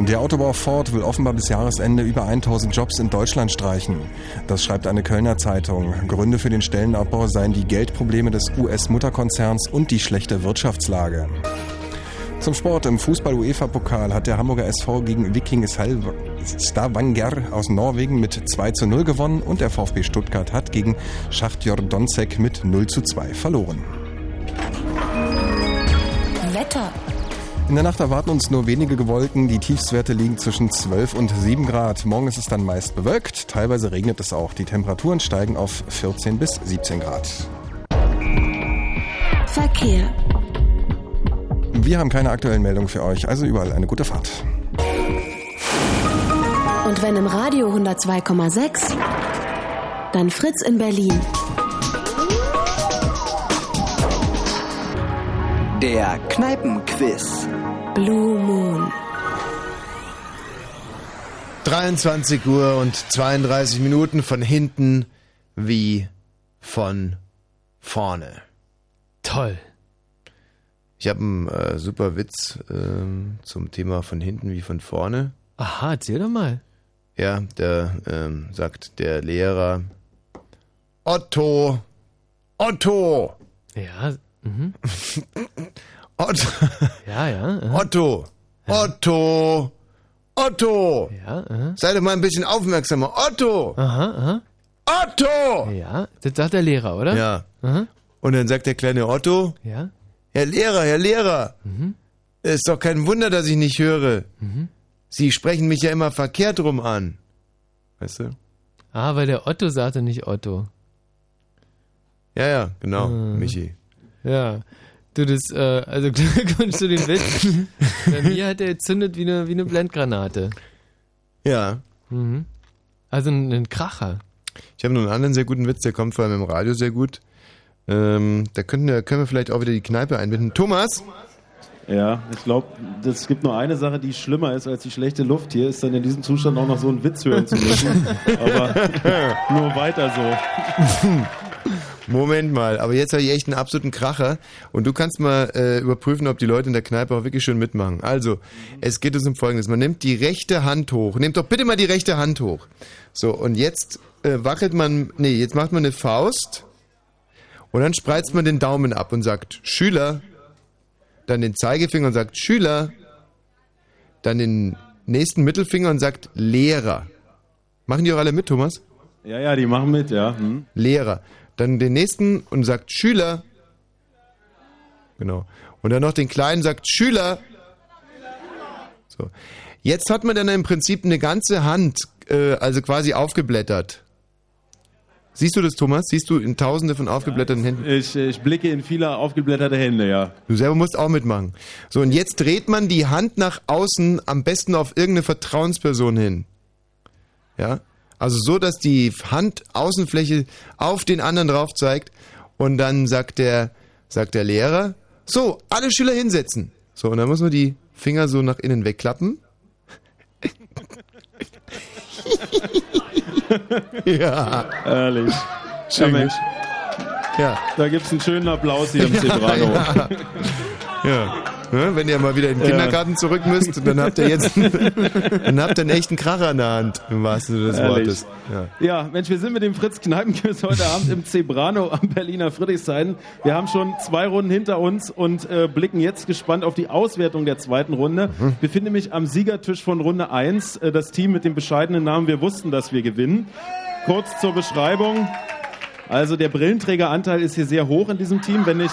Speaker 11: Der Autobau Ford will offenbar bis Jahresende über 1000 Jobs in Deutschland streichen. Das schreibt eine Kölner Zeitung. Gründe für den Stellenabbau seien die Geldprobleme des US-Mutterkonzerns und die schlechte Wirtschaftslage. Zum Sport im Fußball-UEFA-Pokal hat der Hamburger SV gegen Viking Stavanger aus Norwegen mit 2 zu 0 gewonnen und der VfB Stuttgart hat gegen Schachtjor Donzek mit 0 zu 2 verloren.
Speaker 10: Wetter.
Speaker 11: In der Nacht erwarten uns nur wenige Wolken. Die Tiefstwerte liegen zwischen 12 und 7 Grad. Morgen ist es dann meist bewölkt. Teilweise regnet es auch. Die Temperaturen steigen auf 14 bis 17 Grad.
Speaker 10: Verkehr.
Speaker 11: Wir haben keine aktuellen Meldungen für euch, also überall eine gute Fahrt.
Speaker 10: Und wenn im Radio 102,6, dann Fritz in Berlin.
Speaker 3: Der Kneipenquiz.
Speaker 10: Blue Moon.
Speaker 2: 23 Uhr und 32 Minuten von hinten wie von vorne.
Speaker 1: Toll.
Speaker 2: Ich habe einen äh, super Witz ähm, zum Thema von hinten wie von vorne.
Speaker 1: Aha, erzähl doch mal.
Speaker 2: Ja, da ähm, sagt der Lehrer Otto, Otto,
Speaker 1: Ja, mhm.
Speaker 2: Otto,
Speaker 1: ja, ja. aha.
Speaker 2: Otto, Otto, Otto.
Speaker 1: Ja, aha.
Speaker 2: Sei doch mal ein bisschen aufmerksamer. Otto,
Speaker 1: Aha,
Speaker 2: Otto.
Speaker 1: aha. Ja, das sagt der Lehrer, oder?
Speaker 2: Ja.
Speaker 1: Aha.
Speaker 2: Und dann sagt der kleine Otto,
Speaker 1: Ja.
Speaker 2: Herr Lehrer, Herr Lehrer,
Speaker 1: Mhm.
Speaker 2: es ist doch kein Wunder, dass ich nicht höre.
Speaker 1: Mhm.
Speaker 2: Sie sprechen mich ja immer verkehrt rum an. Weißt du?
Speaker 1: Ah, weil der Otto sagte nicht Otto.
Speaker 2: Ja, ja, genau,
Speaker 1: Ah.
Speaker 2: Michi.
Speaker 1: Ja. Du, das, äh, also Glückwunsch zu den Witz. Bei mir hat der gezündet wie eine, wie eine Blendgranate.
Speaker 2: Ja.
Speaker 1: Mhm. Also ein, ein Kracher.
Speaker 2: Ich habe noch einen anderen sehr guten Witz, der kommt vor allem im Radio sehr gut. Ähm, da könnten wir, können wir vielleicht auch wieder die Kneipe einbinden. Thomas?
Speaker 5: Ja, ich glaube, es gibt nur eine Sache, die schlimmer ist als die schlechte Luft hier, ist dann in diesem Zustand auch noch so einen Witz hören zu müssen. Aber nur weiter so.
Speaker 2: Moment mal, aber jetzt habe ich echt einen absoluten Kracher und du kannst mal äh, überprüfen, ob die Leute in der Kneipe auch wirklich schön mitmachen. Also, es geht uns um Folgendes. Man nimmt die rechte Hand hoch. Nehmt doch bitte mal die rechte Hand hoch. So, und jetzt äh, wackelt man, nee, jetzt macht man eine Faust und dann spreizt man den Daumen ab und sagt Schüler, dann den Zeigefinger und sagt Schüler, dann den nächsten Mittelfinger und sagt Lehrer. Machen die auch alle mit, Thomas?
Speaker 5: Ja, ja, die machen mit, ja. Hm.
Speaker 2: Lehrer. Dann den nächsten und sagt Schüler. Genau. Und dann noch den kleinen sagt Schüler. So. Jetzt hat man dann im Prinzip eine ganze Hand, äh, also quasi aufgeblättert. Siehst du das, Thomas? Siehst du in tausende von aufgeblätterten Händen?
Speaker 5: Ich, ich blicke in viele aufgeblätterte Hände, ja.
Speaker 2: Du selber musst auch mitmachen. So, und jetzt dreht man die Hand nach außen, am besten auf irgendeine Vertrauensperson hin. Ja? Also so, dass die Handaußenfläche auf den anderen drauf zeigt und dann sagt der, sagt der Lehrer, so, alle Schüler hinsetzen. So, und dann muss man die Finger so nach innen wegklappen. ja.
Speaker 5: Ehrlich.
Speaker 2: Schön,
Speaker 5: ja, Mensch.
Speaker 2: Ja.
Speaker 5: Da gibt's einen schönen Applaus hier im Zebrano.
Speaker 2: Ja. ja. Ja, wenn ihr mal wieder in den. Kindergarten zurück müsst, dann habt ihr jetzt dann habt ihr einen echten Kracher in der Hand, im wahrsten Sinne des. Wortes. Ja.
Speaker 5: Ja, Mensch, wir sind mit dem Fritz Kneipenquiz heute Abend im Zebrano am Berliner Friedrichshain. Wir haben schon zwei Runden hinter uns und äh, blicken jetzt gespannt auf die Auswertung der zweiten Runde.
Speaker 2: Mhm.
Speaker 5: Ich befinde mich am Siegertisch von Runde 1. Äh, das Team mit dem bescheidenen Namen Wir wussten, dass wir gewinnen. Kurz zur Beschreibung. Also der Brillenträgeranteil ist hier sehr hoch in diesem Team. Wenn ich,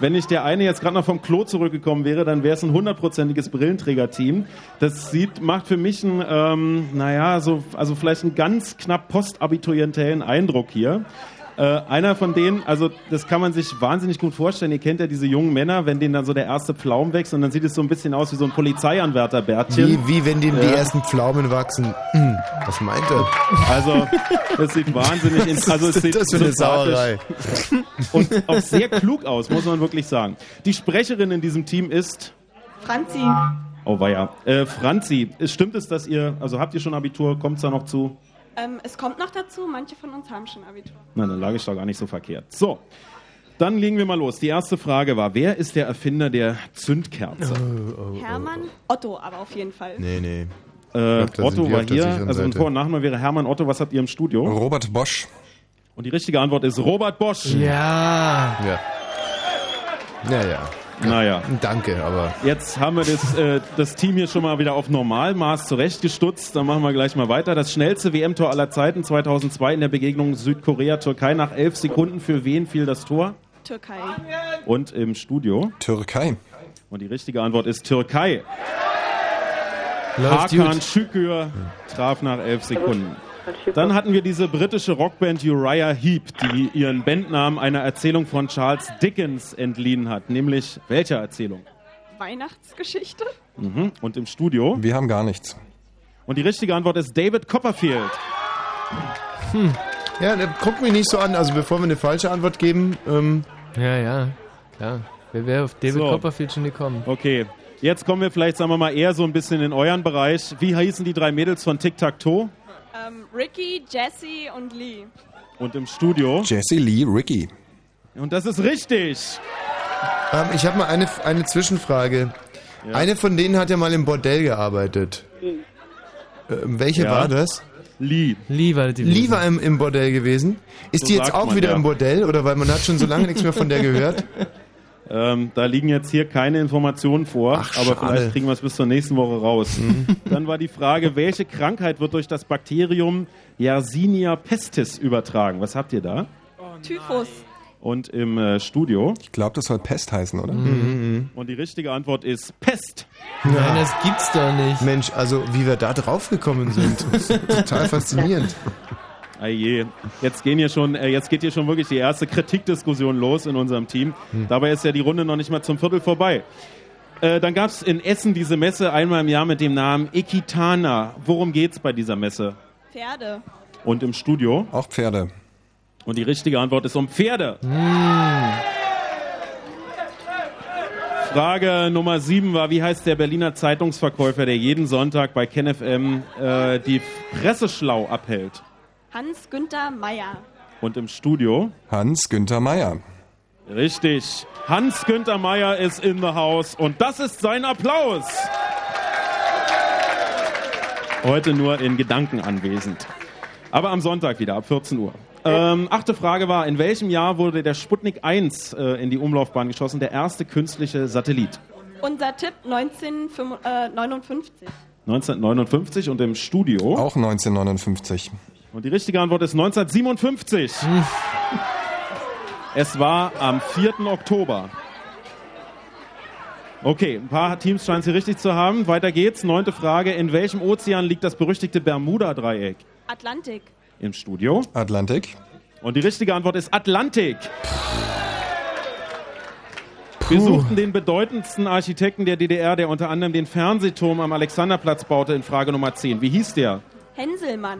Speaker 5: wenn nicht der eine jetzt gerade noch vom Klo zurückgekommen wäre, dann wäre es ein hundertprozentiges Brillenträger-Team. Das sieht, macht für mich einen, ähm, naja, so, also vielleicht einen ganz knapp postabiturientellen Eindruck hier. Äh, einer von denen, also das kann man sich wahnsinnig gut vorstellen. Ihr kennt ja diese jungen Männer, wenn denen dann so der erste Pflaum wächst und dann sieht es so ein bisschen aus wie so ein Polizeianwärterbärtchen.
Speaker 2: Wie, wie wenn denen die
Speaker 5: Ja.
Speaker 2: ersten Pflaumen wachsen. Hm, Was meint er?
Speaker 5: Also, das sieht wahnsinnig, in, also es
Speaker 2: Was ist
Speaker 5: sieht
Speaker 2: das für eine Sauerei?
Speaker 5: und auch sehr klug aus, muss man wirklich sagen. Die Sprecherin in diesem Team ist,
Speaker 12: Franzi.
Speaker 5: oh weia, äh, Franzi. Es Stimmt es, dass ihr, also habt ihr schon Abitur, kommt es da noch zu?
Speaker 12: Ähm, es kommt noch dazu, manche von uns haben schon Abitur.
Speaker 5: Nein, dann lag ich doch gar nicht so verkehrt. So, dann legen wir mal los. Die erste Frage war, wer ist der Erfinder der Zündkerze?
Speaker 12: Hermann, Otto aber auf jeden Fall.
Speaker 2: Nee, nee.
Speaker 5: Äh,
Speaker 2: glaub,
Speaker 5: Otto war hier, also ein. Vor- und Nachname wäre Hermann Otto. Was habt ihr im Studio?
Speaker 11: Robert Bosch.
Speaker 5: Und die richtige Antwort ist Robert Bosch.
Speaker 1: Ja.
Speaker 2: Ja. Naja.
Speaker 5: Naja.
Speaker 2: Danke, aber.
Speaker 5: Jetzt haben wir das, äh, das Team hier schon mal wieder auf Normalmaß zurechtgestutzt. Dann machen wir gleich mal weiter. Das schnellste WM-Tor aller Zeiten 2002 in der Begegnung Südkorea-Türkei. Nach elf Sekunden für wen fiel das Tor?
Speaker 12: Türkei.
Speaker 5: Und im Studio?
Speaker 11: Türkei.
Speaker 5: Und die richtige Antwort ist Türkei.
Speaker 1: Läuft
Speaker 5: Hakan
Speaker 1: gut.
Speaker 5: Şükür traf nach elf Sekunden. Dann hatten wir diese britische Rockband Uriah Heep, die ihren Bandnamen einer Erzählung von Charles Dickens entliehen hat. Nämlich welcher Erzählung?
Speaker 12: Weihnachtsgeschichte?
Speaker 5: Mhm. Und im Studio?
Speaker 11: Wir haben gar nichts.
Speaker 5: Und die richtige Antwort ist David Copperfield.
Speaker 2: Hm. Ja, ne, guck mich nicht so an. Also bevor wir eine falsche Antwort geben, ähm,
Speaker 1: Ja, ja. Ja. Wer wäre auf David
Speaker 5: So.
Speaker 1: Copperfield schon gekommen?
Speaker 5: Okay, jetzt kommen wir vielleicht, sagen wir mal, eher so ein bisschen in euren Bereich. Wie hießen die drei Mädels von Tic Tac Toe?
Speaker 12: Ähm, Ricky, Jessie und Lee.
Speaker 5: Und im Studio?
Speaker 11: Jesse Lee Ricky.
Speaker 5: Und das ist richtig.
Speaker 2: ähm, ich habe mal eine, eine Zwischenfrage. Eine von denen hat ja mal im Bordell gearbeitet. Ähm, welche
Speaker 5: Ja.
Speaker 2: war das?
Speaker 5: Lee.
Speaker 1: Lee war die
Speaker 2: Lee war im, im Bordell gewesen. Ist
Speaker 5: So
Speaker 2: die jetzt auch
Speaker 5: man,
Speaker 2: wieder
Speaker 5: ja.
Speaker 2: im Bordell oder weil man hat schon so lange nichts mehr von der gehört?
Speaker 5: Ähm, da liegen jetzt hier keine Informationen vor,
Speaker 2: Ach,
Speaker 5: aber
Speaker 2: schade. Mhm.
Speaker 5: vielleicht kriegen wir es bis zur nächsten Woche raus. Dann war die Frage, welche Krankheit wird durch das Bakterium Yersinia pestis übertragen? Was habt ihr da?
Speaker 12: Typhus.
Speaker 5: Und im äh, Studio?
Speaker 11: Ich glaube, das soll Pest heißen, oder?
Speaker 2: Mhm.
Speaker 5: Und die richtige Antwort ist Pest.
Speaker 1: Nein, das gibt's doch nicht.
Speaker 2: Mensch, also wie wir da drauf gekommen sind. Total faszinierend.
Speaker 5: Aje, jetzt gehen hier schon, äh, jetzt geht hier schon wirklich die erste Kritikdiskussion los in unserem Team.
Speaker 2: Hm.
Speaker 5: Dabei ist ja die Runde noch nicht mal zum Viertel vorbei. Äh, dann gab es in Essen diese Messe einmal im Jahr mit dem Namen Ekitana. Worum geht's bei dieser Messe?
Speaker 12: Pferde.
Speaker 5: Und im Studio?
Speaker 11: Auch Pferde.
Speaker 5: Und die richtige Antwort ist um Pferde. Frage Nummer sieben war, wie heißt der Berliner Zeitungsverkäufer, der jeden Sonntag bei KenFM äh, die Presseschlau abhält?
Speaker 12: Hans-Günther Meyer.
Speaker 5: Und im Studio?
Speaker 11: Hans-Günther Meyer.
Speaker 5: Richtig. Hans-Günther Meyer ist in the house und das ist sein Applaus. Heute nur in Gedanken anwesend. Aber am Sonntag wieder, ab 14 Uhr. Ähm, achte Frage war, in welchem Jahr wurde der Sputnik 1 äh, in die Umlaufbahn geschossen, der erste künstliche Satellit?
Speaker 12: Unser Tipp 1959.
Speaker 5: 1959 und im Studio?
Speaker 11: Auch 1959.
Speaker 5: Und die richtige Antwort ist 1957. Es war am 4. Oktober. Okay, ein paar Teams scheinen es hier richtig zu haben. Weiter geht's. Neunte Frage. In welchem Ozean liegt das berüchtigte Bermuda-Dreieck?
Speaker 12: Atlantik.
Speaker 5: Im Studio.
Speaker 11: Atlantik.
Speaker 5: Und die richtige Antwort ist Atlantik. Wir suchten den bedeutendsten Architekten der DDR, der unter anderem den Fernsehturm am Alexanderplatz baute, in Frage Nummer 10. Wie hieß der?
Speaker 12: Henselmann.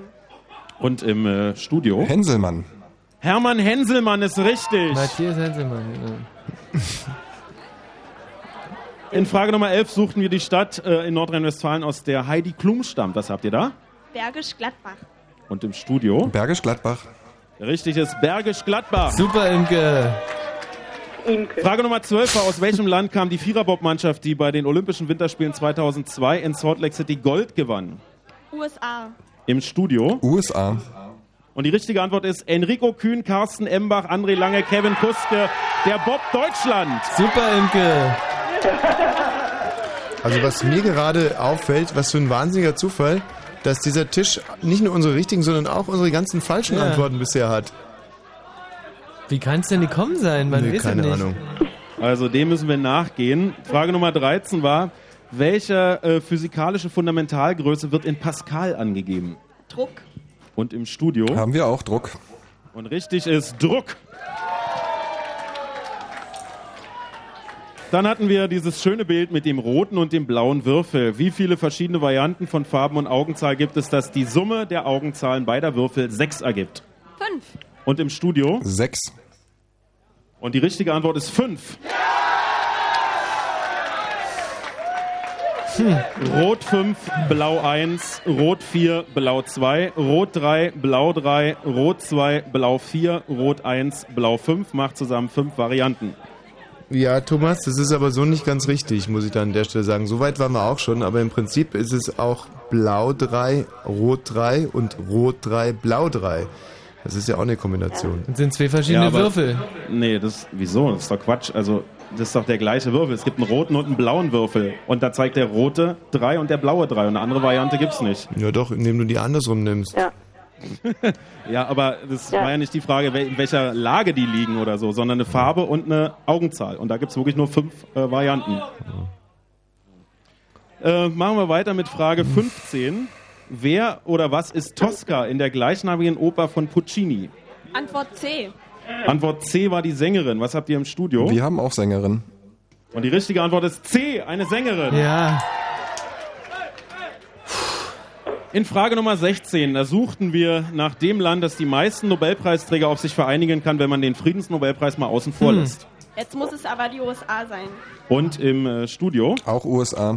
Speaker 5: Und im äh, Studio?
Speaker 11: Henselmann.
Speaker 5: Hermann Henselmann ist richtig.
Speaker 1: Matthias Henselmann. genau.
Speaker 5: In Frage Nummer 11 suchten wir die Stadt äh, in Nordrhein-Westfalen, aus der Heidi Klum stammt. Was habt ihr da?
Speaker 12: Bergisch Gladbach.
Speaker 5: Und im Studio?
Speaker 11: Bergisch Gladbach.
Speaker 5: Richtig ist Bergisch Gladbach.
Speaker 1: Super, Imke.
Speaker 16: Imke.
Speaker 5: Frage Nummer 12 war, aus welchem Land kam die Viererbob-Mannschaft, die bei den Olympischen Winterspielen 2002 in Salt Lake City Gold gewann?
Speaker 12: USA.
Speaker 5: Im Studio.
Speaker 11: USA.
Speaker 5: Und die richtige Antwort ist Enrico Kühn, Carsten Embach, André Lange, Kevin Kuske, der Bob Deutschland.
Speaker 1: Super, Imke.
Speaker 2: Also was mir gerade auffällt, was für ein wahnsinniger Zufall, dass dieser Tisch nicht nur unsere richtigen, sondern auch unsere ganzen falschen
Speaker 1: Ja.
Speaker 2: Antworten bisher hat.
Speaker 1: Wie kann es denn gekommen sein? Man
Speaker 2: Nee,
Speaker 1: weiß
Speaker 2: keine
Speaker 1: nicht.
Speaker 2: Ahnung.
Speaker 5: Also dem müssen wir nachgehen. Frage Nummer 13 war, welche äh, physikalische Fundamentalgröße wird in Pascal angegeben?
Speaker 12: Druck.
Speaker 5: Und im Studio?
Speaker 11: Haben wir auch Druck.
Speaker 5: Und richtig ist Druck. Dann hatten wir dieses schöne Bild mit dem roten und dem blauen Würfel. Wie viele verschiedene Varianten von Farben und Augenzahl gibt es, dass die Summe der Augenzahlen beider Würfel 6 ergibt?
Speaker 12: Fünf.
Speaker 5: Und im Studio?
Speaker 11: Sechs.
Speaker 5: Und die richtige Antwort ist 5. Rot 5, Blau 1, Rot 4, Blau 2, Rot 3, Blau 3, Rot 2, Blau 4, Rot 1, Blau 5. Macht zusammen fünf Varianten.
Speaker 2: Ja, Thomas, das ist aber so nicht ganz richtig, muss ich da an der Stelle sagen. So weit waren wir auch schon, aber im Prinzip ist es auch Blau 3, Rot 3 und Rot 3, Blau 3. Das ist ja auch eine Kombination.
Speaker 1: Das sind zwei verschiedene
Speaker 5: aber-
Speaker 1: Würfel.
Speaker 5: Nee, das, wieso? Das ist doch Quatsch. Also, das ist doch der gleiche Würfel. Es gibt einen roten und einen blauen Würfel. Und da zeigt der rote 3 und der blaue 3. Und eine andere Variante gibt's nicht.
Speaker 2: Ja doch, indem du die andersrum nimmst.
Speaker 16: Ja.
Speaker 5: Ja, aber das
Speaker 16: Ja.
Speaker 5: war ja nicht die Frage, in welcher Lage die liegen oder so, sondern eine Farbe und eine Augenzahl. Und da gibt's wirklich nur fünf äh, Varianten. Äh, machen wir weiter mit Frage 15. Wer oder was ist Tosca in der gleichnamigen Oper von Puccini?
Speaker 12: Antwort C.
Speaker 5: Antwort C war die Sängerin. Was habt ihr im Studio?
Speaker 11: Wir haben auch Sängerin.
Speaker 5: Und die richtige Antwort ist C, eine Sängerin.
Speaker 1: Ja.
Speaker 5: In Frage Nummer 16, da suchten wir nach dem Land, das die meisten Nobelpreisträger auf sich vereinigen kann, wenn man den Friedensnobelpreis mal außen vor
Speaker 11: Hm.
Speaker 5: lässt.
Speaker 12: Jetzt muss es aber die USA sein.
Speaker 5: Und im äh, Studio?
Speaker 11: Auch USA.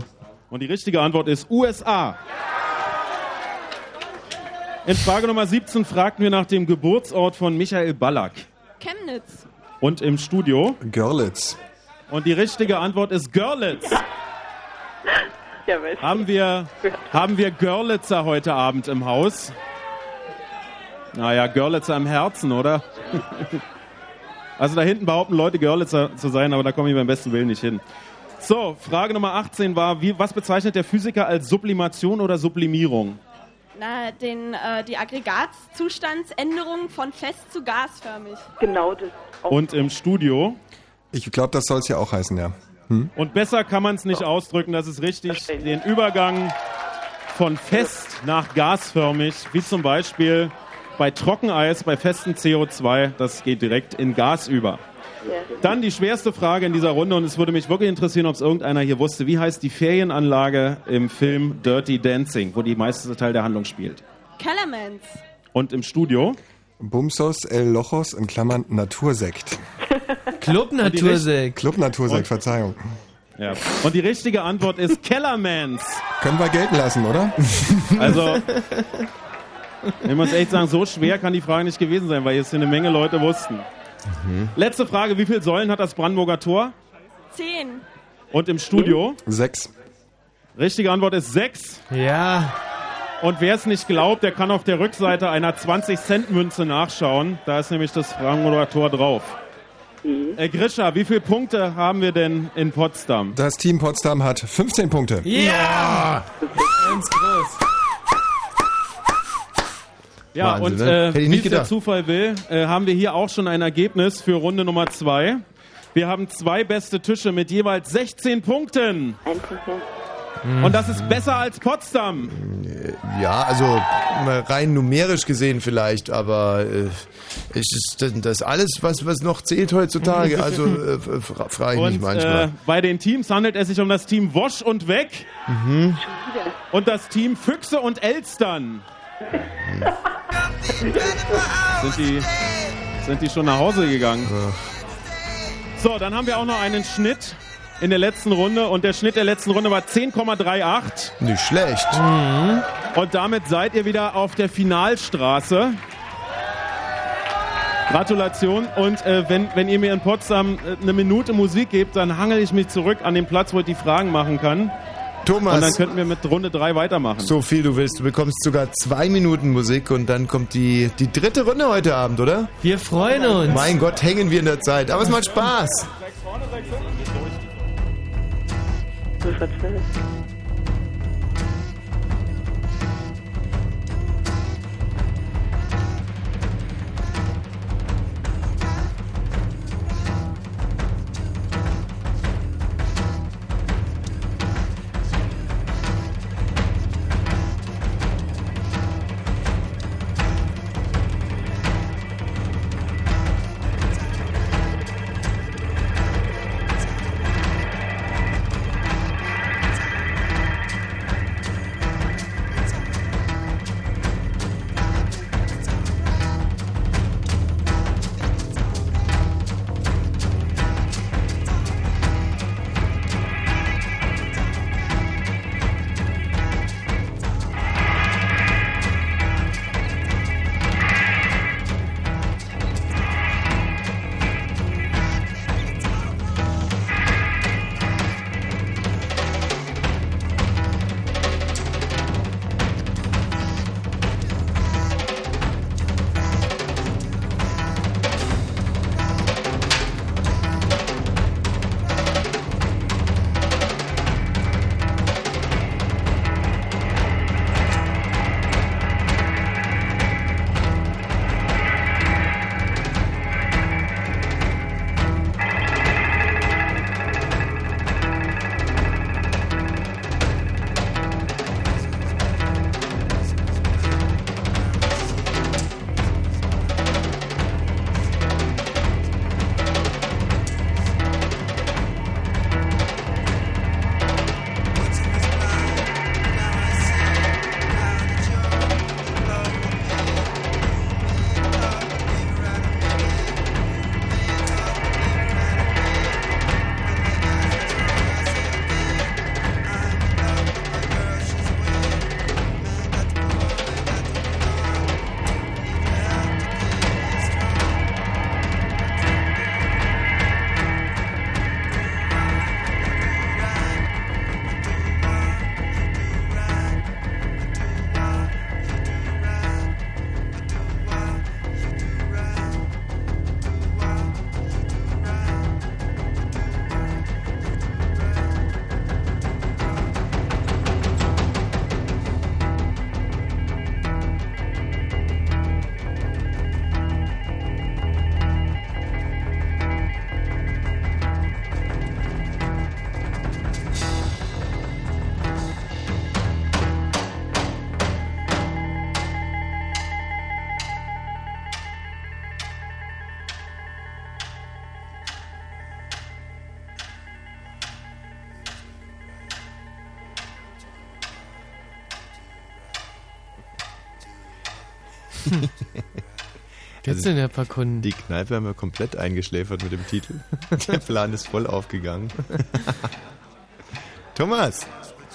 Speaker 5: Und die richtige Antwort ist USA. In Frage Nummer 17 fragten wir nach dem Geburtsort von Michael Ballack.
Speaker 12: Chemnitz.
Speaker 5: Und im Studio?
Speaker 11: Görlitz.
Speaker 5: Und die richtige Antwort ist Görlitz.
Speaker 16: Ja, weiß
Speaker 5: Haben wir, haben wir Görlitzer heute Abend im Haus? Naja, Görlitzer im Herzen, oder? Also da hinten behaupten Leute, Görlitzer zu sein, aber da komme ich beim besten Willen nicht hin. So, Frage Nummer 18 war, wie, was bezeichnet der Physiker als Sublimation oder Sublimierung?
Speaker 12: Na, den, äh, die Aggregatzustandsänderung von fest zu gasförmig.
Speaker 16: Genau das.
Speaker 5: Und im Studio?
Speaker 11: Ich glaube, das soll es ja auch heißen, ja. Hm?
Speaker 5: Und besser kann man es nicht ausdrücken, das ist richtig. Den Übergang von fest nach gasförmig, wie zum Beispiel bei Trockeneis, bei festem CO2, das geht direkt in Gas über. Dann die schwerste Frage in dieser Runde und es würde mich wirklich interessieren, ob es irgendeiner hier wusste. Wie heißt die Ferienanlage im Film Dirty Dancing, wo die meiste Teil der Handlung spielt?
Speaker 12: Kellermans.
Speaker 5: Und im Studio?
Speaker 11: Bumsos El Lochos in Klammern Natursekt.
Speaker 1: Club Natursekt.
Speaker 11: Club Natursekt, Verzeihung.
Speaker 5: Ja. Und die richtige Antwort ist Kellermans.
Speaker 11: Können wir gelten lassen, oder?
Speaker 5: Also, ich muss echt sagen, so schwer kann die Frage nicht gewesen sein, weil jetzt eine Menge Leute wussten. Letzte Frage, wie viele Säulen hat das Brandenburger Tor?
Speaker 12: Zehn.
Speaker 5: Und im Studio?
Speaker 11: Sechs.
Speaker 5: Richtige Antwort ist sechs.
Speaker 1: Ja.
Speaker 5: Und wer es nicht glaubt, der kann auf der Rückseite einer 20-Cent-Münze nachschauen. Da ist nämlich das Brandenburger Tor drauf. Äh, Grisha, wie viele Punkte haben wir denn in Potsdam?
Speaker 11: Das Team Potsdam hat 15 Punkte.
Speaker 1: Ja! Ganz groß.
Speaker 5: Ja,
Speaker 2: Wahnsinn,
Speaker 5: und
Speaker 2: ne?
Speaker 5: äh, wie
Speaker 2: nicht
Speaker 5: es der. Zufall will, äh, haben wir hier auch schon ein Ergebnis für Runde Nummer zwei. Wir haben zwei beste Tische mit jeweils 16 Punkten. Und das ist besser als Potsdam.
Speaker 2: Ja, also rein numerisch gesehen vielleicht, aber äh, ist denn das alles, was, was noch zählt heutzutage? Also äh, fra frage ich mich
Speaker 5: Und
Speaker 2: manchmal.
Speaker 5: äh, bei den Teams handelt es sich um das Team Wosch und Weg
Speaker 2: mhm.
Speaker 5: und das Team Füchse und Elstern. Sind die, sind die schon nach Hause gegangen? So, dann haben wir auch noch einen Schnitt in der letzten Runde und der Schnitt der letzten Runde war 10,38.
Speaker 2: Nicht schlecht.
Speaker 5: Und damit seid ihr wieder auf der Finalstraße. Gratulation. Und äh, wenn, wenn ihr mir in Potsdam äh, eine Minute Musik gebt, dann hangel ich mich zurück an den Platz, wo ich die Fragen machen kann.
Speaker 2: Thomas.
Speaker 5: Und dann könnten wir mit Runde 3 weitermachen.
Speaker 2: So viel du willst. Du bekommst sogar zwei Minuten Musik und dann kommt die, die dritte Runde heute Abend, oder?
Speaker 1: Wir freuen uns.
Speaker 2: Mein Gott, hängen wir in der Zeit. Aber es macht Spaß.
Speaker 16: Du verzögerst.
Speaker 1: Gibt's denn ein paar Kunden?
Speaker 2: Die Kneipe haben wir komplett eingeschläfert mit dem Titel. Der Plan ist voll aufgegangen. Thomas,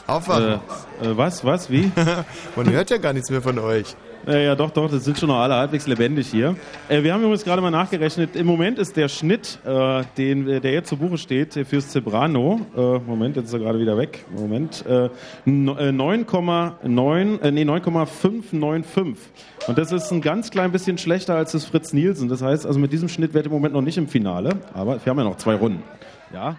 Speaker 2: aufwachen.
Speaker 5: Äh, äh, was, was, wie?
Speaker 2: Man hört ja gar nichts mehr von euch.
Speaker 5: Äh, ja, doch, doch, das sind schon noch alle halbwegs lebendig hier. Äh, wir haben übrigens gerade mal nachgerechnet. Im Moment ist der Schnitt, äh, den, der jetzt zu Buche steht, äh, fürs Zebrano, äh, Moment, jetzt ist er gerade wieder weg. Moment, äh, no- äh, 9,9, äh, nee, 9,595. Und das ist ein ganz klein bisschen schlechter als das Fritz Nielsen. Das heißt, also mit diesem Schnitt wird im Moment noch nicht im Finale, aber wir haben ja noch zwei Runden. Ja,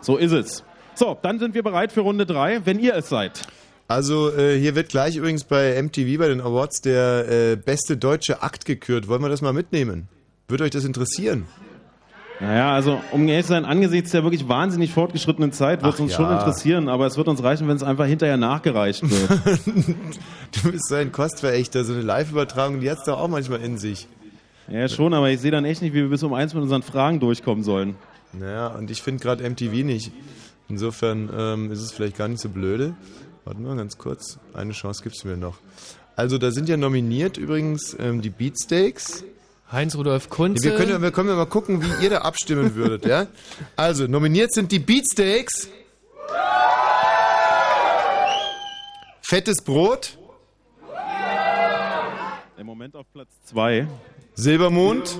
Speaker 5: so ist es. So, dann sind wir bereit für Runde drei, wenn ihr es seid.
Speaker 2: Also äh, hier wird gleich übrigens bei MTV bei den Awards der äh, beste deutsche Akt gekürt. Wollen wir das mal mitnehmen? Würde euch das interessieren?
Speaker 5: Naja, also um ehrlich zu sein, angesichts der wirklich wahnsinnig fortgeschrittenen Zeit wird es uns
Speaker 2: ja.
Speaker 5: schon interessieren, aber es wird uns reichen, wenn es einfach hinterher nachgereicht wird.
Speaker 2: Du bist so ein Kostverächter, so eine Live-Übertragung, die hat's doch auch manchmal in sich.
Speaker 5: ja, schon, aber ich sehe dann echt nicht, wie wir bis um eins mit unseren Fragen durchkommen sollen.
Speaker 2: Naja, und ich finde gerade MTV nicht. Insofern ähm, ist es vielleicht gar nicht so blöde. Warte mal ganz kurz, eine Chance gibt's mir noch. Also da sind ja nominiert übrigens ähm, die Beatsteaks.
Speaker 1: Heinz-Rudolf Kunze.
Speaker 2: Wir können, wir können ja mal gucken, wie ihr da abstimmen würdet, ja? Also, nominiert sind die Beatsteaks. Fettes Brot.
Speaker 5: Im Moment auf Platz 2.
Speaker 2: Silbermond.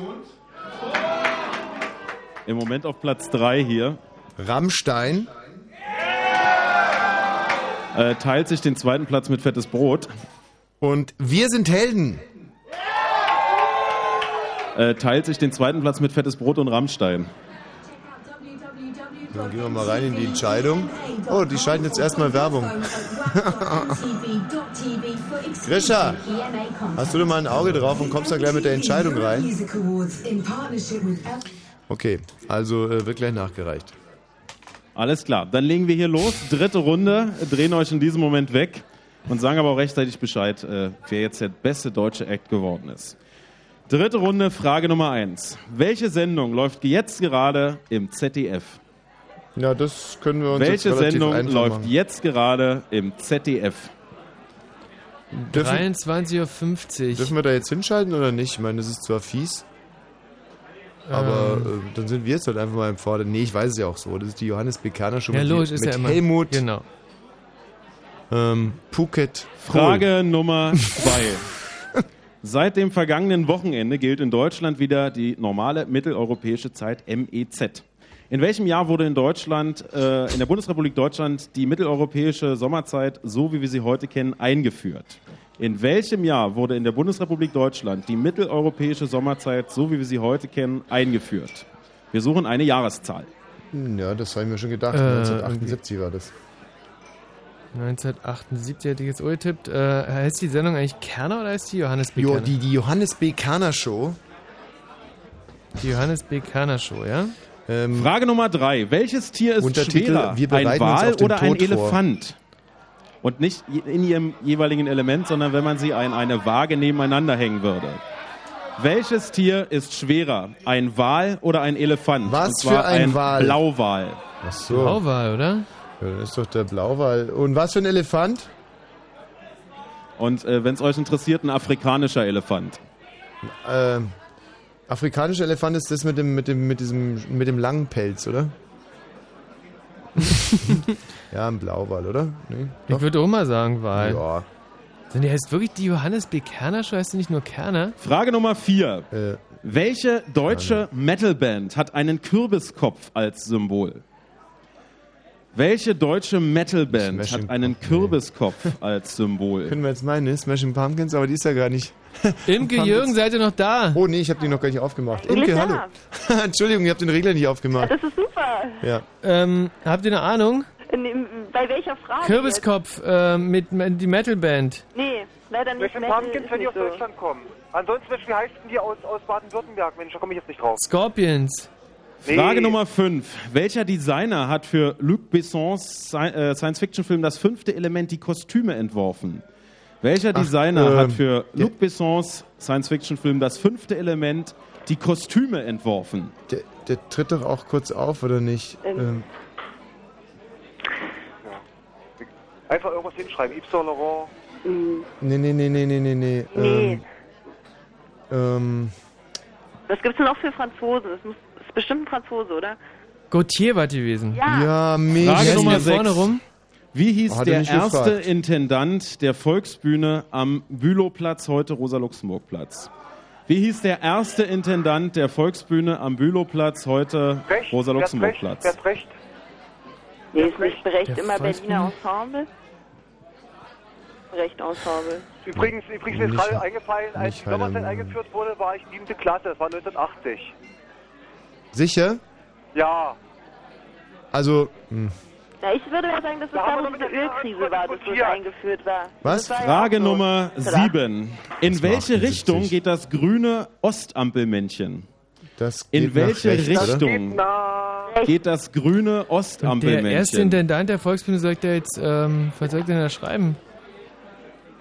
Speaker 5: Im Moment auf Platz 3 hier.
Speaker 2: Rammstein.
Speaker 5: Äh, teilt sich den zweiten Platz mit Fettes Brot.
Speaker 2: Und wir sind Helden.
Speaker 5: Äh, teilt sich den zweiten Platz mit Fettes Brot und Rammstein.
Speaker 2: Dann gehen wir mal rein in die Entscheidung. Oh, die schalten jetzt erstmal Werbung. Grisha, hast du da mal ein Auge drauf und kommst da gleich mit der Entscheidung rein? Okay, also äh, wird gleich nachgereicht.
Speaker 5: Alles klar, dann legen wir hier los. Dritte Runde, drehen euch in diesem Moment weg und sagen aber auch rechtzeitig Bescheid, äh, wer jetzt der beste deutsche Act geworden ist. Dritte Runde, Frage Nummer eins. Welche Sendung läuft jetzt gerade im ZDF?
Speaker 2: Ja, das können wir uns
Speaker 5: Welche
Speaker 2: jetzt relativ
Speaker 5: Sendung
Speaker 2: einfach
Speaker 5: läuft
Speaker 2: machen.
Speaker 5: jetzt gerade im ZDF?
Speaker 1: 23.50 Uhr.
Speaker 2: Dürfen wir da jetzt hinschalten oder nicht? Ich meine, das ist zwar fies, aber
Speaker 1: Ähm.
Speaker 2: äh, dann sind wir jetzt halt einfach mal im Vorder. Nee, ich weiß es ja auch so. Das ist die Johannes Bekerner schon
Speaker 1: Ja,
Speaker 2: mit,
Speaker 1: logisch, ist
Speaker 2: mit
Speaker 1: ja immer.
Speaker 2: Helmut,
Speaker 1: Genau.
Speaker 2: ähm, Phuket,
Speaker 5: Frage Nummer zwei. Seit dem vergangenen Wochenende gilt in Deutschland wieder die normale mitteleuropäische Zeit MEZ. In welchem Jahr wurde in Deutschland, äh, in der Bundesrepublik Deutschland, die mitteleuropäische Sommerzeit, so wie wir sie heute kennen, eingeführt? In welchem Jahr wurde in der Bundesrepublik Deutschland die mitteleuropäische Sommerzeit, so wie wir sie heute kennen, eingeführt? Wir suchen eine Jahreszahl.
Speaker 2: Hm, Ja, das habe ich mir schon gedacht.
Speaker 1: Äh,
Speaker 2: 1978 war das.
Speaker 1: 1978 hätte ich jetzt auch getippt. Äh, heißt die Sendung eigentlich Kerner oder heißt die Johannes B.
Speaker 2: Jo,
Speaker 1: Kerner?
Speaker 2: die, die Johannes B. Kerner Show.
Speaker 1: Die Johannes B. Kerner Show, ja?
Speaker 5: Frage Nummer drei. Welches Tier ist schwerer?
Speaker 2: wir
Speaker 5: ein Wal oder ein
Speaker 2: Tod vor.
Speaker 5: Und nicht in ihrem jeweiligen Element, sondern wenn man sie an eine Waage nebeneinander hängen würde. Welches Tier ist schwerer? Ein Wal oder ein Elefant?
Speaker 2: Was
Speaker 5: Und zwar
Speaker 2: für ein Wal?
Speaker 5: Blauwal.
Speaker 2: Ach so.
Speaker 1: Blauwal, oder?
Speaker 2: Ja, das ist doch der Blauwal. Und was für ein Elefant?
Speaker 5: Und äh, wenn es euch interessiert, ein afrikanischer Elefant.
Speaker 2: Ähm, afrikanischer Elefant ist das mit dem, mit dem, mit diesem, mit dem langen Pelz, oder? ja, ein Blauwal, oder? Nee,
Speaker 1: Ich würde auch mal sagen Wal.
Speaker 2: Ja.
Speaker 1: Denn die heißt wirklich die Johannes B. Kerner Show? Heißt die nicht nur Kerner?
Speaker 5: Frage Nummer vier.
Speaker 2: Äh,
Speaker 5: Welche deutsche Metalband hat einen Kürbiskopf als Symbol? Welche deutsche Metalband
Speaker 2: Smashing
Speaker 5: hat einen Kürbiskopf als Symbol?
Speaker 2: Können wir jetzt meinen, ne? Smashing Pumpkins, aber die ist ja gar nicht.
Speaker 1: Imke Jürgen, seid ihr noch da?
Speaker 2: Oh nee, ich habe die noch gar nicht aufgemacht.
Speaker 8: Bist
Speaker 2: Imke, hallo. Entschuldigung, ich habe den Regler nicht aufgemacht.
Speaker 8: Das ist super.
Speaker 2: Ja.
Speaker 1: Ähm, habt ihr eine Ahnung?
Speaker 8: Bei welcher Frage?
Speaker 1: Kürbiskopf äh, mit, mit die Metalband.
Speaker 8: Nee, leider nicht.
Speaker 7: Welche Pumpkins,
Speaker 8: ist
Speaker 7: wenn die aus
Speaker 8: so.
Speaker 7: Deutschland kommen? Ansonsten, wie heißen die aus, aus Baden-Württemberg? Mensch, da komme ich jetzt nicht drauf.
Speaker 1: Scorpions.
Speaker 5: Frage
Speaker 7: Nee.
Speaker 5: Nummer 5. Welcher Designer hat für Luc Bessons äh, Science-Fiction-Film Das fünfte Element die Kostüme entworfen? Welcher
Speaker 2: Ach,
Speaker 5: Designer
Speaker 2: ähm,
Speaker 5: hat für Luc Bessons Science-Fiction-Film Das fünfte Element die Kostüme entworfen?
Speaker 2: Der, der tritt doch auch kurz auf, oder nicht?
Speaker 8: Ähm.
Speaker 2: Ähm,
Speaker 7: Einfach irgendwas hinschreiben. Yves Saint Laurent.
Speaker 2: nee, nee, nee, nee, nee, nee, nee.
Speaker 8: Nee.
Speaker 2: Ähm, ähm,
Speaker 8: Was gibt's denn noch für Franzosen? Das muss, ist bestimmt ein Franzose, oder?
Speaker 1: Gautier war die gewesen.
Speaker 8: Ja.
Speaker 2: ja, mega.
Speaker 5: Frage Nummer
Speaker 1: hier vorne
Speaker 5: 6.
Speaker 1: rum?
Speaker 5: Wie hieß
Speaker 2: Hat er
Speaker 5: der
Speaker 2: nicht
Speaker 5: erste
Speaker 2: gefragt.
Speaker 5: Intendant der Volksbühne am Bülowplatz, heute Rosa-Luxemburg-Platz? Wie hieß der erste Intendant der Volksbühne am Bülowplatz, heute Rosa-Luxemburg-Platz?
Speaker 7: recht? recht?
Speaker 8: Nee, ist nicht Brecht
Speaker 1: Der
Speaker 8: immer? Berliner Ensemble? Brecht Ensemble.
Speaker 7: Übrigens, übrigens mir ist gerade eingefallen, als die Sommerzeit eingeführt wurde, war ich siebte Klasse. Das war 1980.
Speaker 2: sicher?
Speaker 7: Ja.
Speaker 2: Also, hm.
Speaker 8: Ja, ich würde mal sagen, dass es
Speaker 7: Da
Speaker 8: da, wo
Speaker 7: der
Speaker 8: Ölkrise war, dass das eingeführt war.
Speaker 2: Was?
Speaker 8: War ja
Speaker 5: Frage
Speaker 8: auch so.
Speaker 5: Nummer
Speaker 8: Verdacht.
Speaker 5: 7. In
Speaker 2: Das
Speaker 5: welche
Speaker 2: 78.
Speaker 5: Richtung geht das grüne Ostampelmännchen?
Speaker 2: das
Speaker 5: In
Speaker 2: geht
Speaker 5: welche
Speaker 2: nach rechts,
Speaker 7: Das
Speaker 2: Oder?
Speaker 7: Geht
Speaker 5: das grüne
Speaker 1: Und der erste
Speaker 5: Ostampelmännchen?
Speaker 1: Intendant der Volksbühne sagt ja jetzt, ähm, was soll ich denn da schreiben?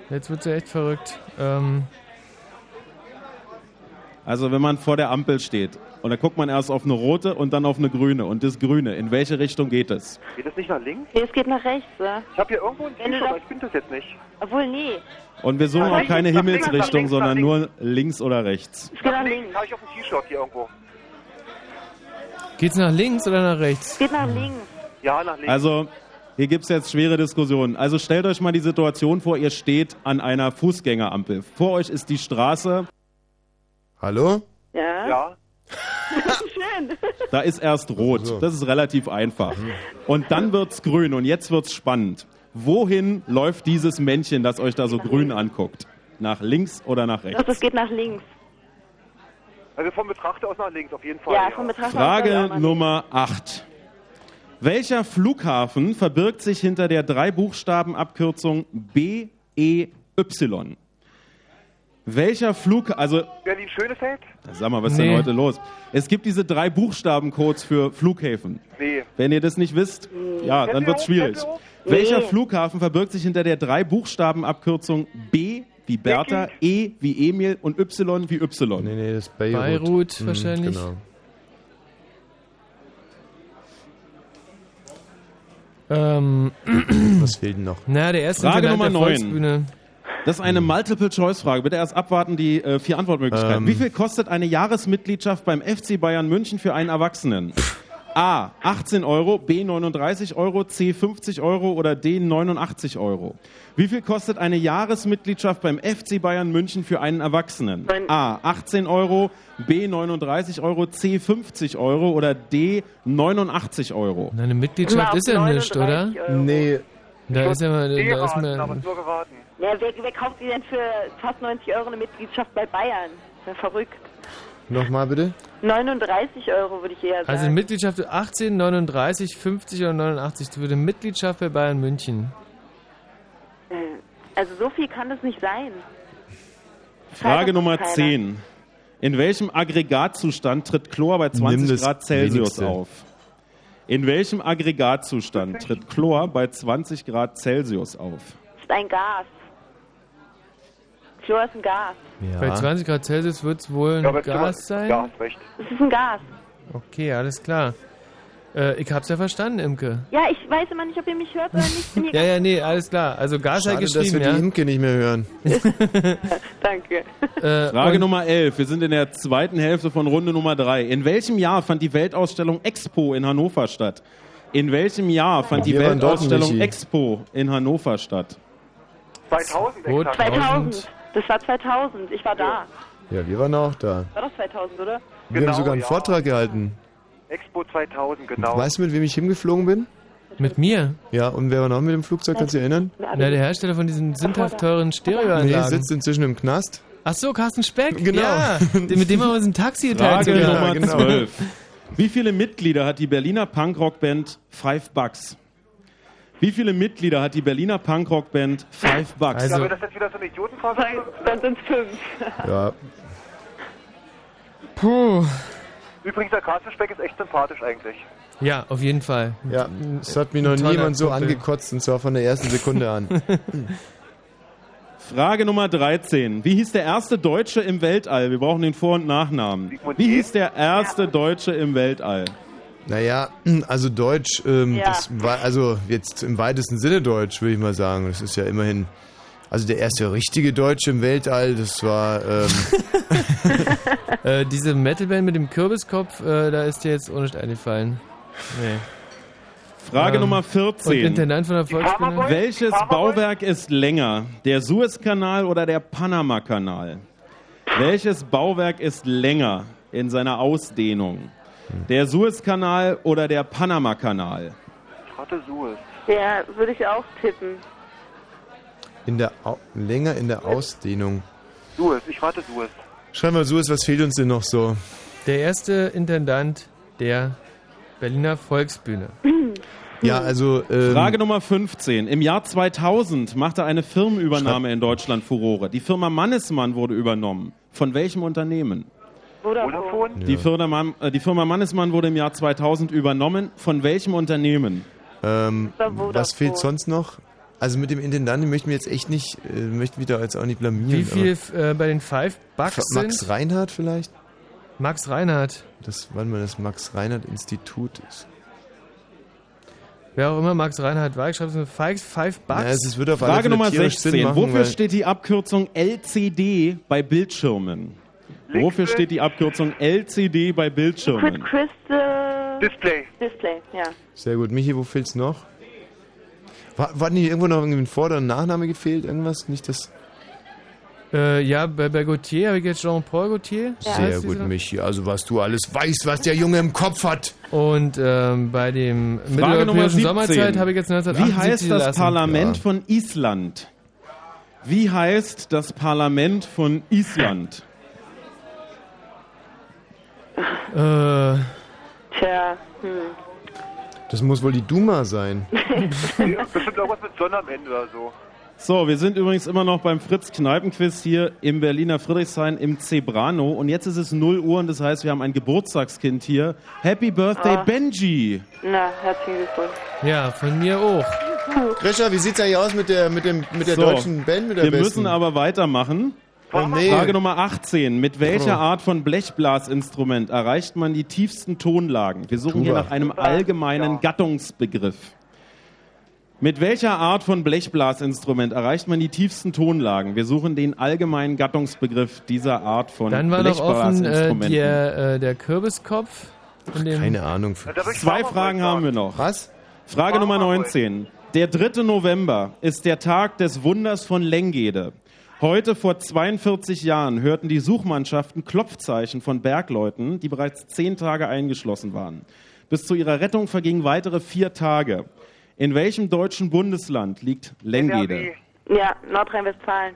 Speaker 1: Jetzt wird's ja echt verrückt. Ähm,
Speaker 5: Also wenn man vor der Ampel steht und dann guckt man erst auf eine rote und dann auf eine grüne und das grüne, in welche Richtung geht es?
Speaker 7: Geht das nicht nach links?
Speaker 8: Nee, es geht nach rechts, ja.
Speaker 7: Ich habe hier irgendwo ein
Speaker 8: Wenn das-
Speaker 7: aber ich bin das jetzt nicht.
Speaker 8: Obwohl, nee.
Speaker 5: Und wir suchen
Speaker 7: Nach
Speaker 5: auch
Speaker 7: links,
Speaker 5: keine Himmelsrichtung,
Speaker 7: links,
Speaker 5: sondern
Speaker 7: links.
Speaker 5: nur links oder rechts.
Speaker 8: Es geht nach
Speaker 7: links.
Speaker 8: links.
Speaker 7: Habe ich auf dem T-Shirt hier irgendwo.
Speaker 1: Geht's nach links oder nach rechts?
Speaker 8: Geht nach links.
Speaker 7: Ja, nach links.
Speaker 5: Also Hier gibt es jetzt schwere Diskussionen. Also stellt euch mal die Situation vor, ihr steht an einer Fußgängerampel. Vor euch ist die Straße.
Speaker 2: Hallo?
Speaker 8: Ja.
Speaker 7: Ja.
Speaker 8: Schön.
Speaker 5: Da ist erst rot. Das ist relativ einfach. Und dann wird's grün und jetzt wird's spannend. Wohin läuft dieses Männchen, das euch da so grün anguckt? Nach links oder nach rechts?
Speaker 8: es geht nach links.
Speaker 7: Also vom Betrachter aus nach links auf jeden Fall.
Speaker 8: Ja, vom Betrachter aus
Speaker 5: Frage
Speaker 8: nach
Speaker 5: Nummer 8. Welcher Flughafen verbirgt sich hinter der drei Buchstabenabkürzung BEY? Welcher Flug, also
Speaker 7: Berlin Schönefeld?
Speaker 5: Sag mal, was ist
Speaker 7: Nee.
Speaker 5: denn heute los? Es gibt diese drei Buchstabencodes für Flughäfen.
Speaker 7: Nee.
Speaker 5: Wenn ihr das nicht wisst, ja, dann wird's schwierig.
Speaker 7: Auch?
Speaker 5: Welcher
Speaker 7: Nee.
Speaker 5: Flughafen verbirgt sich hinter der drei Buchstabenabkürzung B wie Bertha, E wie Emil und Y wie Y?
Speaker 2: Nee, nee, das ist Beirut.
Speaker 1: Beirut
Speaker 2: Mhm,
Speaker 1: wahrscheinlich.
Speaker 2: Genau.
Speaker 1: Ähm,
Speaker 2: Was fehlt denn noch?
Speaker 1: na, der erste
Speaker 5: Frage Nummer
Speaker 1: der
Speaker 5: 9.
Speaker 1: Volksbühne.
Speaker 5: Das ist eine Multiple-Choice-Frage. Bitte erst abwarten die äh, vier Antwortmöglichkeiten.
Speaker 2: Ähm.
Speaker 5: Wie viel kostet eine Jahresmitgliedschaft beim FC Bayern München für einen Erwachsenen? A. 18 Euro, B. 39 Euro, C. 50 Euro oder D. 89 Euro. Wie viel kostet eine Jahresmitgliedschaft beim FC Bayern München für einen Erwachsenen? A. 18 Euro, B. 39 Euro, C. 50 Euro oder D. 89 Euro.
Speaker 1: Na, eine Mitgliedschaft ist ja nicht, oder?
Speaker 2: Nee.
Speaker 1: Da ist ja mal, da ist
Speaker 7: geraten.
Speaker 8: Ja, wer, wer kauft sich denn für fast 90 Euro eine Mitgliedschaft bei Bayern? Ja verrückt.
Speaker 2: Nochmal bitte?
Speaker 8: 39 Euro würde ich eher sagen.
Speaker 1: also Mitgliedschaft 18, 39, 50 oder 89 für eine Mitgliedschaft bei Bayern München.
Speaker 8: Äh, also so viel kann das nicht sein.
Speaker 5: Frage Nummer
Speaker 8: keiner.
Speaker 5: 10. In welchem Aggregatzustand tritt Chlor bei
Speaker 2: Nimm
Speaker 5: 20
Speaker 2: das
Speaker 5: Grad Celsius
Speaker 2: wenigste.
Speaker 5: auf? In welchem Aggregatzustand tritt Chlor bei 20 Grad Celsius auf?
Speaker 8: Das ist ein Gas. Chlor ist ein Gas.
Speaker 1: Bei 20 Grad Celsius wird es wohl ein
Speaker 7: Ja,
Speaker 1: Gas sein?
Speaker 7: Ja, hast recht.
Speaker 8: Das ist ein Gas.
Speaker 1: Okay, alles klar. Äh, ich hab's ja verstanden, Imke.
Speaker 8: Ja, ich weiß immer nicht, ob ihr mich hört oder nicht.
Speaker 1: Ja, ja, nee, alles klar. Also Gas
Speaker 2: Schade,
Speaker 1: hat
Speaker 2: dass wir
Speaker 1: geschrieben,
Speaker 2: die
Speaker 1: ja.
Speaker 2: Imke nicht mehr hören.
Speaker 8: Danke.
Speaker 1: Äh,
Speaker 5: Frage Nummer 11. Wir sind in der zweiten Hälfte von Runde Nummer 3. In welchem Jahr fand die Weltausstellung Expo in Hannover statt? In welchem Jahr fand die Weltausstellung. Expo in Hannover statt?
Speaker 7: 2000
Speaker 1: Rot.
Speaker 7: exakt.
Speaker 8: 2000. Das war 2000. Ich war da.
Speaker 2: Ja, wir waren auch da.
Speaker 8: War doch 2000, oder?
Speaker 2: Wir
Speaker 7: Genau,
Speaker 2: haben sogar einen
Speaker 7: ja.
Speaker 2: Vortrag gehalten.
Speaker 7: Expo 2000, genau.
Speaker 2: Weißt du, mit wem ich hingeflogen bin?
Speaker 1: Mit mir?
Speaker 2: Ja, und wer war noch mit dem Flugzeug? Kannst du dich erinnern?
Speaker 1: Na, der Hersteller von diesen sündhaft teuren
Speaker 2: Nee,
Speaker 1: Stereoanlagen.
Speaker 2: sitzt inzwischen im Knast.
Speaker 1: Ach so, Carsten Speck.
Speaker 2: Genau.
Speaker 1: Ja, den- mit dem haben wir uns ein Taxi geteilt.
Speaker 5: Frage. Nummer
Speaker 2: genau.
Speaker 5: 12. Wie viele Mitglieder hat die Berliner Punkrock-Band Five Bucks? Wie viele Mitglieder hat die Berliner Punkrock-Band Five Bucks?
Speaker 1: Also-
Speaker 7: ja, wenn das jetzt wieder so eine Idiotenfrage.
Speaker 8: Dann sind es fünf.
Speaker 2: Ja,
Speaker 1: Puh.
Speaker 7: Übrigens, der Carsten Speck ist echt sympathisch eigentlich.
Speaker 1: Ja, auf jeden Fall.
Speaker 2: ja. Es hat mich noch niemand so angekotzt und zwar von der ersten Sekunde an.
Speaker 5: Frage Nummer 13. Wie hieß der erste Deutsche im Weltall? Wir brauchen den Vor- und Nachnamen. Wie hieß der erste Deutsche im Weltall?
Speaker 2: Naja, also Deutsch, ähm,
Speaker 8: Ja.
Speaker 2: das war also jetzt im weitesten Sinne Deutsch, würde ich mal sagen. Das ist ja immerhin, also der erste richtige Deutsche im Weltall, das war, ähm,
Speaker 1: Äh, diese Metalband mit dem Kürbiskopf, äh, da ist dir jetzt auch nicht eingefallen. Nee.
Speaker 5: Frage
Speaker 1: Ähm,
Speaker 5: Nummer
Speaker 1: Und
Speaker 5: 14.
Speaker 1: Intendant von der Volksbühne?
Speaker 5: Welches? Bauwerk ist länger? Der Suezkanal oder der Panamakanal? Welches Bauwerk ist länger in seiner Ausdehnung? Der Suezkanal oder der Panamakanal?
Speaker 7: Ich hatte Suez.
Speaker 8: Ja, würde ich auch tippen.
Speaker 2: in der Au länger in der Ausdehnung.
Speaker 7: Suez, ich rate Suez.
Speaker 2: Schreib mal so, was fehlt uns denn noch so?
Speaker 1: Der erste Intendant der Berliner Volksbühne.
Speaker 2: Ja, also, ähm,
Speaker 5: Frage Nummer 15. Im Jahr 2000 machte eine Firmenübernahme in Deutschland Furore. Die Firma Mannesmann wurde übernommen. Von welchem Unternehmen?
Speaker 7: Vodafone?
Speaker 5: Die, Firma, äh, die Firma Mannesmann wurde im Jahr 2000 übernommen. Von welchem Unternehmen?
Speaker 2: ähm, was fehlt sonst noch? Also mit dem Intendanten möchten wir jetzt echt nicht, äh, möchten wir da jetzt auch nicht blamieren.
Speaker 1: Wie viel äh, bei den Five Bucks
Speaker 2: Max
Speaker 1: sind?
Speaker 2: Reinhardt vielleicht?
Speaker 1: Max Reinhardt.
Speaker 2: Das, wann mal das Max Reinhardt Institut ist.
Speaker 1: Wer auch immer Max Reinhardt war, ich schreibe es mit Five, Five Bucks.
Speaker 2: Ja, es wird auf
Speaker 5: Frage Nummer
Speaker 2: tierisch Sinn
Speaker 5: 16.
Speaker 2: machen,
Speaker 5: Wofür steht die Abkürzung LCD bei Bildschirmen? Wofür steht die Abkürzung LCD bei Bildschirmen?
Speaker 8: Crystal
Speaker 7: Display.
Speaker 8: Display, ja.
Speaker 2: Sehr gut. Michi, wo fehlt's noch? War, war nicht irgendwo noch irgendwie ein Vor- oder ein Nachname gefehlt? Irgendwas? Nicht das.
Speaker 1: Äh, ja, bei, bei Gauthier habe ich jetzt Jean-Paul Gauthier.
Speaker 2: Sehr
Speaker 1: Heißt
Speaker 2: gut? Michi. Also, was du alles weißt, was der Junge im Kopf hat.
Speaker 1: Und ähm, bei dem mitteleuropäischen
Speaker 5: 17.
Speaker 1: Sommerzeit habe ich jetzt 1978
Speaker 5: Wie heißt das
Speaker 1: gelassen.
Speaker 5: Parlament
Speaker 1: Ja.
Speaker 5: von Island? Wie heißt das Parlament von Island?
Speaker 1: Äh,
Speaker 16: Tja, hm.
Speaker 2: Das muss wohl die Duma sein.
Speaker 7: Ja, bestimmt irgendwas mit Sonne am Ende oder so.
Speaker 5: So, wir sind übrigens immer noch beim Fritz Kneipenquiz hier im Berliner Friedrichshain im Zebrano und jetzt ist es 0 Uhr und das heißt, wir haben ein Geburtstagskind hier. Happy Birthday
Speaker 16: Ah.
Speaker 5: Benji!
Speaker 16: Na, herzlichen Glückwunsch.
Speaker 1: Ja, von mir auch.
Speaker 2: Grisha, wie sieht's eigentlich aus mit der, mit dem, mit der
Speaker 5: So,
Speaker 2: deutschen Band? Mit der
Speaker 5: wir
Speaker 2: besten?
Speaker 5: müssen aber weitermachen.
Speaker 2: Oh, nee.
Speaker 5: Frage Nummer 18. Mit welcher. Art von Blechblasinstrument erreicht man die tiefsten Tonlagen? Wir suchen hier
Speaker 2: Tuba.
Speaker 5: nach einem allgemeinen Gattungsbegriff. Mit welcher Art von Blechblasinstrument erreicht man die tiefsten Tonlagen? Wir suchen den allgemeinen Gattungsbegriff dieser Art von
Speaker 1: Dann war noch offen äh,
Speaker 5: Blechblasinstrumenten.
Speaker 1: der, äh, der Kürbiskopf. Von dem
Speaker 2: Keine Ahnung.
Speaker 5: Zwei Fragen haben wir noch.
Speaker 2: Was?
Speaker 5: Frage Nummer 19. Der 3. November ist der Tag des Wunders von Lengede. Heute vor 42 Jahren hörten die Suchmannschaften Klopfzeichen von Bergleuten, die bereits zehn Tage eingeschlossen waren. Bis zu ihrer Rettung vergingen weitere vier Tage. In welchem deutschen Bundesland liegt Lengede?
Speaker 16: Ja, Nordrhein-Westfalen.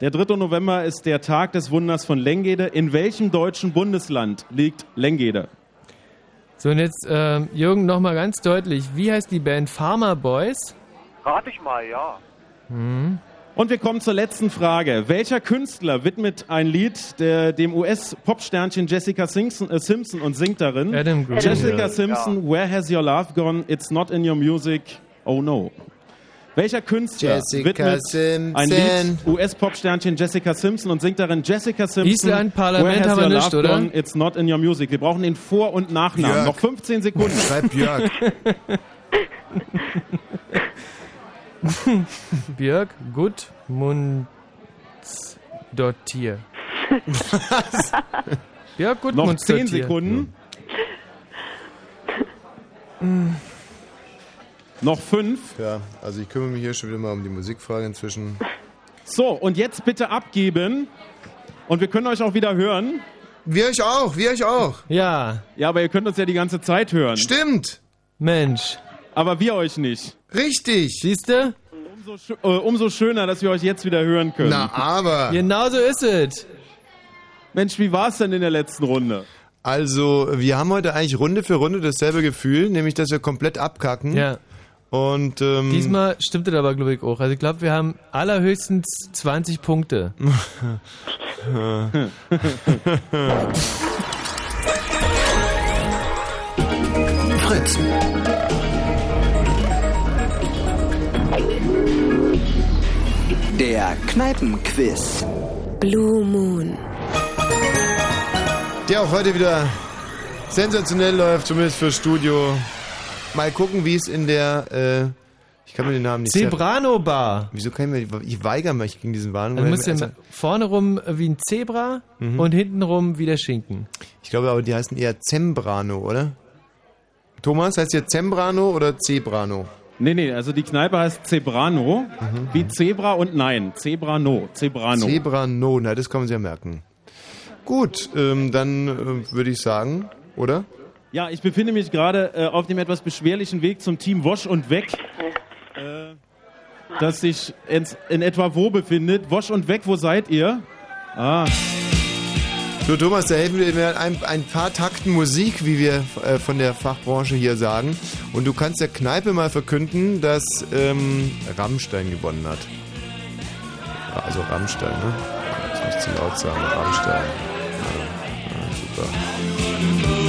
Speaker 5: Der 3. November ist der Tag des Wunders von Lengede. In welchem deutschen Bundesland liegt Lengede?
Speaker 1: So, und jetzt, ähm, Jürgen, nochmal ganz deutlich. Wie heißt die Band Farmer Boys?
Speaker 7: Rate ich mal, ja.
Speaker 1: Hm.
Speaker 5: Und wir kommen zur letzten Frage. Welcher Künstler widmet ein Lied der, dem US-Popsternchen Jessica Simpson, äh, Simpson und singt darin?
Speaker 1: Adam Green.
Speaker 5: Jessica
Speaker 1: Ja.
Speaker 5: Simpson, Where Has Your Love Gone? It's Not in Your Music. Oh no. Welcher Künstler
Speaker 2: Jessica
Speaker 5: widmet
Speaker 2: Simpson.
Speaker 5: ein Lied US-Popsternchen Jessica Simpson und singt darin Jessica Simpson?
Speaker 1: Island, Parlament
Speaker 5: Where has
Speaker 1: haben wir
Speaker 5: your
Speaker 1: nicht,
Speaker 5: love
Speaker 1: oder?
Speaker 5: Gone? It's not in your music. Wir brauchen den Vor- und Nachnamen.
Speaker 2: Björk.
Speaker 5: Noch 15 Sekunden.
Speaker 2: Schreib Björk.
Speaker 1: Björk Gudmundsdottir.
Speaker 2: Was?
Speaker 1: Björk
Speaker 5: Noch
Speaker 1: Gudmundsdottir.
Speaker 5: 10 Sekunden. Noch 5.
Speaker 2: Ja, also ich kümmere mich hier schon wieder mal um die Musikfrage inzwischen.
Speaker 5: So, und jetzt bitte abgeben. Und wir können euch auch wieder hören.
Speaker 2: Wir euch auch, wir euch auch.
Speaker 1: Ja.
Speaker 5: Ja, aber ihr könnt uns ja die ganze Zeit hören.
Speaker 2: Stimmt.
Speaker 1: Mensch.
Speaker 5: Aber wir euch nicht.
Speaker 2: Richtig.
Speaker 1: Siehst du?
Speaker 5: Umso, schö- äh, umso schöner, dass wir euch jetzt wieder hören können.
Speaker 2: Na, aber.
Speaker 1: Genau so ist es.
Speaker 5: Mensch, wie war es denn in der letzten Runde?
Speaker 2: Also, wir haben heute eigentlich Runde für Runde dasselbe Gefühl, nämlich, dass wir komplett abkacken.
Speaker 1: Ja.
Speaker 2: Und ähm,
Speaker 1: Diesmal stimmt es aber, glaube ich, auch. Also ich glaube, wir haben allerhöchstens 20 Punkte.
Speaker 3: Fritz. Der Kneipenquiz.
Speaker 10: Blue Moon.
Speaker 2: der auch heute wieder sensationell läuft, zumindest fürs Studio. Mal gucken, wie es in der, äh, ich kann mir den Namen nicht
Speaker 1: Zebrano Bar.
Speaker 2: Wieso kann ich mir, ich weigere mich gegen diesen Warnung.
Speaker 1: Also musst du
Speaker 2: ich mir-
Speaker 1: ja vorne rum wie ein Zebra
Speaker 2: Mhm.
Speaker 1: und hinten rum wie der Schinken.
Speaker 2: Ich glaube aber, die heißen eher Zembrano, oder? Thomas, heißt hier Zembrano oder Zebrano?
Speaker 5: Nee, nee, also die Kneipe heißt Zebrano, wie Zebra und nein, Zebrano, Zebrano.
Speaker 2: Zebrano, na, das kann man sich ja merken. Gut, ähm, dann äh, würde ich sagen, oder?
Speaker 5: Ja, ich befinde mich gerade äh, auf dem etwas beschwerlichen Weg zum Team Wosch und Weg, äh, das sich in, in etwa wo befindet. Wosch und Weg, wo seid ihr? Ah,
Speaker 2: So, Thomas, da helfen wir mir ein, ein paar Takten Musik, wie wir äh, von der Fachbranche hier sagen. Und du kannst der Kneipe mal verkünden, dass ähm, Rammstein gewonnen hat. Ja, Also Rammstein, ne? Das muss ich zu laut sagen, Rammstein. Ja, ja, super.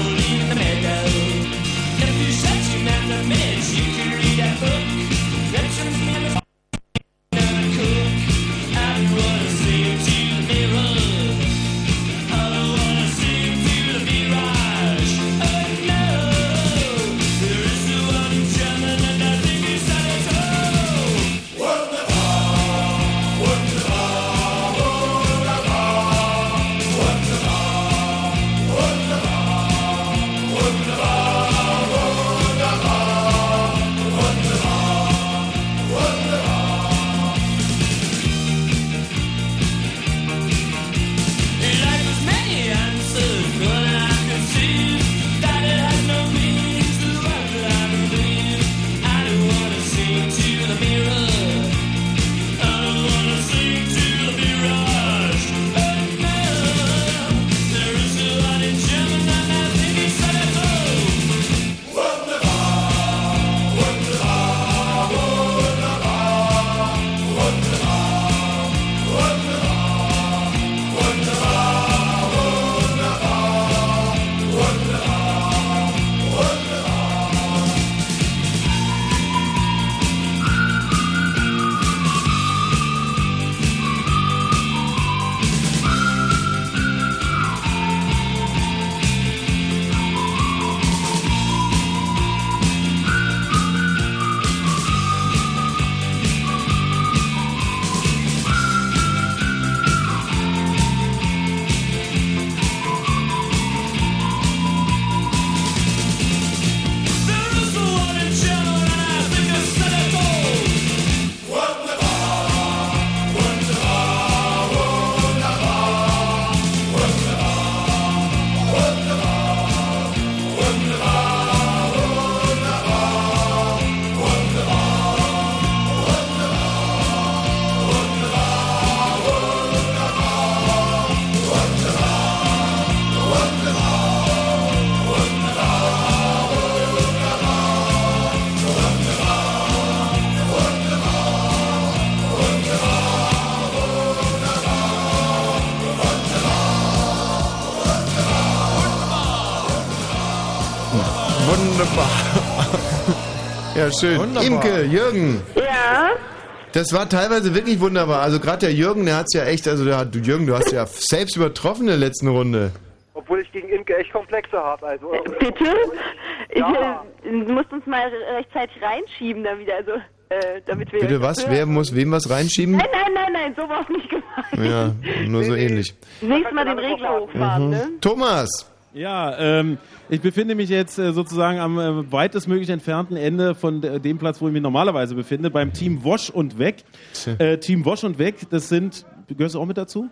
Speaker 2: Ja, schön.
Speaker 1: Wunderbar.
Speaker 2: Imke, Jürgen.
Speaker 16: Ja?
Speaker 2: Das war teilweise wirklich wunderbar. Also gerade der Jürgen, der hat's ja echt, also der, hat- du Jürgen, du hast ja selbst übertroffen in der letzten Runde.
Speaker 7: Obwohl ich gegen Imke echt Komplexe habe. Also,
Speaker 8: Bitte? Ich
Speaker 7: Ja.
Speaker 8: äh, muss uns mal rechtzeitig reinschieben da wieder, also äh, damit wir.
Speaker 2: Bitte was? Wer muss wem was reinschieben?
Speaker 8: Nein, nein, nein, nein, so war es nicht gemeint.
Speaker 2: Ja, nur so ähnlich.
Speaker 8: Nächstes Mal den Regler hochfahren,
Speaker 2: Mhm.
Speaker 8: ne?
Speaker 2: Thomas.
Speaker 5: Ja, ähm, ich befinde mich jetzt äh, sozusagen am äh, weitestmöglich entfernten Ende von de dem Platz, wo ich mich normalerweise befinde, beim Team Wosch und Weg. Äh, Team Wosch und Weg, das sind, gehörst du auch mit dazu?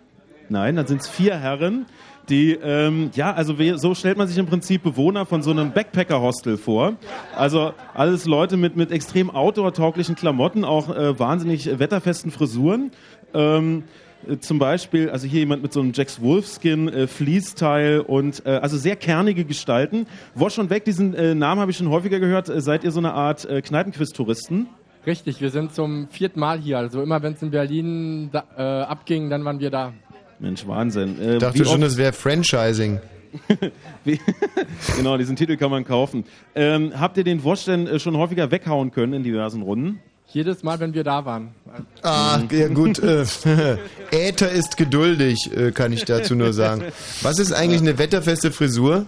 Speaker 5: Nein, dann sind es vier Herren, die, ähm, ja, also so stellt man sich im Prinzip Bewohner von so einem Backpacker-Hostel vor. Also alles Leute mit, mit extrem outdoor-tauglichen Klamotten, auch äh, wahnsinnig wetterfesten Frisuren. Ähm, äh, zum Beispiel, also hier jemand mit so einem Jax Wolfskin, äh, Fleece-Teil und äh, also sehr kernige Gestalten. Wosch und weg, diesen äh, Namen habe ich schon häufiger gehört. Äh, seid ihr so eine Art äh, Kneipenquiz-Touristen?
Speaker 17: Richtig, wir sind zum vierten Mal hier. Also immer wenn es in Berlin da, äh, abging, dann waren wir da.
Speaker 5: Mensch, Wahnsinn. Äh,
Speaker 2: Ich dachte schon, das wäre Franchising.
Speaker 5: genau, diesen Titel kann man kaufen. Ähm, habt ihr den Wosch denn äh, schon häufiger weghauen können in diversen Runden?
Speaker 17: Jedes Mal, wenn wir da waren.
Speaker 2: Ah, ja gut. Äh, Äther ist geduldig, äh, kann ich dazu nur sagen. Was ist eigentlich eine wetterfeste Frisur?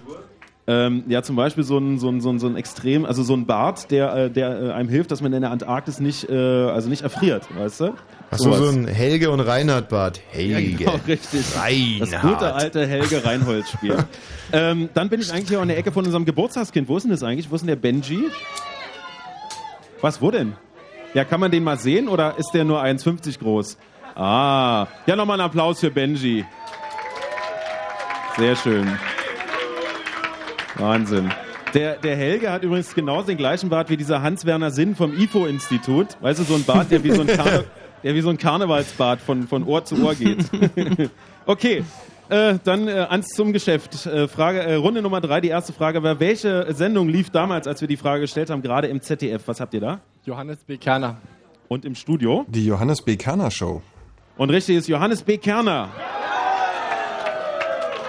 Speaker 5: Ähm, ja, zum Beispiel so ein, so ein, so ein, so ein extrem, also so ein Bart, der, äh, der einem hilft, dass man in der Antarktis nicht, äh, also nicht erfriert, weißt du?
Speaker 2: Achso, so ein Helge und Reinhard Bart. Helge.
Speaker 5: Ja, genau, richtig. Das
Speaker 2: Reinhard.
Speaker 5: gute alte Helge Reinhold-Spiel. ähm, dann bin ich eigentlich hier an der Ecke von unserem Geburtstagskind. Wo ist denn das eigentlich? Wo ist denn der Benji? Was, wo denn? Ja, kann man den mal sehen oder ist der nur 1,50 groß? Ah, ja, nochmal einen Applaus für Benji. Sehr schön. Wahnsinn. Der, der Helge hat übrigens genauso den gleichen Bart wie dieser Hans-Werner Sinn vom IFO-Institut. Weißt du, so ein Bart, der wie so ein, Karne der wie so ein Karnevalsbart von, von Ohr zu Ohr geht. okay, äh, dann äh, ans zum Geschäft. Äh, Frage, äh, Runde Nummer drei, die erste Frage war, welche Sendung lief damals, als wir die Frage gestellt haben, gerade im ZDF? Was habt ihr da?
Speaker 17: Johannes B. Kerner.
Speaker 5: Und im Studio?
Speaker 11: Die Johannes B. Kerner Show.
Speaker 5: Und richtig ist Johannes B. Kerner.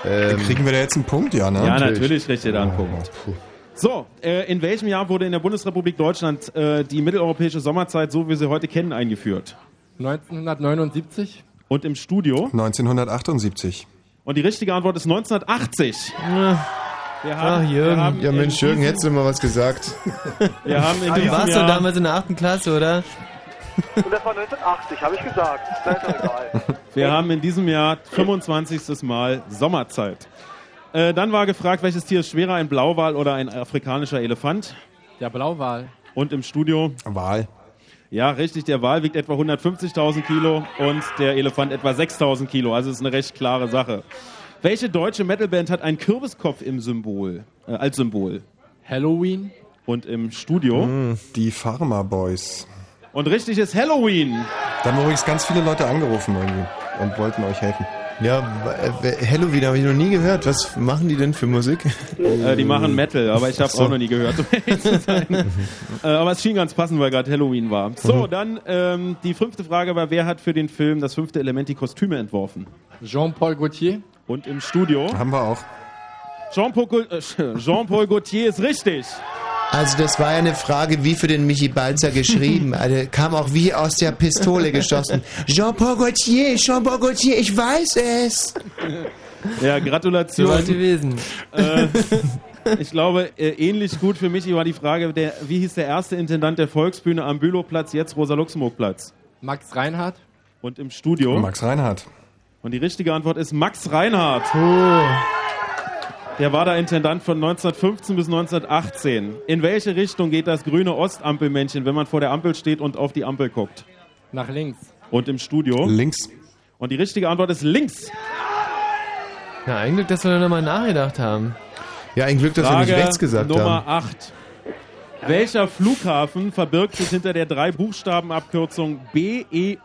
Speaker 11: Kriegen wir da jetzt einen Punkt, ja, ne?
Speaker 5: Ja, natürlich kriegt ihr da einen Punkt. So, äh, in welchem Jahr wurde in der Bundesrepublik Deutschland äh, die mitteleuropäische Sommerzeit, so wie wir sie heute kennen, eingeführt?
Speaker 17: 1979.
Speaker 5: Und im Studio?
Speaker 11: 1978.
Speaker 5: Und die richtige Antwort ist 1980. Wir
Speaker 2: Ach,
Speaker 5: wir
Speaker 2: Jürgen.
Speaker 5: haben
Speaker 2: Ja, Mensch, Jürgen, hättest du mal was gesagt.
Speaker 5: Wir haben in
Speaker 1: Du
Speaker 5: diesem
Speaker 1: warst
Speaker 5: Jahr
Speaker 1: damals in der achten Klasse, oder?
Speaker 7: Und das war 1980, habe ich gesagt. Das ist egal.
Speaker 5: Wir haben in diesem Jahr 25. Mal Sommerzeit. Äh, dann war gefragt, welches Tier ist schwerer, ein Blauwal oder ein afrikanischer Elefant?
Speaker 17: Der Blauwal.
Speaker 5: Und im Studio?
Speaker 11: Wal.
Speaker 5: Ja, richtig, der Wal wiegt etwa 150.000 Kilo und der Elefant etwa 6.000 Kilo. Also ist eine recht klare Sache. Welche deutsche Metalband hat einen Kürbiskopf im Symbol, äh, als Symbol?
Speaker 17: Halloween.
Speaker 5: Und im Studio?
Speaker 11: Hm, Die Pharma Boys.
Speaker 5: Und richtig ist Halloween.
Speaker 11: Da haben übrigens ganz viele Leute angerufen irgendwie und wollten euch helfen.
Speaker 2: Ja, äh, Halloween habe ich noch nie gehört. Was machen die denn für Musik?
Speaker 5: Äh, die machen Metal, aber ich habe
Speaker 2: so.
Speaker 5: auch noch nie gehört, um ehrlich zu sein. äh, aber es schien ganz passend, weil gerade Halloween war. So,
Speaker 2: Mhm.
Speaker 5: dann ähm, die fünfte Frage war, wer hat für den Film das fünfte Element die Kostüme entworfen?
Speaker 17: Jean-Paul Gaultier.
Speaker 5: Und im Studio?
Speaker 11: Haben wir auch.
Speaker 5: Jean-Paul äh, Jean-Paul Gaultier ist richtig.
Speaker 2: Also das war ja eine Frage wie für den Michi Balzer geschrieben. Also kam auch wie aus der Pistole geschossen. Jean-Paul Gaultier, Jean-Paul Gaultier, ich weiß es.
Speaker 5: Ja, Gratulation.
Speaker 1: Weit gewesen.
Speaker 5: Äh, ich glaube, äh, ähnlich gut für mich war die Frage, der, wie hieß der erste Intendant der Volksbühne am Bülowplatz, jetzt Rosa-Luxemburg-Platz?
Speaker 17: Max Reinhardt.
Speaker 5: Und im Studio?
Speaker 11: Max Reinhardt.
Speaker 5: Und die richtige Antwort ist Max Reinhardt. Der war der Intendant von 1915 bis 1918. In welche Richtung geht das grüne Ostampelmännchen, wenn man vor der Ampel steht und auf die Ampel guckt?
Speaker 17: Nach links.
Speaker 5: Und im Studio?
Speaker 11: Links.
Speaker 5: Und die richtige Antwort ist links.
Speaker 1: Na, ein Glück, dass wir da nochmal nachgedacht haben.
Speaker 2: Ja, ein Glück, dass wir nicht
Speaker 5: Frage
Speaker 2: rechts gesagt
Speaker 5: Nummer
Speaker 2: haben.
Speaker 5: 8. Welcher Flughafen verbirgt sich hinter der drei Buchstabenabkürzung BEY?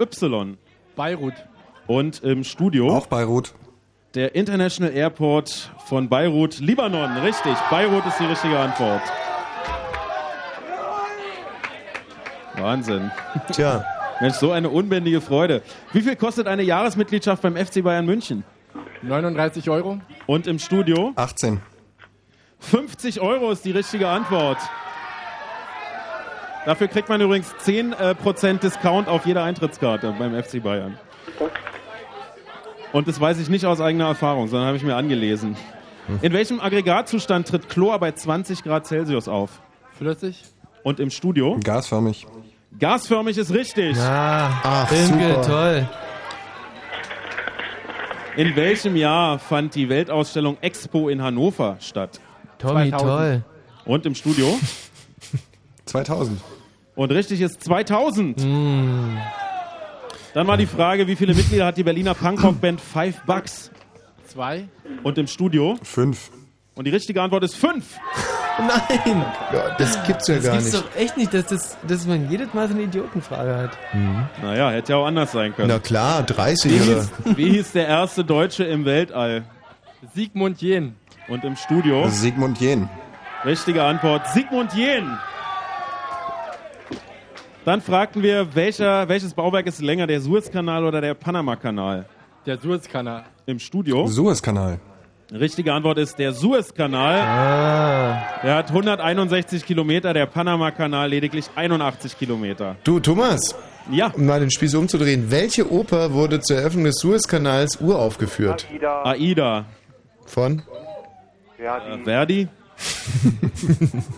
Speaker 17: Beirut.
Speaker 5: Und im Studio?
Speaker 11: Auch Beirut.
Speaker 5: Der International Airport von Beirut, Libanon. Richtig, Beirut ist die richtige Antwort. Wahnsinn.
Speaker 2: Tja.
Speaker 5: Mensch, so eine unbändige Freude. Wie viel kostet eine Jahresmitgliedschaft beim FC Bayern München?
Speaker 17: 39 Euro.
Speaker 5: Und im Studio?
Speaker 11: 18.
Speaker 5: 50 Euro ist die richtige Antwort. Dafür kriegt man übrigens 10% äh, Prozent Discount auf jede Eintrittskarte beim FC Bayern. Und das weiß ich nicht aus eigener Erfahrung, sondern habe ich mir angelesen. In welchem Aggregatzustand tritt Chlor bei 20 Grad Celsius auf?
Speaker 17: Flüssig.
Speaker 5: Und im Studio?
Speaker 11: Gasförmig.
Speaker 5: Gasförmig ist richtig.
Speaker 1: Ah,
Speaker 2: Ach,
Speaker 1: Imke,
Speaker 2: super.
Speaker 1: toll.
Speaker 5: In welchem Jahr fand die Weltausstellung Expo in Hannover statt?
Speaker 1: Tommy,
Speaker 17: 2000.
Speaker 1: toll.
Speaker 5: Und im Studio?
Speaker 11: 2000.
Speaker 5: Und richtig ist 2000.
Speaker 1: Hm.
Speaker 5: Dann war die Frage, wie viele Mitglieder hat die Berliner Punkrock-Band Five Bucks?
Speaker 17: Zwei.
Speaker 5: Und im Studio?
Speaker 11: Fünf.
Speaker 5: Und die richtige Antwort ist fünf.
Speaker 1: Nein.
Speaker 2: Ja, das gibt's ja
Speaker 1: Das
Speaker 2: gar
Speaker 1: gibt's
Speaker 2: nicht.
Speaker 1: doch echt nicht, dass, das, dass man jedes Mal so eine Idiotenfrage hat.
Speaker 5: Naja, hätte ja auch anders sein können.
Speaker 2: Na klar, 30
Speaker 5: Wie
Speaker 2: oder.
Speaker 5: hieß, wie hieß der erste Deutsche im Weltall?
Speaker 17: Sigmund Jähn.
Speaker 5: Und im Studio?
Speaker 11: Sigmund Jähn.
Speaker 5: Richtige Antwort, Sigmund Jähn. Dann fragten wir, welcher, welches Bauwerk ist länger, der Suezkanal oder der Panamakanal?
Speaker 17: Der Suezkanal.
Speaker 5: Im Studio?
Speaker 11: Suezkanal.
Speaker 5: Richtige Antwort ist der Suezkanal.
Speaker 1: Ah.
Speaker 5: Der hat 161 Kilometer, der Panamakanal lediglich 81 Kilometer.
Speaker 2: Du, Thomas.
Speaker 5: Ja.
Speaker 2: Um mal den Spieß umzudrehen. Welche Oper wurde zur Eröffnung des Suezkanals uraufgeführt?
Speaker 7: Aida.
Speaker 5: Aida.
Speaker 2: Von?
Speaker 7: Die.
Speaker 5: Verdi?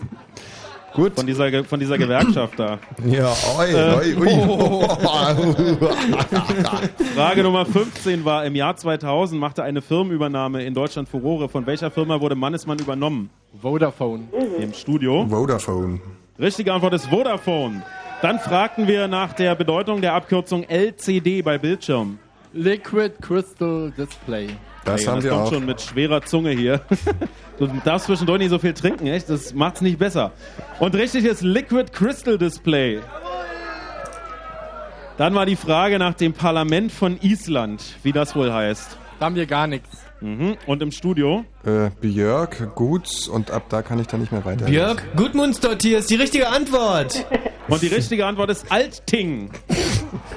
Speaker 2: Gut.
Speaker 5: Von dieser, von dieser Gewerkschaft da.
Speaker 2: Ja, oi,
Speaker 5: Äh,
Speaker 2: oi, ui.
Speaker 5: Frage Nummer 15 war, im Jahr 2000 machte eine Firmenübernahme in Deutschland Furore. Von welcher Firma wurde Mannesmann übernommen?
Speaker 17: Vodafone.
Speaker 5: Im Studio.
Speaker 11: Vodafone.
Speaker 5: Richtige Antwort ist Vodafone. Dann fragten wir nach der Bedeutung der Abkürzung LCD bei Bildschirm.
Speaker 17: Liquid Crystal Display.
Speaker 11: Das
Speaker 5: Ey,
Speaker 11: haben
Speaker 5: das
Speaker 11: wir
Speaker 5: kommt
Speaker 11: auch.
Speaker 5: schon mit schwerer Zunge hier. Du darfst zwischendurch nicht so viel trinken, echt? Das macht's nicht besser. Und richtig ist Liquid Crystal Display. Dann war die Frage nach dem Parlament von Island, wie das wohl heißt.
Speaker 17: Da haben wir gar nichts.
Speaker 5: Mhm. Und im Studio?
Speaker 11: Äh, Björk, Guts und ab da kann ich dann nicht mehr weiter.
Speaker 1: Björk Gudmundsdottir ist die richtige Antwort.
Speaker 5: Und die richtige Antwort ist Alting.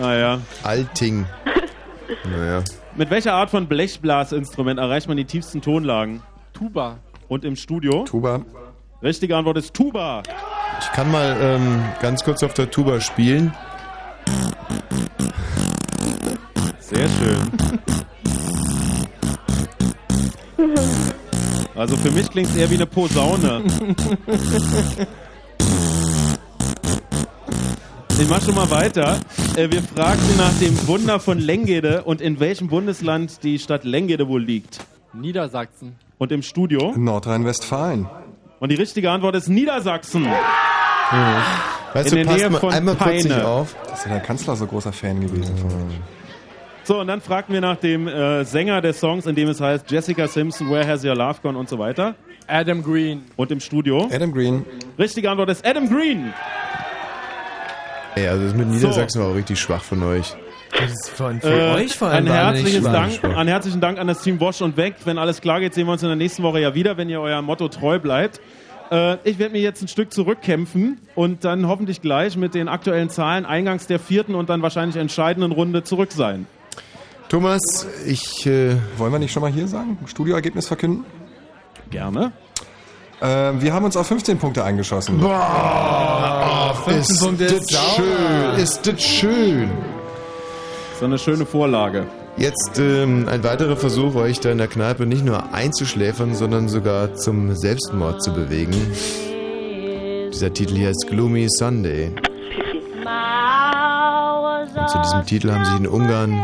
Speaker 5: naja.
Speaker 2: Alting. Naja.
Speaker 5: Mit welcher Art von Blechblasinstrument erreicht man die tiefsten Tonlagen?
Speaker 17: Tuba.
Speaker 5: Und im Studio?
Speaker 11: Tuba.
Speaker 5: Richtige Antwort ist Tuba.
Speaker 2: Ich kann mal ähm, ganz kurz auf der Tuba spielen.
Speaker 5: Sehr schön. Also für mich klingt es eher wie eine Posaune. Ich mach schon mal weiter. Äh, wir fragten nach dem Wunder von Lengede und in welchem Bundesland die Stadt Lengede wohl liegt.
Speaker 17: Niedersachsen.
Speaker 5: Und im Studio?
Speaker 11: Nordrhein-Westfalen.
Speaker 5: Und die richtige Antwort ist Niedersachsen.
Speaker 2: Weißt
Speaker 5: in
Speaker 2: du,
Speaker 5: der
Speaker 2: passt
Speaker 5: Nähe von
Speaker 2: einmal
Speaker 5: Peine.
Speaker 2: auf.
Speaker 11: Ist ja der Kanzler so großer Fan gewesen von euch.
Speaker 5: So, und dann fragten wir nach dem äh, Sänger des Songs, in dem es heißt Jessica Simpson, Where Has Your Love Gone und so weiter.
Speaker 17: Adam Green.
Speaker 5: Und im Studio?
Speaker 11: Adam Green.
Speaker 5: Richtige Antwort ist Adam Green.
Speaker 2: Ey, also das mit Niedersachsen war auch richtig schwach von euch.
Speaker 1: Das ist von, von
Speaker 5: Äh,
Speaker 1: euch vor allem
Speaker 5: ein herzliches
Speaker 1: schwach.
Speaker 5: Dank, einen herzlichen Dank an das Team Bosch und Weg. Wenn alles klar geht, sehen wir uns in der nächsten Woche ja wieder, wenn ihr eurem Motto treu bleibt. Äh, ich werde mir jetzt ein Stück zurückkämpfen und dann hoffentlich gleich mit den aktuellen Zahlen eingangs der vierten und dann wahrscheinlich entscheidenden Runde zurück sein.
Speaker 2: Thomas, ich. Äh,
Speaker 11: Wollen wir nicht schon mal hier sagen? Studioergebnis verkünden?
Speaker 5: Gerne.
Speaker 11: Äh, wir haben uns auf 15 Punkte eingeschossen.
Speaker 2: Boah,
Speaker 1: 15
Speaker 2: ist
Speaker 1: Punkte
Speaker 2: das
Speaker 1: ist sauber.
Speaker 2: schön. Ist das schön.
Speaker 5: So eine schöne Vorlage.
Speaker 2: Jetzt ähm, ein weiterer Versuch, euch da in der Kneipe nicht nur einzuschläfern, sondern sogar zum Selbstmord zu bewegen. Dieser Titel hier ist Gloomy Sunday. Und zu diesem Titel haben sich in Ungarn,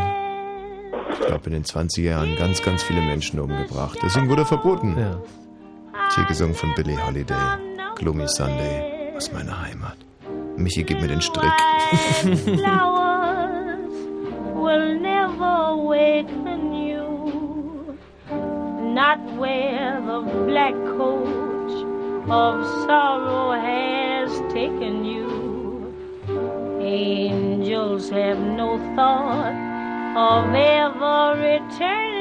Speaker 2: ich glaube in den 20er Jahren, ganz, ganz viele Menschen umgebracht. Deswegen wurde er verboten.
Speaker 1: Ja.
Speaker 2: Hier gesungen von Billie Holiday. Gloomy Sunday aus meiner Heimat. Michi, gib mir den Strick.
Speaker 18: will never awaken you. Not where the black coach of sorrow has taken you. Angels have no thought of ever returning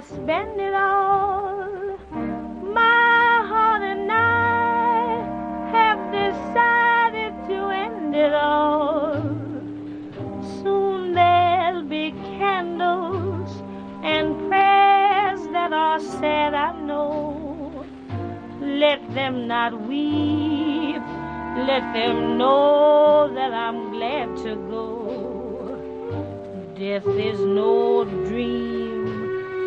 Speaker 18: I spend it all. My heart and I have decided to end it all. Soon there'll be candles and prayers that are said, I know. Let them not weep, let them know that I'm glad to go. Death is no dream,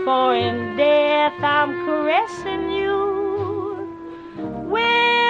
Speaker 18: for in death I'm caressing you. With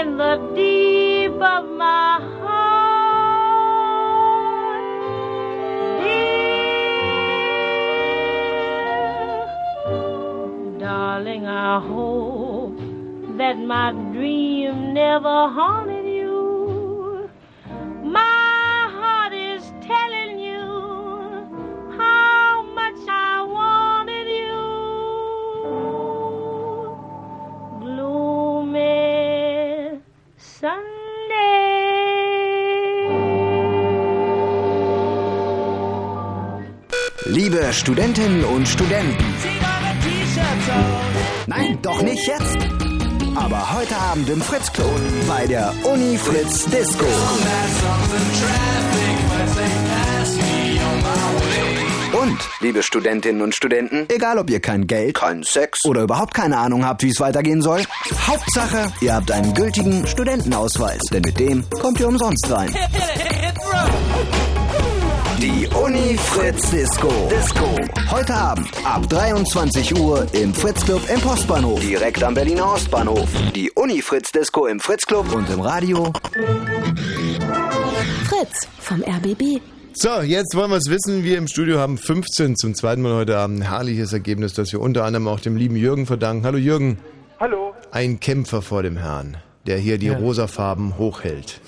Speaker 18: in the deep of my heart. Dear darling, I hope that my dream never haunted
Speaker 3: Liebe Studentinnen und Studenten. Nein, doch nicht jetzt. Aber heute Abend im Fritz Club bei der Uni Fritz Disco. Und, liebe Studentinnen und Studenten, egal ob ihr kein Geld, keinen Sex oder überhaupt keine Ahnung habt, wie es weitergehen soll, Hauptsache, ihr habt einen gültigen Studentenausweis, denn mit dem kommt ihr umsonst rein. Uni Fritz Disco. Disco. Heute Abend ab 23 Uhr im Fritz Club im Postbahnhof. Direkt am Berliner Ostbahnhof. Die Uni Fritz Disco im Fritz Club und im Radio.
Speaker 10: Fritz vom RBB.
Speaker 2: So, jetzt wollen wir es wissen. Wir im Studio haben 15 zum zweiten Mal heute Abend. Ein herrliches Ergebnis, das wir unter anderem auch dem lieben Jürgen verdanken. Hallo Jürgen.
Speaker 7: Hallo.
Speaker 2: Ein Kämpfer vor dem Herrn, der hier die
Speaker 1: Ja.
Speaker 2: rosafarben hochhält.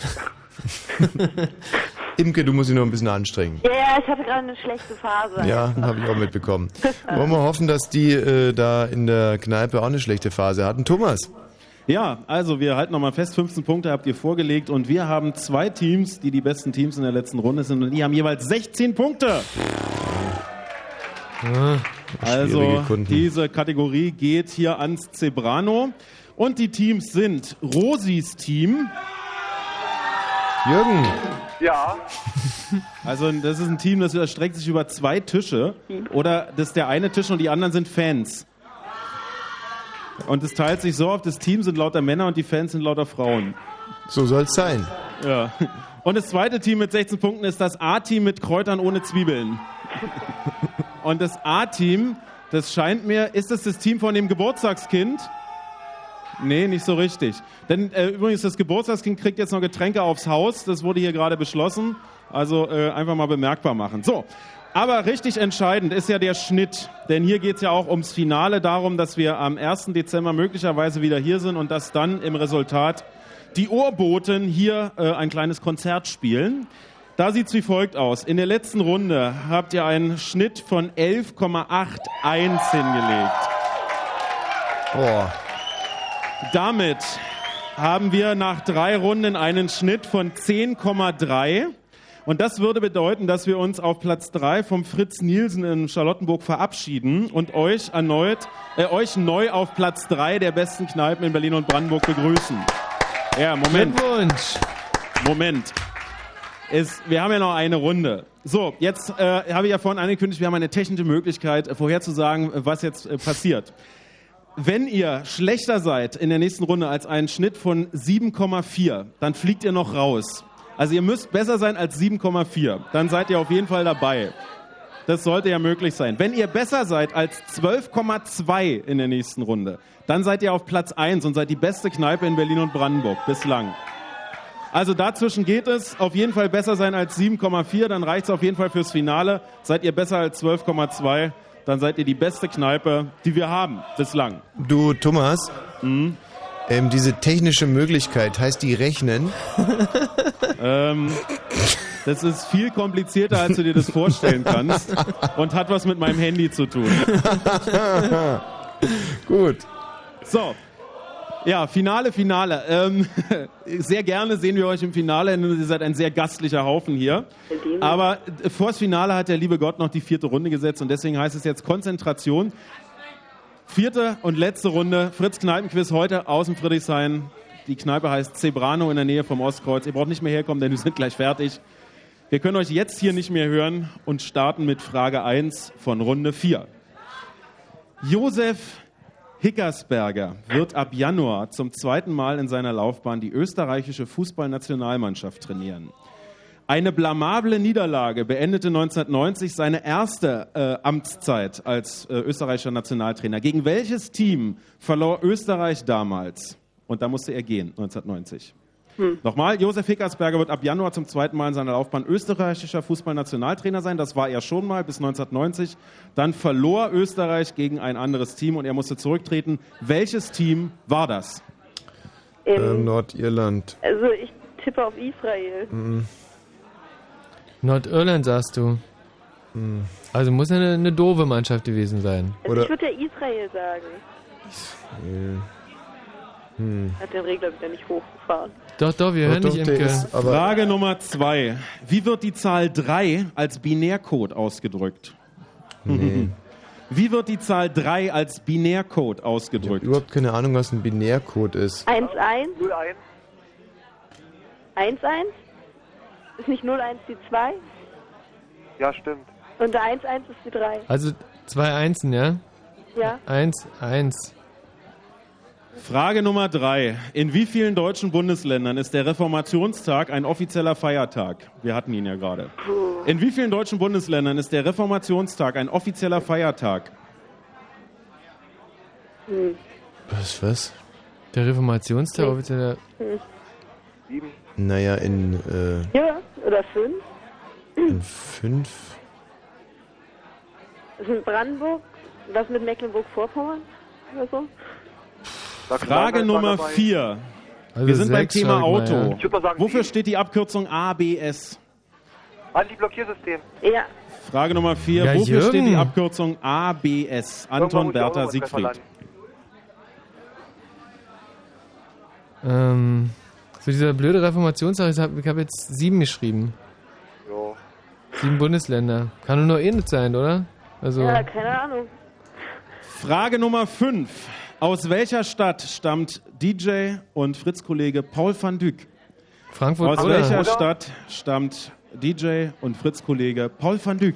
Speaker 2: Imke, du musst dich noch ein bisschen anstrengen.
Speaker 8: Ja, ja, ich hatte gerade eine schlechte Phase.
Speaker 2: Ja, habe ich auch mitbekommen. Wollen wir hoffen, dass die äh, da in der Kneipe auch eine schlechte Phase hatten. Thomas.
Speaker 5: Ja, also wir halten nochmal fest, 15 Punkte habt ihr vorgelegt und wir haben zwei Teams, die die besten Teams in der letzten Runde sind und die haben jeweils 16 Punkte. Also
Speaker 2: schwierige Kunden.
Speaker 5: diese Kategorie geht hier ans Zebrano und die Teams sind Rosis Team.
Speaker 2: Jürgen.
Speaker 7: Ja.
Speaker 5: Also das ist ein Team, das erstreckt sich über zwei Tische oder das ist der eine Tisch und die anderen sind Fans. Und es teilt sich so auf, das Team sind lauter Männer und die Fans sind lauter Frauen.
Speaker 2: So soll es sein.
Speaker 5: Ja. Und das zweite Team mit 16 Punkten ist das A-Team mit Kräutern ohne Zwiebeln. Und das A-Team, das scheint mir, ist das das Team von dem Geburtstagskind? Nee, nicht so richtig. Denn äh, übrigens, das Geburtstagskind kriegt jetzt noch Getränke aufs Haus. Das wurde hier gerade beschlossen. Also äh, einfach mal bemerkbar machen. So, aber richtig entscheidend ist ja der Schnitt. Denn hier geht es ja auch ums Finale, darum, dass wir am 1. Dezember möglicherweise wieder hier sind und dass dann im Resultat die Ohrboten hier äh, ein kleines Konzert spielen. Da sieht es wie folgt aus. In der letzten Runde habt ihr einen Schnitt von 11,81 hingelegt.
Speaker 2: Boah.
Speaker 5: Damit haben wir nach drei Runden einen Schnitt von 10,3. Und das würde bedeuten, dass wir uns auf Platz 3 vom Fritz Nielsen in Charlottenburg verabschieden und euch erneut, äh, euch neu auf Platz 3 der besten Kneipen in Berlin und Brandenburg begrüßen. Ja, Moment.
Speaker 1: Glückwunsch.
Speaker 5: Moment. Es, wir haben ja noch eine Runde. So, jetzt äh, habe ich ja vorhin angekündigt, wir haben eine technische Möglichkeit, äh, vorherzusagen, was jetzt äh, passiert. Wenn ihr schlechter seid in der nächsten Runde als einen Schnitt von 7,4, dann fliegt ihr noch raus. Also ihr müsst besser sein als 7,4. Dann seid ihr auf jeden Fall dabei. Das sollte ja möglich sein. Wenn ihr besser seid als 12,2 in der nächsten Runde, dann seid ihr auf Platz 1 und seid die beste Kneipe in Berlin und Brandenburg bislang. Also dazwischen geht es. Auf jeden Fall besser sein als 7,4. Dann reicht es auf jeden Fall fürs Finale. Seid ihr besser als 12,2, dann seid ihr die beste Kneipe, die wir haben bislang.
Speaker 2: Du, Thomas,
Speaker 5: Mhm.
Speaker 2: ähm, diese technische Möglichkeit, heißt die rechnen?
Speaker 5: Ähm, das ist viel komplizierter, als du dir das vorstellen kannst und hat was mit meinem Handy zu tun.
Speaker 2: Gut.
Speaker 5: So. Ja, Finale, Finale. Ähm, sehr gerne sehen wir euch im Finale, denn ihr seid ein sehr gastlicher Haufen hier. Aber äh, vors Finale hat der liebe Gott noch die vierte Runde gesetzt und deswegen heißt es jetzt Konzentration. Vierte und letzte Runde. Fritz Kneipenquiz heute aus dem Friedrichshain. Die Kneipe heißt Zebrano in der Nähe vom Ostkreuz. Ihr braucht nicht mehr herkommen, denn wir sind gleich fertig. Wir können euch jetzt hier nicht mehr hören und starten mit Frage 1 von Runde 4. Josef Hickersberger wird ab Januar zum zweiten Mal in seiner Laufbahn die österreichische Fußballnationalmannschaft trainieren. Eine blamable Niederlage beendete 1990 seine erste äh, Amtszeit als äh, österreichischer Nationaltrainer. Gegen welches Team verlor Österreich damals? Und da musste er gehen, 1990. Nochmal, Josef Hickersberger wird ab Januar zum zweiten Mal in seiner Laufbahn österreichischer Fußballnationaltrainer sein. Das war er schon mal bis 1990. Dann verlor Österreich gegen ein anderes Team und er musste zurücktreten. Welches Team war das?
Speaker 2: Ähm, Nordirland.
Speaker 16: Also ich tippe auf Israel.
Speaker 2: Mhm.
Speaker 1: Nordirland sagst du.
Speaker 2: Mhm.
Speaker 1: Also muss ja eine, eine doofe Mannschaft gewesen sein.
Speaker 16: Also ich würde ja Israel sagen.
Speaker 2: Hm.
Speaker 16: Hat den Regler wieder nicht hochgefahren.
Speaker 1: Doch, doch, wir
Speaker 2: Doch,
Speaker 1: hören
Speaker 2: doch,
Speaker 1: dich, Imke.
Speaker 2: ist-
Speaker 5: Frage Nummer zwei. Wie wird die Zahl 3 als Binärcode ausgedrückt?
Speaker 2: Nee.
Speaker 5: Wie wird die Zahl 3 als Binärcode ausgedrückt?
Speaker 2: Überhaupt keine Ahnung, was ein Binärcode ist.
Speaker 16: 1-1? 1-1? Ist nicht 0-1 die 2?
Speaker 7: Ja, stimmt.
Speaker 16: Und der 1-1 ist die 3.
Speaker 1: Also zwei Einsen, ja?
Speaker 16: Ja.
Speaker 1: Eins, eins.
Speaker 5: Frage Nummer drei. In wie vielen deutschen Bundesländern ist der Reformationstag ein offizieller Feiertag? Wir hatten ihn ja gerade. In wie vielen deutschen Bundesländern ist der Reformationstag ein offizieller Feiertag?
Speaker 16: Hm.
Speaker 2: Was, was?
Speaker 1: Der Reformationstag, offizieller.
Speaker 16: Hm.
Speaker 7: Sieben.
Speaker 2: Naja, in, äh,
Speaker 16: Ja, oder 5?
Speaker 2: in fünf.
Speaker 16: Ist in Brandenburg? Was mit Mecklenburg-Vorpommern? Oder so?
Speaker 5: Frage Nummer vier.
Speaker 1: Also
Speaker 5: Wir sind beim Thema
Speaker 1: mal,
Speaker 5: Auto.
Speaker 1: ja.
Speaker 7: Sagen,
Speaker 5: Wofür steht die Abkürzung ABS?
Speaker 7: Anti-Blockiersystem.
Speaker 16: Ja.
Speaker 5: Frage Nummer vier.
Speaker 1: Ja,
Speaker 5: Wofür
Speaker 1: Jürgen.
Speaker 5: steht die Abkürzung ABS? Anton Bertha Siegfried.
Speaker 1: Ähm, so dieser blöde Reformationstag, ich habe hab jetzt sieben geschrieben.
Speaker 7: Jo.
Speaker 1: Sieben Bundesländer. Kann nur noch eh nicht sein, oder? Also,
Speaker 16: Ja, keine Ahnung.
Speaker 5: Frage Nummer 5. Aus welcher Stadt stammt DJ und Fritz-Kollege Paul van Dyck?
Speaker 1: Frankfurt
Speaker 5: Aus
Speaker 1: oder?
Speaker 5: welcher Stadt stammt DJ und Fritz-Kollege Paul van Dyck?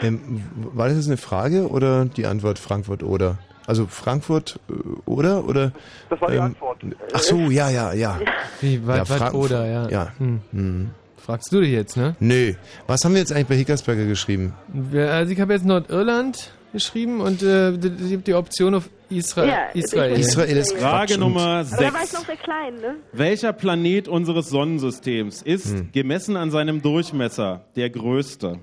Speaker 2: Ähm, war das jetzt eine Frage oder die Antwort Frankfurt oder? Also Frankfurt äh, oder oder?
Speaker 7: Das war die
Speaker 2: ähm,
Speaker 7: Antwort.
Speaker 2: Ach so, ja, ja, ja.
Speaker 1: Wie, was, was
Speaker 2: Frank-
Speaker 1: oder, ja.
Speaker 2: Ja.
Speaker 1: Hm.
Speaker 2: Hm.
Speaker 1: Fragst du dich jetzt, ne?
Speaker 2: Nö. Was haben wir jetzt eigentlich bei Hickersberger geschrieben?
Speaker 1: Also ich habe jetzt Nordirland geschrieben und äh, die, die, Option auf Isra
Speaker 16: Ja,
Speaker 1: Israel.
Speaker 2: Israel ist
Speaker 5: Frage
Speaker 2: Quatsch
Speaker 5: Nummer
Speaker 16: Aber da war ich
Speaker 5: 6.
Speaker 16: noch sehr klein, ne?
Speaker 5: Welcher Planet unseres Sonnensystems ist,
Speaker 2: Hm.
Speaker 5: gemessen an seinem Durchmesser, der größte?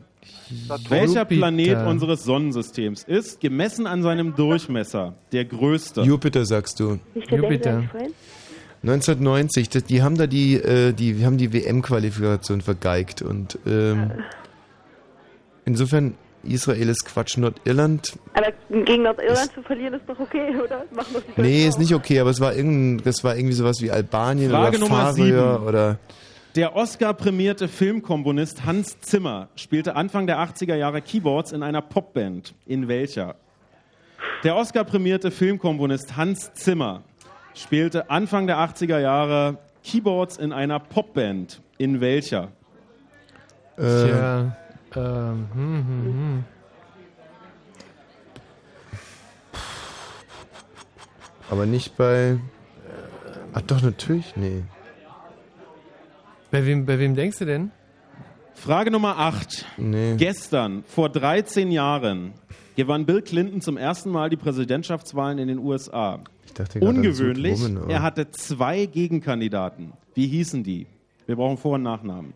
Speaker 7: Saturn.
Speaker 5: Welcher
Speaker 1: Jupiter.
Speaker 5: Planet unseres Sonnensystems ist, gemessen an seinem Durchmesser, der größte?
Speaker 2: Jupiter sagst du.
Speaker 16: Nicht der
Speaker 1: Jupiter.
Speaker 16: Denker, Freund?
Speaker 2: 1990, das, die haben da die, äh, die haben die WM-Qualifikation vergeigt und ähm, insofern Israel ist Quatsch, Nordirland.
Speaker 16: Aber gegen Nordirland zu verlieren ist doch okay, oder? Machen
Speaker 2: Nee, ist nicht okay, aber es war das war irgendwie sowas wie Albanien
Speaker 5: Frage
Speaker 2: oder
Speaker 5: sieben.
Speaker 2: oder
Speaker 5: Der Oscar-prämierte Filmkomponist Hans Zimmer spielte Anfang der 80er Jahre Keyboards in einer Popband. In welcher? Der Oscar-prämierte Filmkomponist Hans Zimmer spielte Anfang der 80er Jahre Keyboards in einer Popband. In welcher?
Speaker 2: äh,
Speaker 1: Tja, ähm, hm, hm, hm.
Speaker 2: aber nicht bei. Ach doch, natürlich, nee.
Speaker 1: Bei wem, bei wem denkst du denn?
Speaker 5: Frage Nummer 8.
Speaker 2: Nee.
Speaker 5: Gestern, vor 13 Jahren, gewann Bill Clinton zum ersten Mal die Präsidentschaftswahlen in den USA.
Speaker 2: Ich dachte
Speaker 5: Ungewöhnlich, er hatte zwei Gegenkandidaten. Wie hießen die? Wir brauchen Vor- und Nachnamen.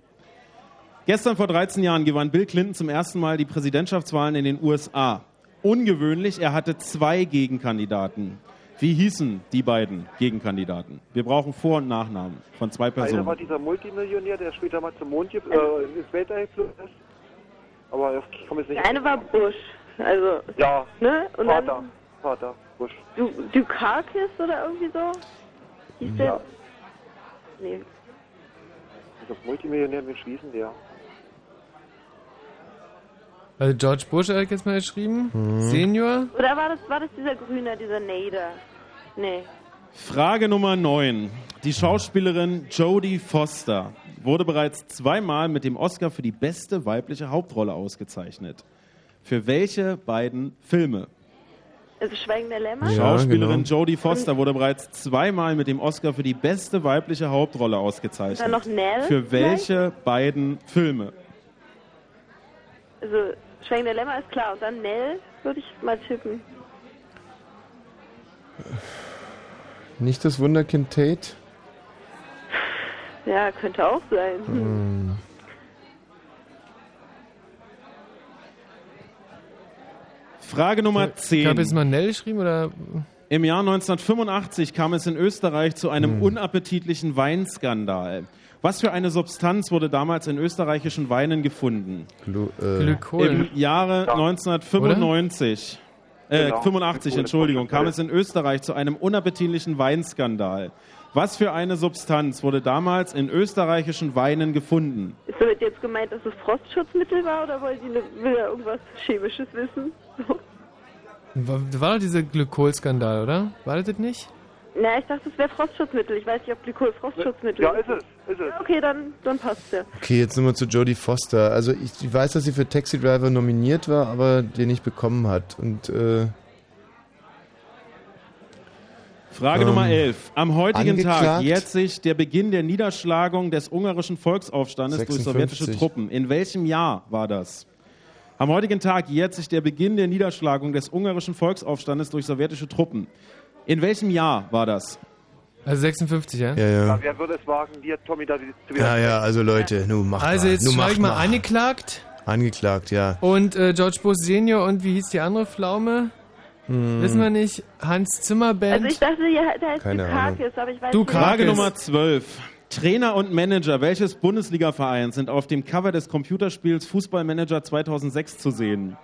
Speaker 5: Gestern vor 13 Jahren gewann Bill Clinton zum ersten Mal die Präsidentschaftswahlen in den USA. Ungewöhnlich, er hatte zwei Gegenkandidaten. Wie hießen die beiden Gegenkandidaten? Wir brauchen Vor- und Nachnamen von zwei
Speaker 7: Einer war
Speaker 5: Personen.
Speaker 7: dieser Multimillionär, der später mal zum Mond äh, ins Weltall geflogen ist. Aber ich komme jetzt nicht.
Speaker 16: Der eine war Bush. Also,
Speaker 7: Ja,
Speaker 16: ne? Und
Speaker 7: Vater.
Speaker 16: dann
Speaker 7: Vater, Bush.
Speaker 16: du, Dukakis oder irgendwie so? Hieß der?
Speaker 7: Ja.
Speaker 16: Nee.
Speaker 7: Das Multimillionär mit Schließen, der.
Speaker 1: Also George Bush hat jetzt mal geschrieben.
Speaker 2: Mhm.
Speaker 1: Senior.
Speaker 16: Oder war das, war das dieser Grüne, dieser Nader? Nee.
Speaker 5: Frage Nummer 9. Die Schauspielerin Jodie Foster wurde bereits zweimal mit dem Oscar für die beste weibliche Hauptrolle ausgezeichnet. Für welche beiden Filme?
Speaker 16: Also Schweigen der Lämmer?
Speaker 5: Die Schauspielerin Jodie Foster wurde bereits zweimal mit dem Oscar für die beste weibliche Hauptrolle ausgezeichnet.
Speaker 16: Dann noch Nell
Speaker 5: Für welche beiden Filme?
Speaker 16: Also Schweigen der Lämmer ist klar. Und dann Nell würde ich mal tippen.
Speaker 2: Nicht das Wunderkind Tate?
Speaker 16: Ja, könnte auch sein. Hm.
Speaker 2: Hm.
Speaker 5: Frage Nummer 10.
Speaker 1: Ich habe jetzt mal Nell geschrieben oder.
Speaker 5: Im Jahr 1985 kam es in Österreich zu einem unappetitlichen Weinskandal. Was für eine Substanz wurde damals in österreichischen Weinen gefunden?
Speaker 2: Glu äh,
Speaker 1: Glykol.
Speaker 5: Im Jahre 1995, äh,
Speaker 7: Genau.
Speaker 5: 85, Entschuldigung, kam es in Österreich zu einem unappetitlichen Weinskandal. Was für eine Substanz wurde damals in österreichischen Weinen gefunden?
Speaker 16: Ist damit jetzt gemeint, dass es Frostschutzmittel war oder wollen will er irgendwas Chemisches wissen?
Speaker 1: War, war doch dieser Glykolskandal, oder? War das nicht?
Speaker 16: Na, ich dachte, es wäre Frostschutzmittel. Ich weiß nicht, ob Glykol Frostschutzmittel
Speaker 7: Ja, ist es. Ist es.
Speaker 16: Ja, okay, dann, dann passt's ja.
Speaker 2: Okay, jetzt nochmal zu Jodie Foster. Also ich, ich weiß, dass sie für Taxi Driver nominiert war, aber den nicht bekommen hat. Und äh,
Speaker 5: Frage
Speaker 2: Ähm,
Speaker 5: Nummer 11. Am heutigen Tag
Speaker 2: angeklagt?
Speaker 5: jährt sich der Beginn der Niederschlagung des ungarischen Volksaufstandes durch
Speaker 2: 56.
Speaker 5: sowjetische Truppen. In welchem Jahr war das? Am heutigen Tag jährt sich der Beginn der Niederschlagung des ungarischen Volksaufstandes durch sowjetische Truppen. In welchem Jahr war das?
Speaker 1: Also 56, ja?
Speaker 2: ja,
Speaker 7: Ja, wer würde es wagen, dir, Tommy, da zu
Speaker 2: Ja, ja, also Leute, nu macht
Speaker 1: Also
Speaker 2: mal.
Speaker 1: jetzt
Speaker 2: macht
Speaker 1: ich mal angeklagt.
Speaker 2: Angeklagt, ja.
Speaker 1: Und äh, George Bush Senior und wie hieß die andere Pflaume?
Speaker 2: Hm.
Speaker 1: Wissen wir nicht. Hans Zimmerband.
Speaker 16: Also ich dachte, ja, da heißt
Speaker 2: Keine
Speaker 16: Dukakis, aber ich weiß
Speaker 1: Du
Speaker 16: nicht.
Speaker 5: Frage. Nummer 12. Trainer und Manager welches Bundesliga-Vereins sind auf dem Cover des Computerspiels Fußballmanager 2006 zu sehen?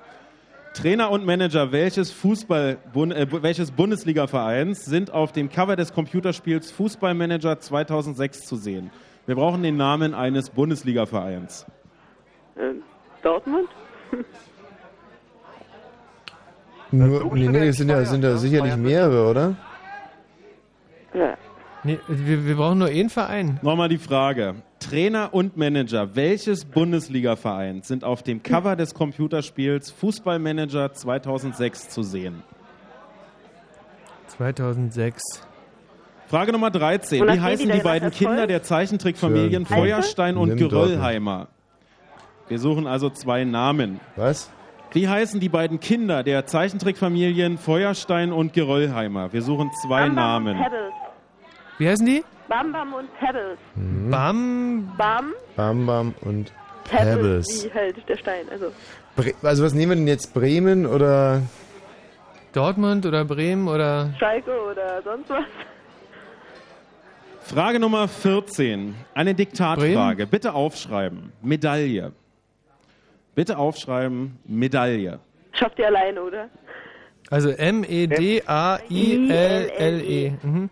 Speaker 5: Trainer und Manager welches, Fußball, äh, welches Bundesliga-Vereins sind auf dem Cover des Computerspiels Fußballmanager 2006 zu sehen? Wir brauchen den Namen eines Bundesliga-Vereins.
Speaker 16: Ähm, Dortmund?
Speaker 2: Nur, nee, nee, es sind ja, sind ja sicherlich mehrere, oder?
Speaker 16: Ja.
Speaker 1: Nee, wir, wir brauchen nur einen Verein.
Speaker 5: Nochmal die Frage. Trainer und Manager welches Bundesliga-Vereins sind auf dem Cover des Computerspiels Fußballmanager 2006 zu sehen?
Speaker 1: 2006.
Speaker 5: Frage Nummer 13.
Speaker 16: Wonach
Speaker 5: Wie heißen
Speaker 16: die
Speaker 5: beiden? Kinder der Zeichentrickfamilien
Speaker 2: Für-
Speaker 5: Feuerstein und Geröllheimer? Wir suchen also zwei Namen.
Speaker 2: Was?
Speaker 5: Wie heißen die beiden Kinder der Zeichentrickfamilien Feuerstein und Geröllheimer? Wir suchen zwei Namen.
Speaker 16: Pebbles.
Speaker 1: Wie heißen die?
Speaker 16: Bam Bam und Pebbles.
Speaker 2: Hm.
Speaker 1: Bam.
Speaker 16: Bam,
Speaker 2: Bam Bam und
Speaker 16: Pebbles,
Speaker 2: Pebbles.
Speaker 16: wie halt der Stein. Also
Speaker 2: Bre also was nehmen wir denn jetzt? Bremen oder
Speaker 1: Dortmund oder Bremen oder.
Speaker 16: Schalke oder sonst was.
Speaker 5: Frage Nummer 14. Eine Diktatfrage. Bitte aufschreiben. Medaille. Bitte aufschreiben. Medaille.
Speaker 16: Schafft ihr alleine, oder?
Speaker 1: Also M-E-D-A-I-L-L-E. Mhm.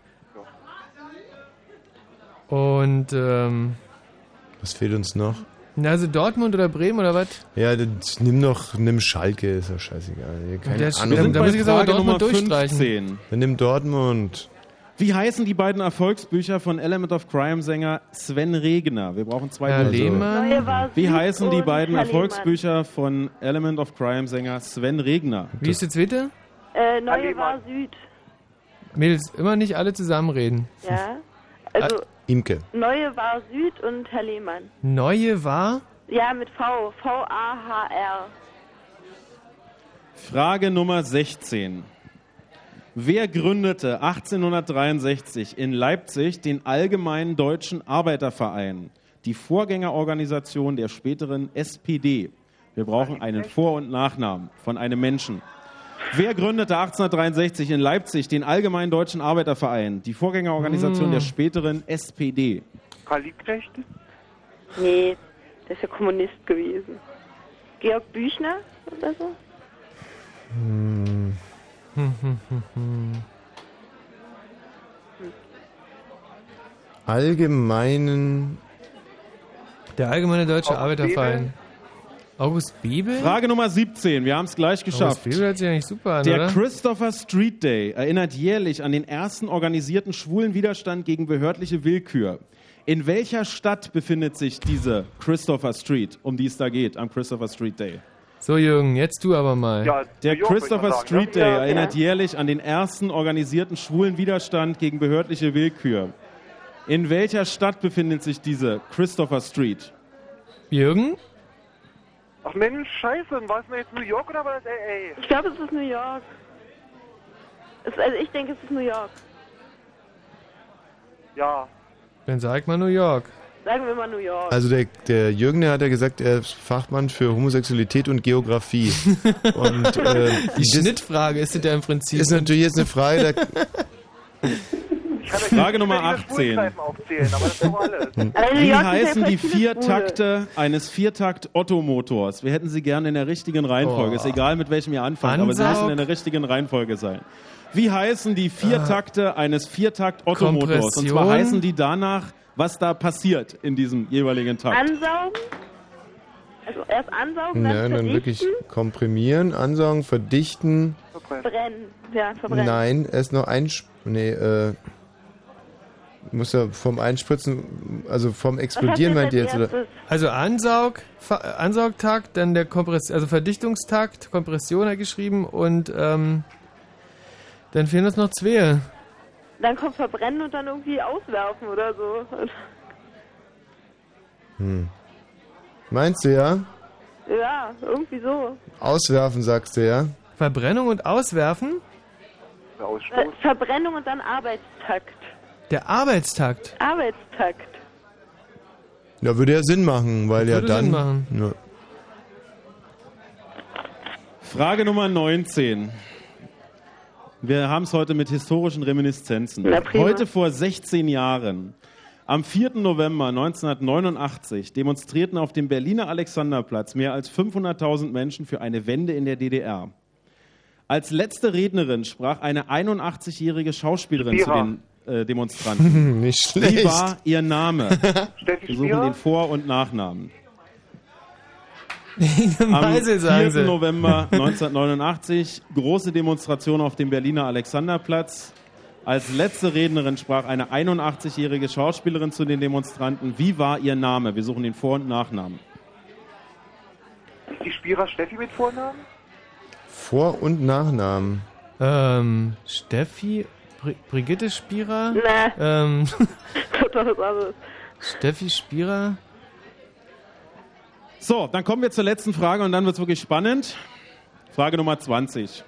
Speaker 1: Und, ähm.
Speaker 2: was fehlt uns noch?
Speaker 1: na, Also Dortmund oder Bremen oder was?
Speaker 2: Ja, das, nimm doch, nimm Schalke, ist doch scheißegal. Keine
Speaker 1: Der
Speaker 2: Ahnung.
Speaker 1: wir sind Da muss ich jetzt aber
Speaker 5: Frage
Speaker 1: Dortmund
Speaker 5: Nummer
Speaker 1: durchstreichen.
Speaker 5: 15.
Speaker 2: Dann nimm Dortmund.
Speaker 5: Wie heißen die beiden Erfolgsbücher von Element of Crime-Sänger Sven Regner? Wir brauchen zwei
Speaker 1: Herr. Lehmann.
Speaker 5: Wie heißen die beiden Erfolgsbücher von Element of Crime-Sänger Sven Regner?
Speaker 1: Wie ist der zweite?
Speaker 16: Äh, Neue war Süd.
Speaker 1: Mädels, immer nicht alle zusammenreden.
Speaker 16: Ja. Also
Speaker 2: Imke.
Speaker 16: Neue war Süd und Herr Lehmann.
Speaker 1: Neue war?
Speaker 16: Ja, mit V. V-A-H-R.
Speaker 5: Frage Nummer 16. Wer gründete 1863 in Leipzig den Allgemeinen Deutschen Arbeiterverein? die Vorgängerorganisation der späteren SPD? Wir brauchen einen Vor- und Nachnamen von einem Menschen. Wer gründete 1863 in Leipzig den Allgemeinen Deutschen Arbeiterverein, die Vorgängerorganisation
Speaker 8: Hm.
Speaker 5: der späteren SPD?
Speaker 7: Karl Liebknecht?
Speaker 16: Nee, der ist ja Kommunist gewesen. Georg Büchner oder so?
Speaker 1: Hm. Hm, hm, hm, hm.
Speaker 2: Allgemeinen.
Speaker 1: Der Allgemeine Deutsche Arbeiterverein. August Bebel?
Speaker 5: Frage Nummer 17, wir haben es gleich geschafft.
Speaker 1: August Bebel hört sich eigentlich super an,
Speaker 5: Der
Speaker 1: oder?
Speaker 5: Christopher Street Day erinnert jährlich an den ersten organisierten schwulen Widerstand gegen behördliche Willkür. In welcher Stadt befindet sich diese Christopher Street, um die es da geht, am Christopher Street Day?
Speaker 1: So, Jürgen, jetzt du aber mal.
Speaker 5: Der
Speaker 7: York, würde
Speaker 5: Christopher
Speaker 7: sagen,
Speaker 5: Street? Day
Speaker 7: Ja,
Speaker 5: erinnert
Speaker 7: ja.
Speaker 5: jährlich an den ersten organisierten schwulen Widerstand gegen behördliche Willkür. In welcher Stadt befindet sich diese Christopher Street?
Speaker 1: Jürgen?
Speaker 7: Ach Mensch, scheiße, war es denn jetzt New York oder war das L.A.?
Speaker 16: Ich glaube, es ist New York. Es, also ich denke, es ist New York.
Speaker 7: Ja.
Speaker 1: Dann sag mal New York.
Speaker 16: Sagen wir mal New York.
Speaker 2: Also der, der Jürgen, der hat ja gesagt, er ist Fachmann für Homosexualität und Geografie. und äh,
Speaker 1: Die Schnittfrage ist ja im Prinzip.
Speaker 2: ist natürlich jetzt eine Frage, da,
Speaker 5: Frage Nummer 18.
Speaker 7: Aufzählen, aber das ist doch alles.
Speaker 16: Also
Speaker 5: Wie heißen die vier. Takte eines Viertakt-Otto-Motors? Wir hätten sie gerne in der richtigen Reihenfolge.
Speaker 1: Oh.
Speaker 5: Ist egal, mit welchem ihr anfangt, aber sie müssen in der richtigen Reihenfolge sein. Wie heißen die vier Takte eines Viertakt-Otto-Motors? Und zwar heißen die danach, was da passiert in diesem jeweiligen Takt.
Speaker 16: Ansaugen. Also erst ansaugen, dann
Speaker 2: ja, dann wirklich
Speaker 16: verdichten,
Speaker 2: komprimieren, ansaugen, verdichten.
Speaker 16: brennen. Ja, verbrennen.
Speaker 2: Nein, erst noch einsp... Nee, äh... Muss ja vom Einspritzen, also vom Explodieren meint ihr jetzt, oder?
Speaker 1: Also Ansaug, Ansaugtakt, dann der Kompress also Verdichtungstakt, Kompression hat geschrieben und ähm, dann fehlen uns noch zwei.
Speaker 16: Dann kommt verbrennen und dann irgendwie auswerfen oder so.
Speaker 2: Hm. Meinst du ja?
Speaker 16: Ja, irgendwie so.
Speaker 2: Auswerfen, sagst du ja?
Speaker 1: Verbrennung und Auswerfen?
Speaker 16: Äh, Verbrennung und dann Arbeitstakt.
Speaker 1: Der Arbeitstakt.
Speaker 16: Arbeitstakt.
Speaker 2: Ja, würde ja Sinn machen, weil ja
Speaker 1: Würde
Speaker 2: dann...
Speaker 1: Sinn machen.
Speaker 2: Ja.
Speaker 5: Frage Nummer 19. Wir haben es heute mit historischen Reminiszenzen.
Speaker 16: Na.
Speaker 5: Heute vor 16 Jahren, am 4. November 1989, demonstrierten auf dem Berliner Alexanderplatz mehr als 500.000 Menschen für eine Wende in der DDR. Als letzte Rednerin sprach eine 81-jährige Schauspielerin
Speaker 2: Spira.
Speaker 5: zu den äh, Demonstranten.
Speaker 2: Nicht schlecht.
Speaker 5: Wie war ihr Name?
Speaker 7: Steffi
Speaker 5: Wir suchen den Vor- und Nachnamen. Am
Speaker 1: Meisel, sagen
Speaker 5: 4.
Speaker 1: sie.
Speaker 5: November 1989, große Demonstration auf dem Berliner Alexanderplatz. Als letzte Rednerin sprach eine 81-jährige Schauspielerin zu den Demonstranten. Wie war ihr Name? Wir suchen den Vor- und Nachnamen.
Speaker 7: Ist die Spira Steffi mit Vornamen?
Speaker 2: Vor- und Nachnamen.
Speaker 1: Ähm, Steffi, Bri Brigitte Spierer?
Speaker 16: Nee.
Speaker 1: Ähm. Steffi Spierer?
Speaker 5: So, dann kommen wir zur letzten Frage und dann wird es wirklich spannend. Frage Nummer 20.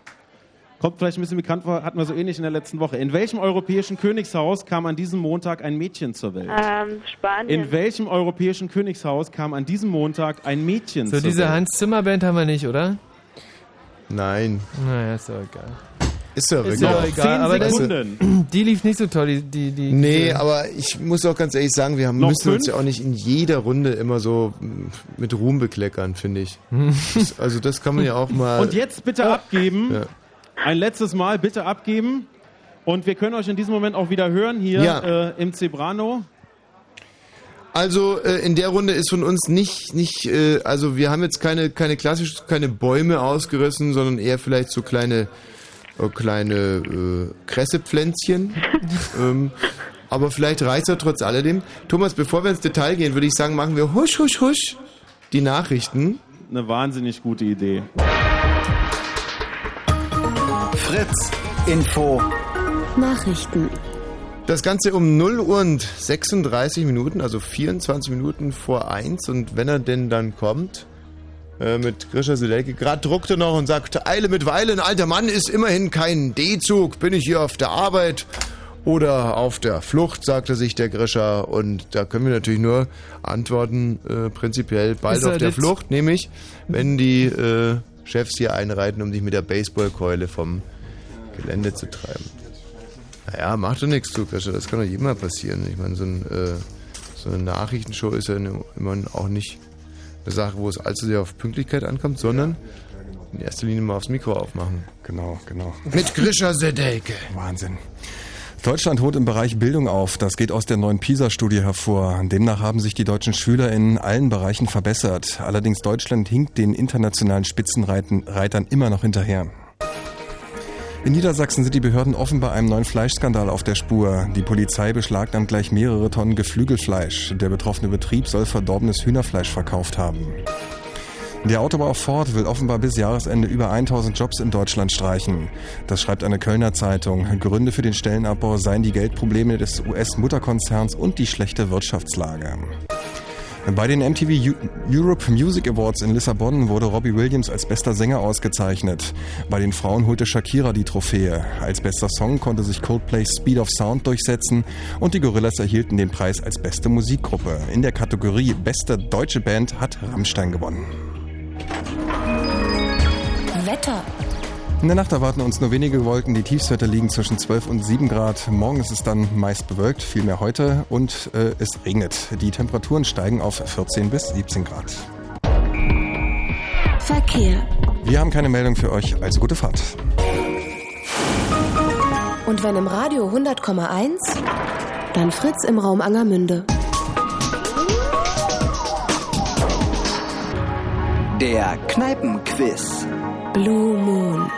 Speaker 5: Kommt vielleicht ein bisschen bekannt vor, hatten wir so ähnlich in der letzten Woche. In welchem europäischen Königshaus kam an diesem Montag ein Mädchen zur Welt?
Speaker 16: Ähm, Spanien.
Speaker 5: In welchem europäischen Königshaus kam an diesem Montag ein Mädchen
Speaker 1: So,
Speaker 5: zur
Speaker 1: diese
Speaker 5: Welt?
Speaker 1: Hans Zimmer Band haben wir nicht, oder?
Speaker 2: Nein.
Speaker 1: Naja, ist doch egal.
Speaker 2: Ist ja
Speaker 1: Ist doch egal, aber
Speaker 5: Sekunden.
Speaker 1: die lief nicht so toll, die, die, die
Speaker 2: Nee, aber ich muss auch ganz ehrlich sagen, wir haben, müssen uns
Speaker 1: fünf?
Speaker 2: ja auch nicht in jeder Runde immer so mm, mit Ruhm bekleckern, finde ich. Das, also das kann man ja auch mal...
Speaker 5: Und jetzt bitte abgeben.
Speaker 2: Ja.
Speaker 5: Ein letztes Mal bitte abgeben. Und wir können euch in diesem Moment auch wieder hören hier
Speaker 2: Ja.
Speaker 5: äh, im Zebrano.
Speaker 2: Also äh, in der Runde ist von uns nicht, nicht äh, also wir haben jetzt keine, keine klassisch, keine Bäume ausgerissen, sondern eher vielleicht so kleine, äh, kleine äh, Kressepflänzchen. ähm, aber vielleicht reicht er trotz alledem. Thomas, bevor wir ins Detail gehen, würde ich sagen, machen wir husch, husch, husch die Nachrichten.
Speaker 5: Eine wahnsinnig gute Idee.
Speaker 3: Fritz, Info.
Speaker 10: Nachrichten.
Speaker 2: Das Ganze um 0 Uhr und 36 Minuten, also 24 Minuten vor 1. Und wenn er denn dann kommt, äh, mit Grisha Sedelke, gerade druckt er noch und sagt, Eile mit Weile, ein alter Mann ist immerhin kein D-Zug, bin ich hier auf der Arbeit oder auf der Flucht, sagte sich der Grischer. Und da können wir natürlich nur antworten, äh, prinzipiell bald auf der Flucht, nämlich wenn die äh, Chefs hier einreiten, um dich mit der Baseballkeule vom Gelände zu treiben. Naja, macht doch nichts zu, Grischer, das kann doch jedem mal passieren. Ich meine, so, ein, äh, so eine Nachrichtenshow ist ja immer auch nicht eine Sache, wo es allzu sehr auf Pünktlichkeit ankommt, sondern in erster Linie mal aufs Mikro aufmachen.
Speaker 11: Genau, genau.
Speaker 2: Mit Grischer Sedelke.
Speaker 11: Wahnsinn. Deutschland holt im Bereich Bildung auf. Das geht aus der neuen PISA-Studie hervor. Demnach haben sich die deutschen Schüler in allen Bereichen verbessert. Allerdings Deutschland hinkt den internationalen Spitzenreitern immer noch hinterher. In Niedersachsen sind die Behörden offenbar einem neuen Fleischskandal auf der Spur. Die Polizei beschlagnahmt gleich mehrere Tonnen Geflügelfleisch. Der betroffene Betrieb soll verdorbenes Hühnerfleisch verkauft haben. Der Autobauer Ford will offenbar bis Jahresende über 1000 Jobs in Deutschland streichen. Das schreibt eine Kölner Zeitung. Gründe für den Stellenabbau seien die Geldprobleme des US-Mutterkonzerns und die schlechte Wirtschaftslage. Bei den MTV Eu- Europe Music Awards in Lissabon wurde Robbie Williams als bester Sänger ausgezeichnet. Bei den Frauen holte Shakira die Trophäe. Als bester Song konnte sich Coldplays Speed of Sound durchsetzen und die Gorillas erhielten den Preis als beste Musikgruppe. In der Kategorie Beste deutsche Band hat Rammstein gewonnen.
Speaker 16: Wetter.
Speaker 11: In der Nacht erwarten uns nur wenige Wolken. Die Tiefstwerte liegen zwischen 12 und 7 Grad. Morgen ist es dann meist bewölkt, viel mehr heute und äh, es regnet. Die Temperaturen steigen auf 14 bis 17 Grad.
Speaker 16: Verkehr.
Speaker 11: Wir haben keine Meldung für euch, also gute Fahrt.
Speaker 16: Und wenn im Radio 100,1, dann Fritz im Raum Angermünde.
Speaker 3: Der Kneipenquiz.
Speaker 16: Blue Moon.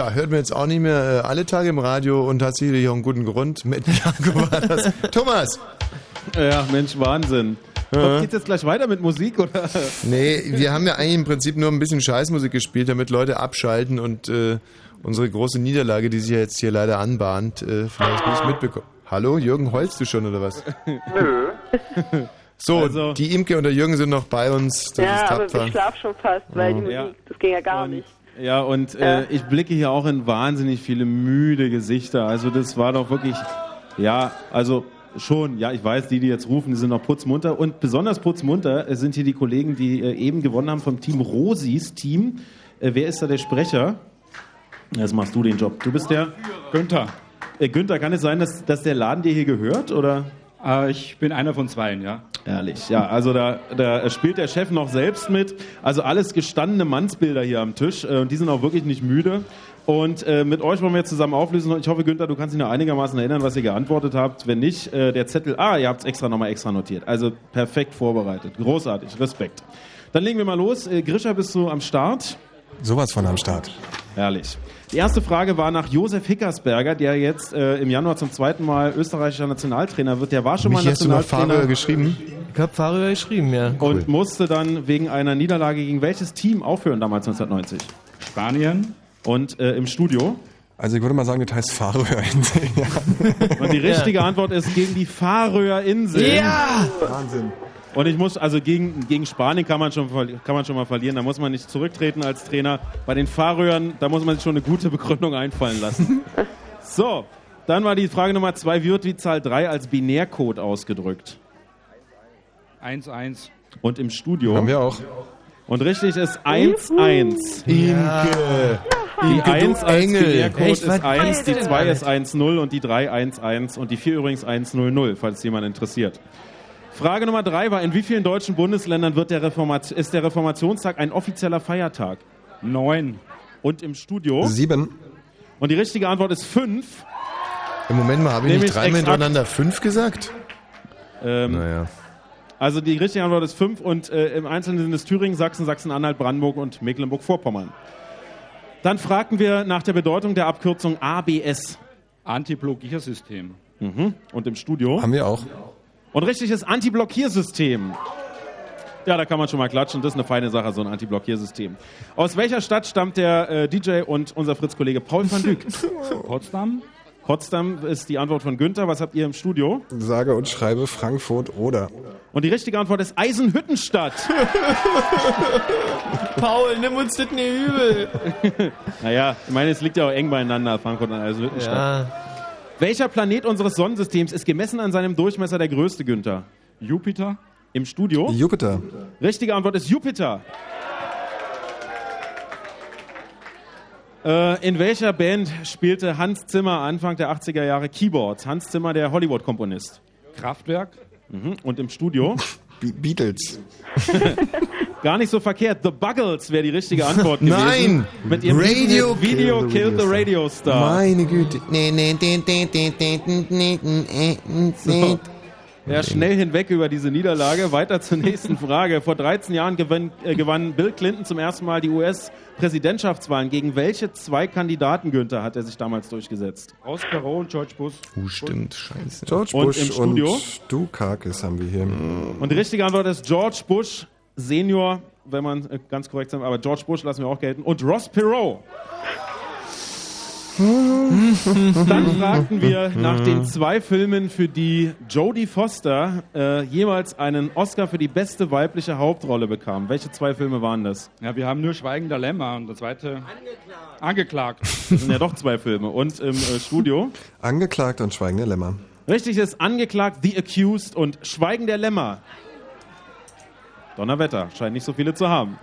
Speaker 2: Ja, hört mir jetzt auch nicht mehr äh, alle Tage im Radio und hat sicherlich auch einen guten Grund. Mit war das. Thomas!
Speaker 5: Ja, Mensch, Wahnsinn.
Speaker 2: Ja.
Speaker 5: Geht's jetzt gleich weiter mit Musik oder?
Speaker 2: Nee, wir haben ja eigentlich im Prinzip nur ein bisschen Scheißmusik gespielt, damit Leute abschalten und äh, unsere große Niederlage, die sich ja jetzt hier leider anbahnt, äh, vielleicht nicht mitbekommen. Hallo, Jürgen, heulst du schon oder was?
Speaker 16: Nö.
Speaker 2: So,
Speaker 5: Also-
Speaker 2: die Imke und der Jürgen sind noch bei uns. Das
Speaker 16: ja,
Speaker 2: ist
Speaker 16: aber
Speaker 2: tapfer.
Speaker 16: ich schlaf schon fast, weil die Musik,
Speaker 5: Ja.
Speaker 16: das ging ja gar nicht.
Speaker 5: Ja, und äh, ich blicke hier auch in wahnsinnig viele müde Gesichter. Also das war doch wirklich, ja, also schon, ja, ich weiß, die, die jetzt rufen, die sind noch putzmunter. Und besonders putzmunter sind hier die Kollegen, die äh, eben gewonnen haben vom Team Rosis Team. Äh, wer ist da der Sprecher? Jetzt machst du den Job. Du bist der? Günther. Äh, Günther, kann es sein, dass, dass der Laden dir hier gehört, oder?
Speaker 19: Ich bin einer von zweien, ja.
Speaker 5: Ehrlich, ja. Also da, da spielt der Chef noch selbst mit. Also alles gestandene Mannsbilder hier am Tisch. Äh, Und die sind auch wirklich nicht müde. Und äh, mit euch wollen wir jetzt zusammen auflösen. Und ich hoffe, Günther, du kannst dich noch einigermaßen erinnern, was ihr geantwortet habt. Wenn nicht, äh, der Zettel. Ah, ihr habt es extra nochmal extra notiert. Also perfekt vorbereitet. Großartig. Respekt. Dann legen wir mal los. Äh, Grisha, bist du am Start?
Speaker 11: Sowas von am Start.
Speaker 5: Herrlich. Die erste Frage war nach Josef Hickersberger, der jetzt äh, im Januar zum zweiten Mal österreichischer Nationaltrainer wird. Der war schon mal
Speaker 2: Mich hast du mal
Speaker 5: Nationaltrainer.
Speaker 2: Fahrer geschrieben?
Speaker 1: Ich habe Fahrer geschrieben, ja.
Speaker 5: Und musste dann wegen einer Niederlage gegen welches Team aufhören damals 1990?
Speaker 19: Spanien.
Speaker 5: Und äh, im Studio?
Speaker 11: Also ich würde mal sagen, das heißt Färöerinsel. Ja.
Speaker 5: Und die richtige Antwort ist gegen die Färöer Inseln.
Speaker 11: Ja! Wahnsinn.
Speaker 5: Und ich muss, also gegen, gegen Spanien kann man, schon, kann man schon mal verlieren, da muss man nicht zurücktreten als Trainer. Bei den Färöern, da muss man sich schon eine gute Begründung einfallen lassen. so, dann war die Frage Nummer zwei, wie wird die Zahl 3 als Binärcode ausgedrückt?
Speaker 19: 1-1.
Speaker 5: Und im Studio?
Speaker 11: Haben wir auch.
Speaker 5: Und richtig ist 1-1.
Speaker 2: Imke.
Speaker 5: Die
Speaker 2: Imke,
Speaker 5: 1
Speaker 2: du
Speaker 5: als. Binärcode ist
Speaker 2: was
Speaker 5: 1,
Speaker 2: weißt
Speaker 5: die
Speaker 2: du denn
Speaker 5: 2
Speaker 2: alles?
Speaker 5: ist 1-0 und die 3 1-1 und die 4 übrigens 1-0-0, falls jemand interessiert. Frage Nummer 3 war, in wie vielen deutschen Bundesländern wird der Reformat ist der Reformationstag ein offizieller Feiertag?
Speaker 19: Neun.
Speaker 5: Und im Studio?
Speaker 11: Sieben.
Speaker 5: Und die richtige Antwort ist 5.
Speaker 2: Im Moment mal, habe ich
Speaker 5: Nämlich
Speaker 2: nicht dreimal hintereinander fünf gesagt?
Speaker 5: Ähm,
Speaker 2: Naja.
Speaker 5: Also die richtige Antwort ist 5 und äh, im Einzelnen sind es Thüringen, Sachsen, Sachsen-Anhalt, Brandenburg und Mecklenburg-Vorpommern. Dann fragten wir nach der Bedeutung der Abkürzung ABS.
Speaker 19: Antiblockiersystem.
Speaker 5: Mhm. Und im Studio?
Speaker 11: Haben wir auch.
Speaker 5: Und richtig ist Anti-Blockiersystem. Ja, da kann man schon mal klatschen. Das ist eine feine Sache, so ein Anti-Blockiersystem. Aus welcher Stadt stammt der äh, DJ und unser Fritz-Kollege Paul van Dyk?
Speaker 19: Potsdam.
Speaker 5: Potsdam ist die Antwort von Günther. Was habt ihr im Studio?
Speaker 11: Sage und schreibe Frankfurt oder.
Speaker 5: Und die richtige Antwort ist Eisenhüttenstadt.
Speaker 1: Paul, nimm uns das nicht übel.
Speaker 5: naja, ich meine, es liegt ja auch eng beieinander, Frankfurt und Eisenhüttenstadt.
Speaker 1: Ja.
Speaker 5: Welcher Planet unseres Sonnensystems ist gemessen an seinem Durchmesser der größte, Günther?
Speaker 19: Jupiter.
Speaker 5: Im Studio?
Speaker 11: Jupiter.
Speaker 5: Richtige Antwort ist Jupiter. Äh, in welcher Band spielte Hans Zimmer Anfang der 80er Jahre Keyboards? Hans Zimmer, der Hollywood-Komponist.
Speaker 19: Kraftwerk.
Speaker 5: Mhm. Und im Studio?
Speaker 11: Be Beatles.
Speaker 5: Gar nicht so verkehrt. The Buggles wäre die richtige Antwort gewesen.
Speaker 2: Nein!
Speaker 5: Mit ihrem
Speaker 2: Radio
Speaker 5: Video,
Speaker 2: Video Killed,
Speaker 5: Killed the Radio Star.
Speaker 2: Meine Güte. So.
Speaker 5: Ja, schnell hinweg über diese Niederlage. Weiter zur nächsten Frage. Vor 13 Jahren gewinn, äh, gewann Bill Clinton zum ersten Mal die US-Präsidentschaftswahlen. Gegen welche zwei Kandidaten, Günther, hat er sich damals durchgesetzt?
Speaker 19: Aus Caro und George Bush.
Speaker 2: Oh, stimmt, scheiße.
Speaker 11: George Bush und,
Speaker 5: im Studio?
Speaker 11: und Stu Karkis haben wir hier.
Speaker 5: Und die richtige Antwort ist George Bush Senior, wenn man äh, ganz korrekt sein aber George Bush lassen wir auch gelten. Und Ross Perot. Dann fragten wir nach den zwei Filmen, für die Jodie Foster äh, jemals einen Oscar für die beste weibliche Hauptrolle bekam. Welche zwei Filme waren das?
Speaker 19: Ja, wir haben nur Schweigender Lämmer und der zweite angeklagt.
Speaker 5: Das sind ja doch zwei Filme. Und im äh, Studio?
Speaker 11: Angeklagt und Schweigende Lämmer.
Speaker 5: Richtig ist angeklagt, The Accused und Schweigen der Lämmer. Donnerwetter, scheint nicht so viele zu haben.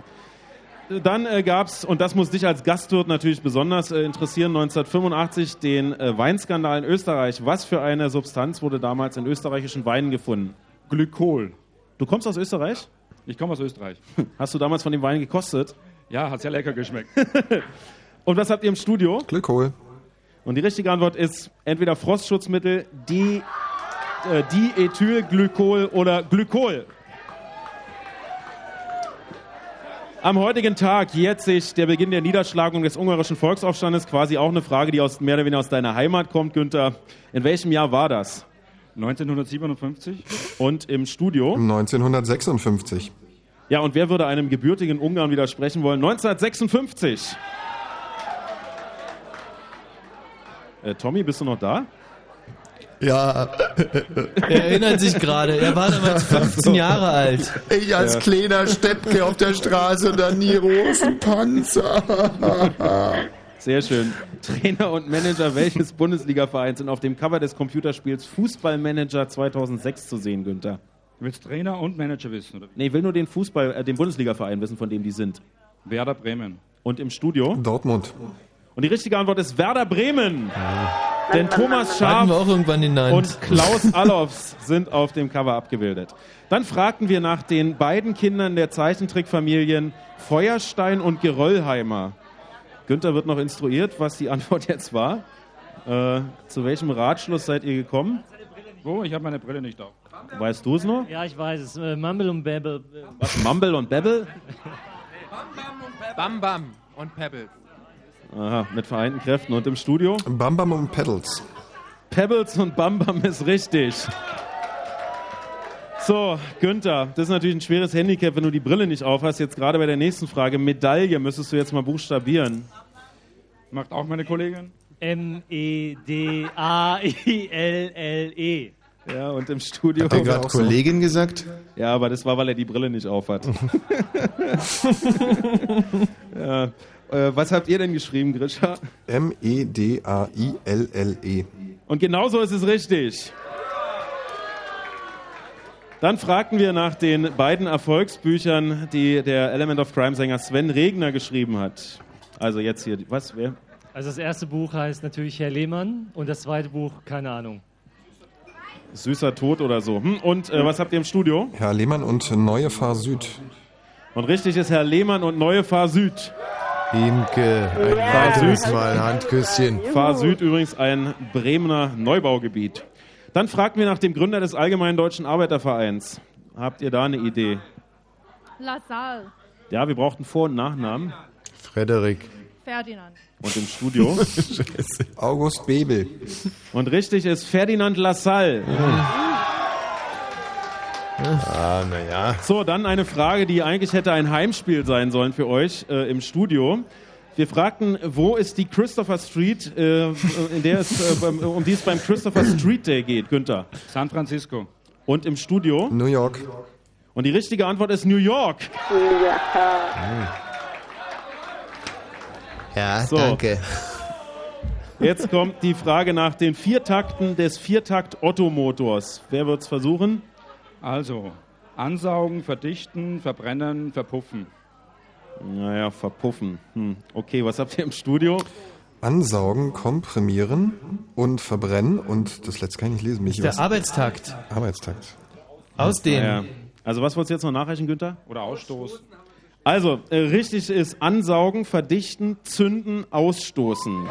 Speaker 5: Dann äh, gab es, und das muss dich als Gastwirt natürlich besonders äh, interessieren, 1985 den äh, Weinskandal in Österreich. Was für eine Substanz wurde damals in österreichischen Weinen gefunden?
Speaker 19: Glykol.
Speaker 5: Du kommst aus Österreich?
Speaker 19: Ich komme aus Österreich.
Speaker 5: Hast du damals von dem Wein gekostet?
Speaker 19: Ja, hat sehr lecker geschmeckt.
Speaker 5: Und was habt ihr im Studio?
Speaker 11: Glykol.
Speaker 5: Und die richtige Antwort ist entweder Frostschutzmittel, Di, äh, Diethylglykol oder Glykol. Am heutigen Tag jährt sich der Beginn der Niederschlagung des ungarischen Volksaufstandes. Quasi auch eine Frage, die aus, mehr oder weniger aus deiner Heimat kommt, Günther. In welchem Jahr war das?
Speaker 19: 1957.
Speaker 5: Und im Studio?
Speaker 11: 1956.
Speaker 5: Ja, und wer würde einem gebürtigen Ungarn widersprechen wollen? 1956. Äh, Tommy, bist du noch da?
Speaker 2: Ja.
Speaker 1: Er erinnert sich gerade, er war damals 15 Jahre alt.
Speaker 2: Ich als
Speaker 5: Ja.
Speaker 2: kleiner Steppke auf der Straße und dann nie Rosenpanzer.
Speaker 5: Sehr schön. Trainer und Manager welches Bundesligavereins sind auf dem Cover des Computerspiels Fußballmanager 2006 zu sehen, Günther?
Speaker 19: Du willst Trainer und Manager wissen, oder?
Speaker 5: Nee, ich will nur den Fußball, äh, den Bundesligaverein wissen, von dem die sind.
Speaker 19: Werder Bremen.
Speaker 5: Und im Studio?
Speaker 11: Dortmund.
Speaker 5: Und die richtige Antwort ist Werder Bremen. Denn Thomas Schaaf
Speaker 1: auch irgendwann genannt.
Speaker 5: und Klaus Allofs sind auf dem Cover abgebildet. Dann fragten wir nach den beiden Kindern der Zeichentrickfamilien Feuerstein und Geröllheimer. Günther wird noch instruiert, was die Antwort jetzt war. Äh, zu welchem Ratschluss seid ihr gekommen?
Speaker 19: Wo? Ich habe meine Brille nicht auf.
Speaker 5: Weißt du es noch?
Speaker 20: Ja, ich weiß es. Äh, Mumble und Babble.
Speaker 5: Was? Mumble und Babble?
Speaker 21: Bam Bam und Pebbles.
Speaker 5: Aha, mit vereinten Kräften. Und im Studio?
Speaker 11: Bam Bam und Pedals.
Speaker 5: Pebbles und Bam Bam ist richtig. So, Günther, das ist natürlich ein schweres Handicap, wenn du die Brille nicht aufhast. Jetzt gerade bei der nächsten Frage. Medaille müsstest du jetzt mal buchstabieren.
Speaker 19: Macht auch meine Kollegin?
Speaker 20: E M-E-D-A-I-L-L-E.
Speaker 5: Ja, und im Studio.
Speaker 2: Hat er gerade Kollegin gesagt?
Speaker 5: Ja, aber das war, weil er die Brille nicht aufhat. ja. Äh, was habt ihr denn geschrieben, Grisha?
Speaker 11: E M-E-D-A-I-L-L-E.
Speaker 5: Und genauso ist es richtig. Dann fragten wir nach den beiden Erfolgsbüchern, die der Element of Crime-Sänger Sven Regner geschrieben hat. Also jetzt hier, was, wer?
Speaker 20: Also das erste Buch heißt natürlich Herr Lehmann und das zweite Buch, keine Ahnung.
Speaker 5: Süßer Tod oder so. Hm, und äh, was habt ihr im Studio?
Speaker 11: Herr Lehmann und Neue Fahr Süd.
Speaker 5: Und richtig ist Herr Lehmann und Neue Fahr Süd.
Speaker 2: Imke, ein
Speaker 5: Fahr
Speaker 2: weiteres. Mal ein Handküsschen.
Speaker 5: Fahr Süd übrigens ein Bremener Neubaugebiet. Dann fragten wir nach dem Gründer des Allgemeinen Deutschen Arbeitervereins. Habt ihr da eine Idee?
Speaker 22: Lassalle.
Speaker 5: Ja, wir brauchten Vor- und Nachnamen.
Speaker 2: Frederik.
Speaker 22: Ferdinand.
Speaker 5: Und im Studio?
Speaker 11: August Bebel.
Speaker 5: Und richtig ist Ferdinand Lassalle.
Speaker 2: Ah, naja.
Speaker 5: So, dann eine Frage, die eigentlich hätte ein Heimspiel sein sollen für euch äh, im Studio. Wir fragten, wo ist die Christopher Street, äh, in der es, äh, beim, um die es beim Christopher Street Day geht, Günther?
Speaker 19: San Francisco.
Speaker 5: Und im Studio?
Speaker 11: New York.
Speaker 5: Und die richtige Antwort ist New York.
Speaker 2: Ja,
Speaker 5: So.
Speaker 2: danke.
Speaker 5: Jetzt kommt die Frage nach den Viertakten des Viertakt-Otto-Motors. Wer wird's versuchen?
Speaker 19: Also, ansaugen, verdichten, verbrennen, verpuffen.
Speaker 5: Naja, verpuffen. Hm. Okay, was habt ihr im Studio?
Speaker 11: Ansaugen, komprimieren und verbrennen und das letzte kann ich nicht lesen. Michi,
Speaker 1: Der
Speaker 11: was?
Speaker 1: Arbeitstakt.
Speaker 11: Arbeitstakt.
Speaker 1: Ausdehnen.
Speaker 5: Ja. Also was wolltest du jetzt noch nachreichen, Günther?
Speaker 19: Oder ausstoßen.
Speaker 5: Also, äh, richtig ist ansaugen, verdichten, zünden, ausstoßen.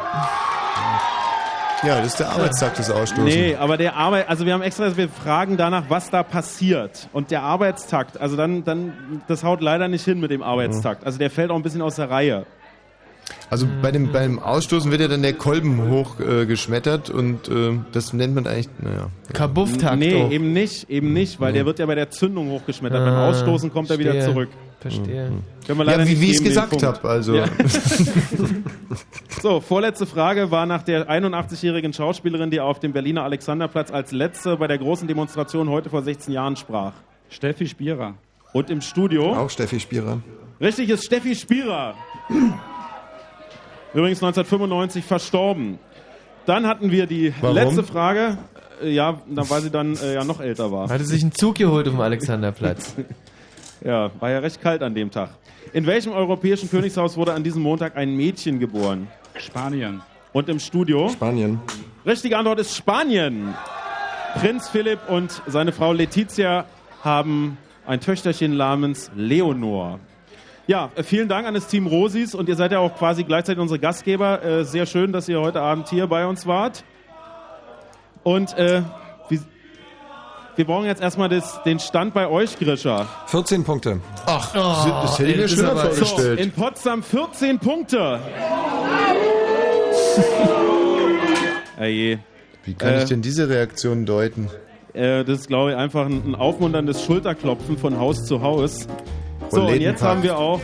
Speaker 2: Ja, das ist der Arbeitstag des Ausstoßen.
Speaker 5: Nee, aber der Arbeit, also wir haben extra, wir fragen danach, was da passiert. Und der Arbeitstakt, also dann, dann, das haut leider nicht hin mit dem Arbeitstakt. Also der fällt auch ein bisschen aus der Reihe.
Speaker 2: Also bei dem, beim Ausstoßen wird ja dann der Kolben hochgeschmettert äh, geschmettert und äh, das nennt man eigentlich, naja.
Speaker 1: Kabuftakt.
Speaker 5: Nee,
Speaker 1: auch.
Speaker 5: eben nicht, eben nicht, weil
Speaker 2: Nee.
Speaker 5: der wird ja bei der Zündung hochgeschmettert. Beim
Speaker 1: Ah,
Speaker 5: Ausstoßen kommt er wieder zurück.
Speaker 1: Verstehe.
Speaker 5: Können wir leider
Speaker 2: Ja, wie- wie
Speaker 5: geben, den
Speaker 2: gesagt
Speaker 5: Punkt.
Speaker 2: hab, also.
Speaker 5: Ja. so, vorletzte Frage war nach der 81-jährigen Schauspielerin, die auf dem Berliner Alexanderplatz als letzte bei der großen Demonstration heute vor 16 Jahren sprach.
Speaker 19: Steffi Spierer.
Speaker 5: Und im Studio?
Speaker 11: Auch Steffi Spierer.
Speaker 5: Richtig ist Steffi Spierer. Übrigens 1995 verstorben. Dann hatten wir die
Speaker 1: Warum?
Speaker 5: letzte Frage. Äh, Ja, weil sie dann äh, ja noch älter war.
Speaker 1: Hatte sich einen Zug geholt auf dem Alexanderplatz.
Speaker 5: Ja, war ja recht kalt an dem Tag. In welchem europäischen Königshaus wurde an diesem Montag ein Mädchen geboren?
Speaker 19: Spanien.
Speaker 5: Und im Studio?
Speaker 11: Spanien.
Speaker 5: Richtige Antwort ist Spanien. Prinz Philipp und seine Frau Letizia haben ein Töchterchen namens Leonor. Ja, äh, vielen Dank an das Team Rosis und ihr seid ja auch quasi gleichzeitig unsere Gastgeber. Äh, sehr schön, dass ihr heute Abend hier bei uns wart. Und äh, wir brauchen jetzt erstmal das, den Stand bei euch, Grisha.
Speaker 11: 14 Punkte.
Speaker 2: Ach, das hätte ich mir schöner
Speaker 5: So,
Speaker 2: vorgestellt.
Speaker 5: in Potsdam 14 Punkte. Herrje.
Speaker 2: Wie kann ich denn diese Reaktion deuten?
Speaker 5: Äh, das ist, glaube ich, einfach ein, ein aufmunterndes Schulterklopfen von Haus zu Haus. So, und jetzt haben wir auch,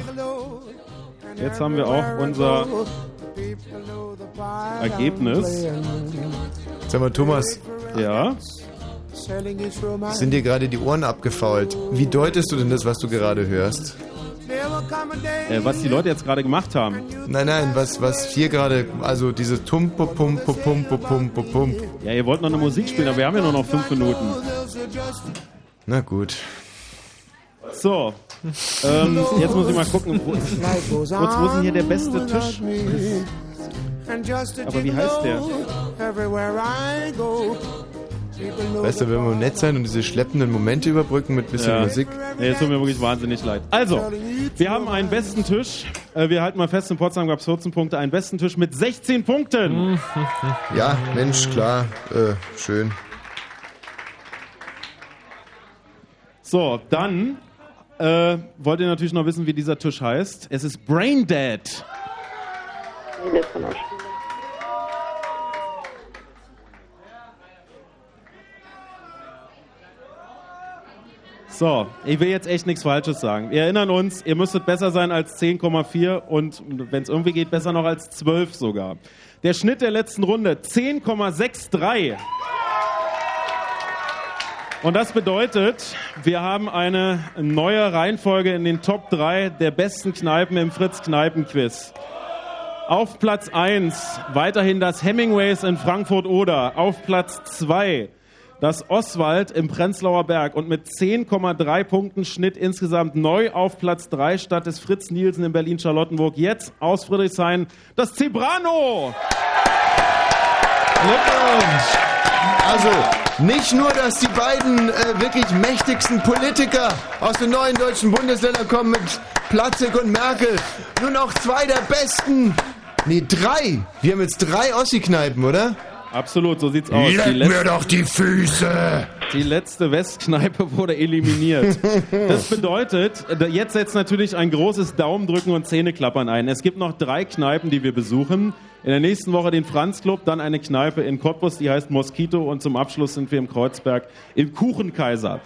Speaker 5: jetzt haben wir auch unser Ergebnis.
Speaker 2: Sag mal, Thomas.
Speaker 5: Ja?
Speaker 2: Sind dir gerade die Ohren abgefault? Wie deutest du denn das, was du gerade hörst?
Speaker 5: Äh, was die Leute jetzt gerade gemacht haben.
Speaker 2: Nein, nein, was, was hier gerade, also diese Tum, pum, pum, pum, pum, pum,
Speaker 5: Ja, ihr wollt noch eine Musik spielen, aber wir haben ja nur noch fünf Minuten.
Speaker 2: Na gut.
Speaker 5: So, ähm, jetzt muss ich mal gucken, wo, wo, wo ist denn hier der beste Tisch? Aber wie heißt der?
Speaker 2: Weißt du, wenn wir nett sein und diese schleppenden Momente überbrücken mit bisschen
Speaker 5: Ja.
Speaker 2: Musik.
Speaker 5: Nee, es tut mir wirklich wahnsinnig leid. Also, wir haben einen besten Tisch. Äh, Wir halten mal fest, in Potsdam gab es 14 Punkte. Einen besten Tisch mit 16 Punkten.
Speaker 2: Ja, Mensch, klar, äh, schön.
Speaker 5: So, dann äh, wollt ihr natürlich noch wissen, wie dieser Tisch heißt. Es ist Brain Dead. So, ich will jetzt echt nichts Falsches sagen. Wir erinnern uns, ihr müsstet besser sein als 10,4 und wenn es irgendwie geht, besser noch als 12 sogar. Der Schnitt der letzten Runde 10,63. Und das bedeutet, wir haben eine neue Reihenfolge in den Top 3 der besten Kneipen im Fritz-Kneipen-Quiz. Auf Platz 1 weiterhin das Hemingways in Frankfurt-Oder. Auf Platz 2 das Oswald im Prenzlauer Berg und mit 10,3 Punkten Schnitt insgesamt neu auf Platz 3 statt des Fritz Nielsen in Berlin-Charlottenburg. Jetzt aus Friedrichshain das Zebrano.
Speaker 2: Glückwunsch! Also, nicht nur, dass die beiden äh, wirklich mächtigsten Politiker aus den neuen deutschen Bundesländern kommen mit Platzig und Merkel, nur noch zwei der besten. Nee, drei. Wir haben jetzt drei Ossi-Kneipen, oder?
Speaker 5: Absolut, so sieht's aus.
Speaker 2: Leck
Speaker 5: Die
Speaker 2: mir
Speaker 5: letzte-
Speaker 2: doch die Füße!
Speaker 5: Die letzte Westkneipe wurde eliminiert. Das bedeutet, jetzt setzt natürlich ein großes Daumendrücken und Zähneklappern ein. Es gibt noch drei Kneipen, die wir besuchen. In der nächsten Woche den Franz Club, dann eine Kneipe in Cottbus, die heißt Mosquito und zum Abschluss sind wir im Kreuzberg im Kuchenkaiser.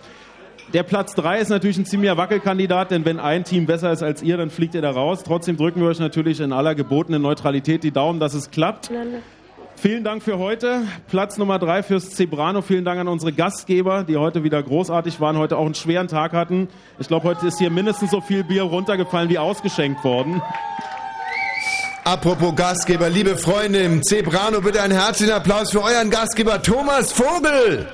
Speaker 5: Der Platz 3 ist natürlich ein ziemlicher Wackelkandidat, denn wenn ein Team besser ist als ihr, dann fliegt ihr da raus. Trotzdem drücken wir euch natürlich in aller gebotenen Neutralität die Daumen, dass es klappt. Vielen Dank für heute. Platz Nummer drei fürs Zebrano. Vielen Dank an unsere Gastgeber, die heute wieder großartig waren, heute auch einen schweren Tag hatten. Ich glaube, heute ist hier mindestens so viel Bier runtergefallen wie ausgeschenkt worden.
Speaker 2: Apropos Gastgeber, liebe Freunde im Zebrano, bitte einen herzlichen Applaus für euren Gastgeber Thomas Vogel.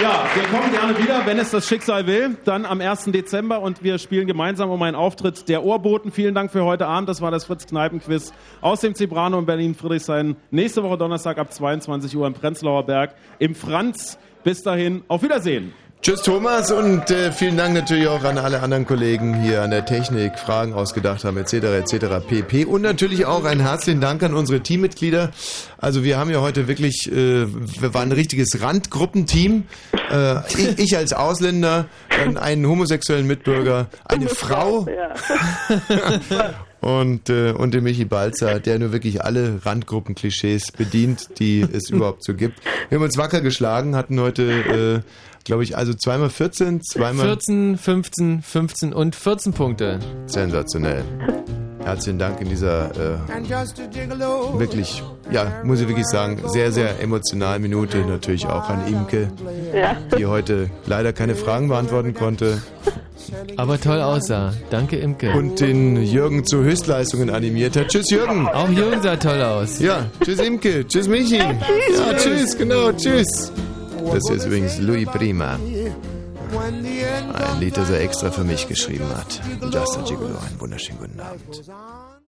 Speaker 5: Ja, wir kommen gerne wieder, wenn es das Schicksal will. Dann am 1. Dezember und wir spielen gemeinsam um einen Auftritt der Ohrboten. Vielen Dank für heute Abend. Das war das Fritz-Kneipen-Quiz aus dem Zebrano in Berlin-Friedrichshain. Nächste Woche Donnerstag ab 22 Uhr im Prenzlauer Berg im Franz. Bis dahin, auf Wiedersehen.
Speaker 2: Tschüss Thomas und äh, vielen Dank natürlich auch an alle anderen Kollegen hier an der Technik, Fragen ausgedacht haben etc. etc. pp. Und natürlich auch einen herzlichen Dank an unsere Teammitglieder. Also wir haben ja heute wirklich, äh, wir waren ein richtiges Randgruppenteam. Äh, ich, ich als Ausländer, dann einen homosexuellen Mitbürger, eine Frau und, äh, und den Michi Balzer, der nur wirklich alle Randgruppen-Klischees bedient, die es überhaupt so gibt. Wir haben uns wacker geschlagen, hatten heute, äh, glaube ich, also zweimal 14, zweimal
Speaker 1: 14, 15, 15 und 14 Punkte.
Speaker 2: sensationell. Herzlichen Dank in dieser äh, wirklich, ja, muss ich wirklich sagen, sehr, sehr emotionalen Minute. Natürlich auch an Imke,
Speaker 8: Ja.
Speaker 2: die heute leider keine Fragen beantworten konnte.
Speaker 1: Aber toll aussah. Danke, Imke.
Speaker 2: Und den Jürgen zu Höchstleistungen animiert hat. Tschüss, Jürgen.
Speaker 1: Auch Jürgen sah toll aus.
Speaker 2: Ja, tschüss, Imke. Tschüss, Michi. Ja, tschüss, genau, tschüss. Das hier ist übrigens Louis Prima. Ein Lied, das er extra für mich geschrieben hat. Just a Gigolo. Einen wunderschönen guten Abend.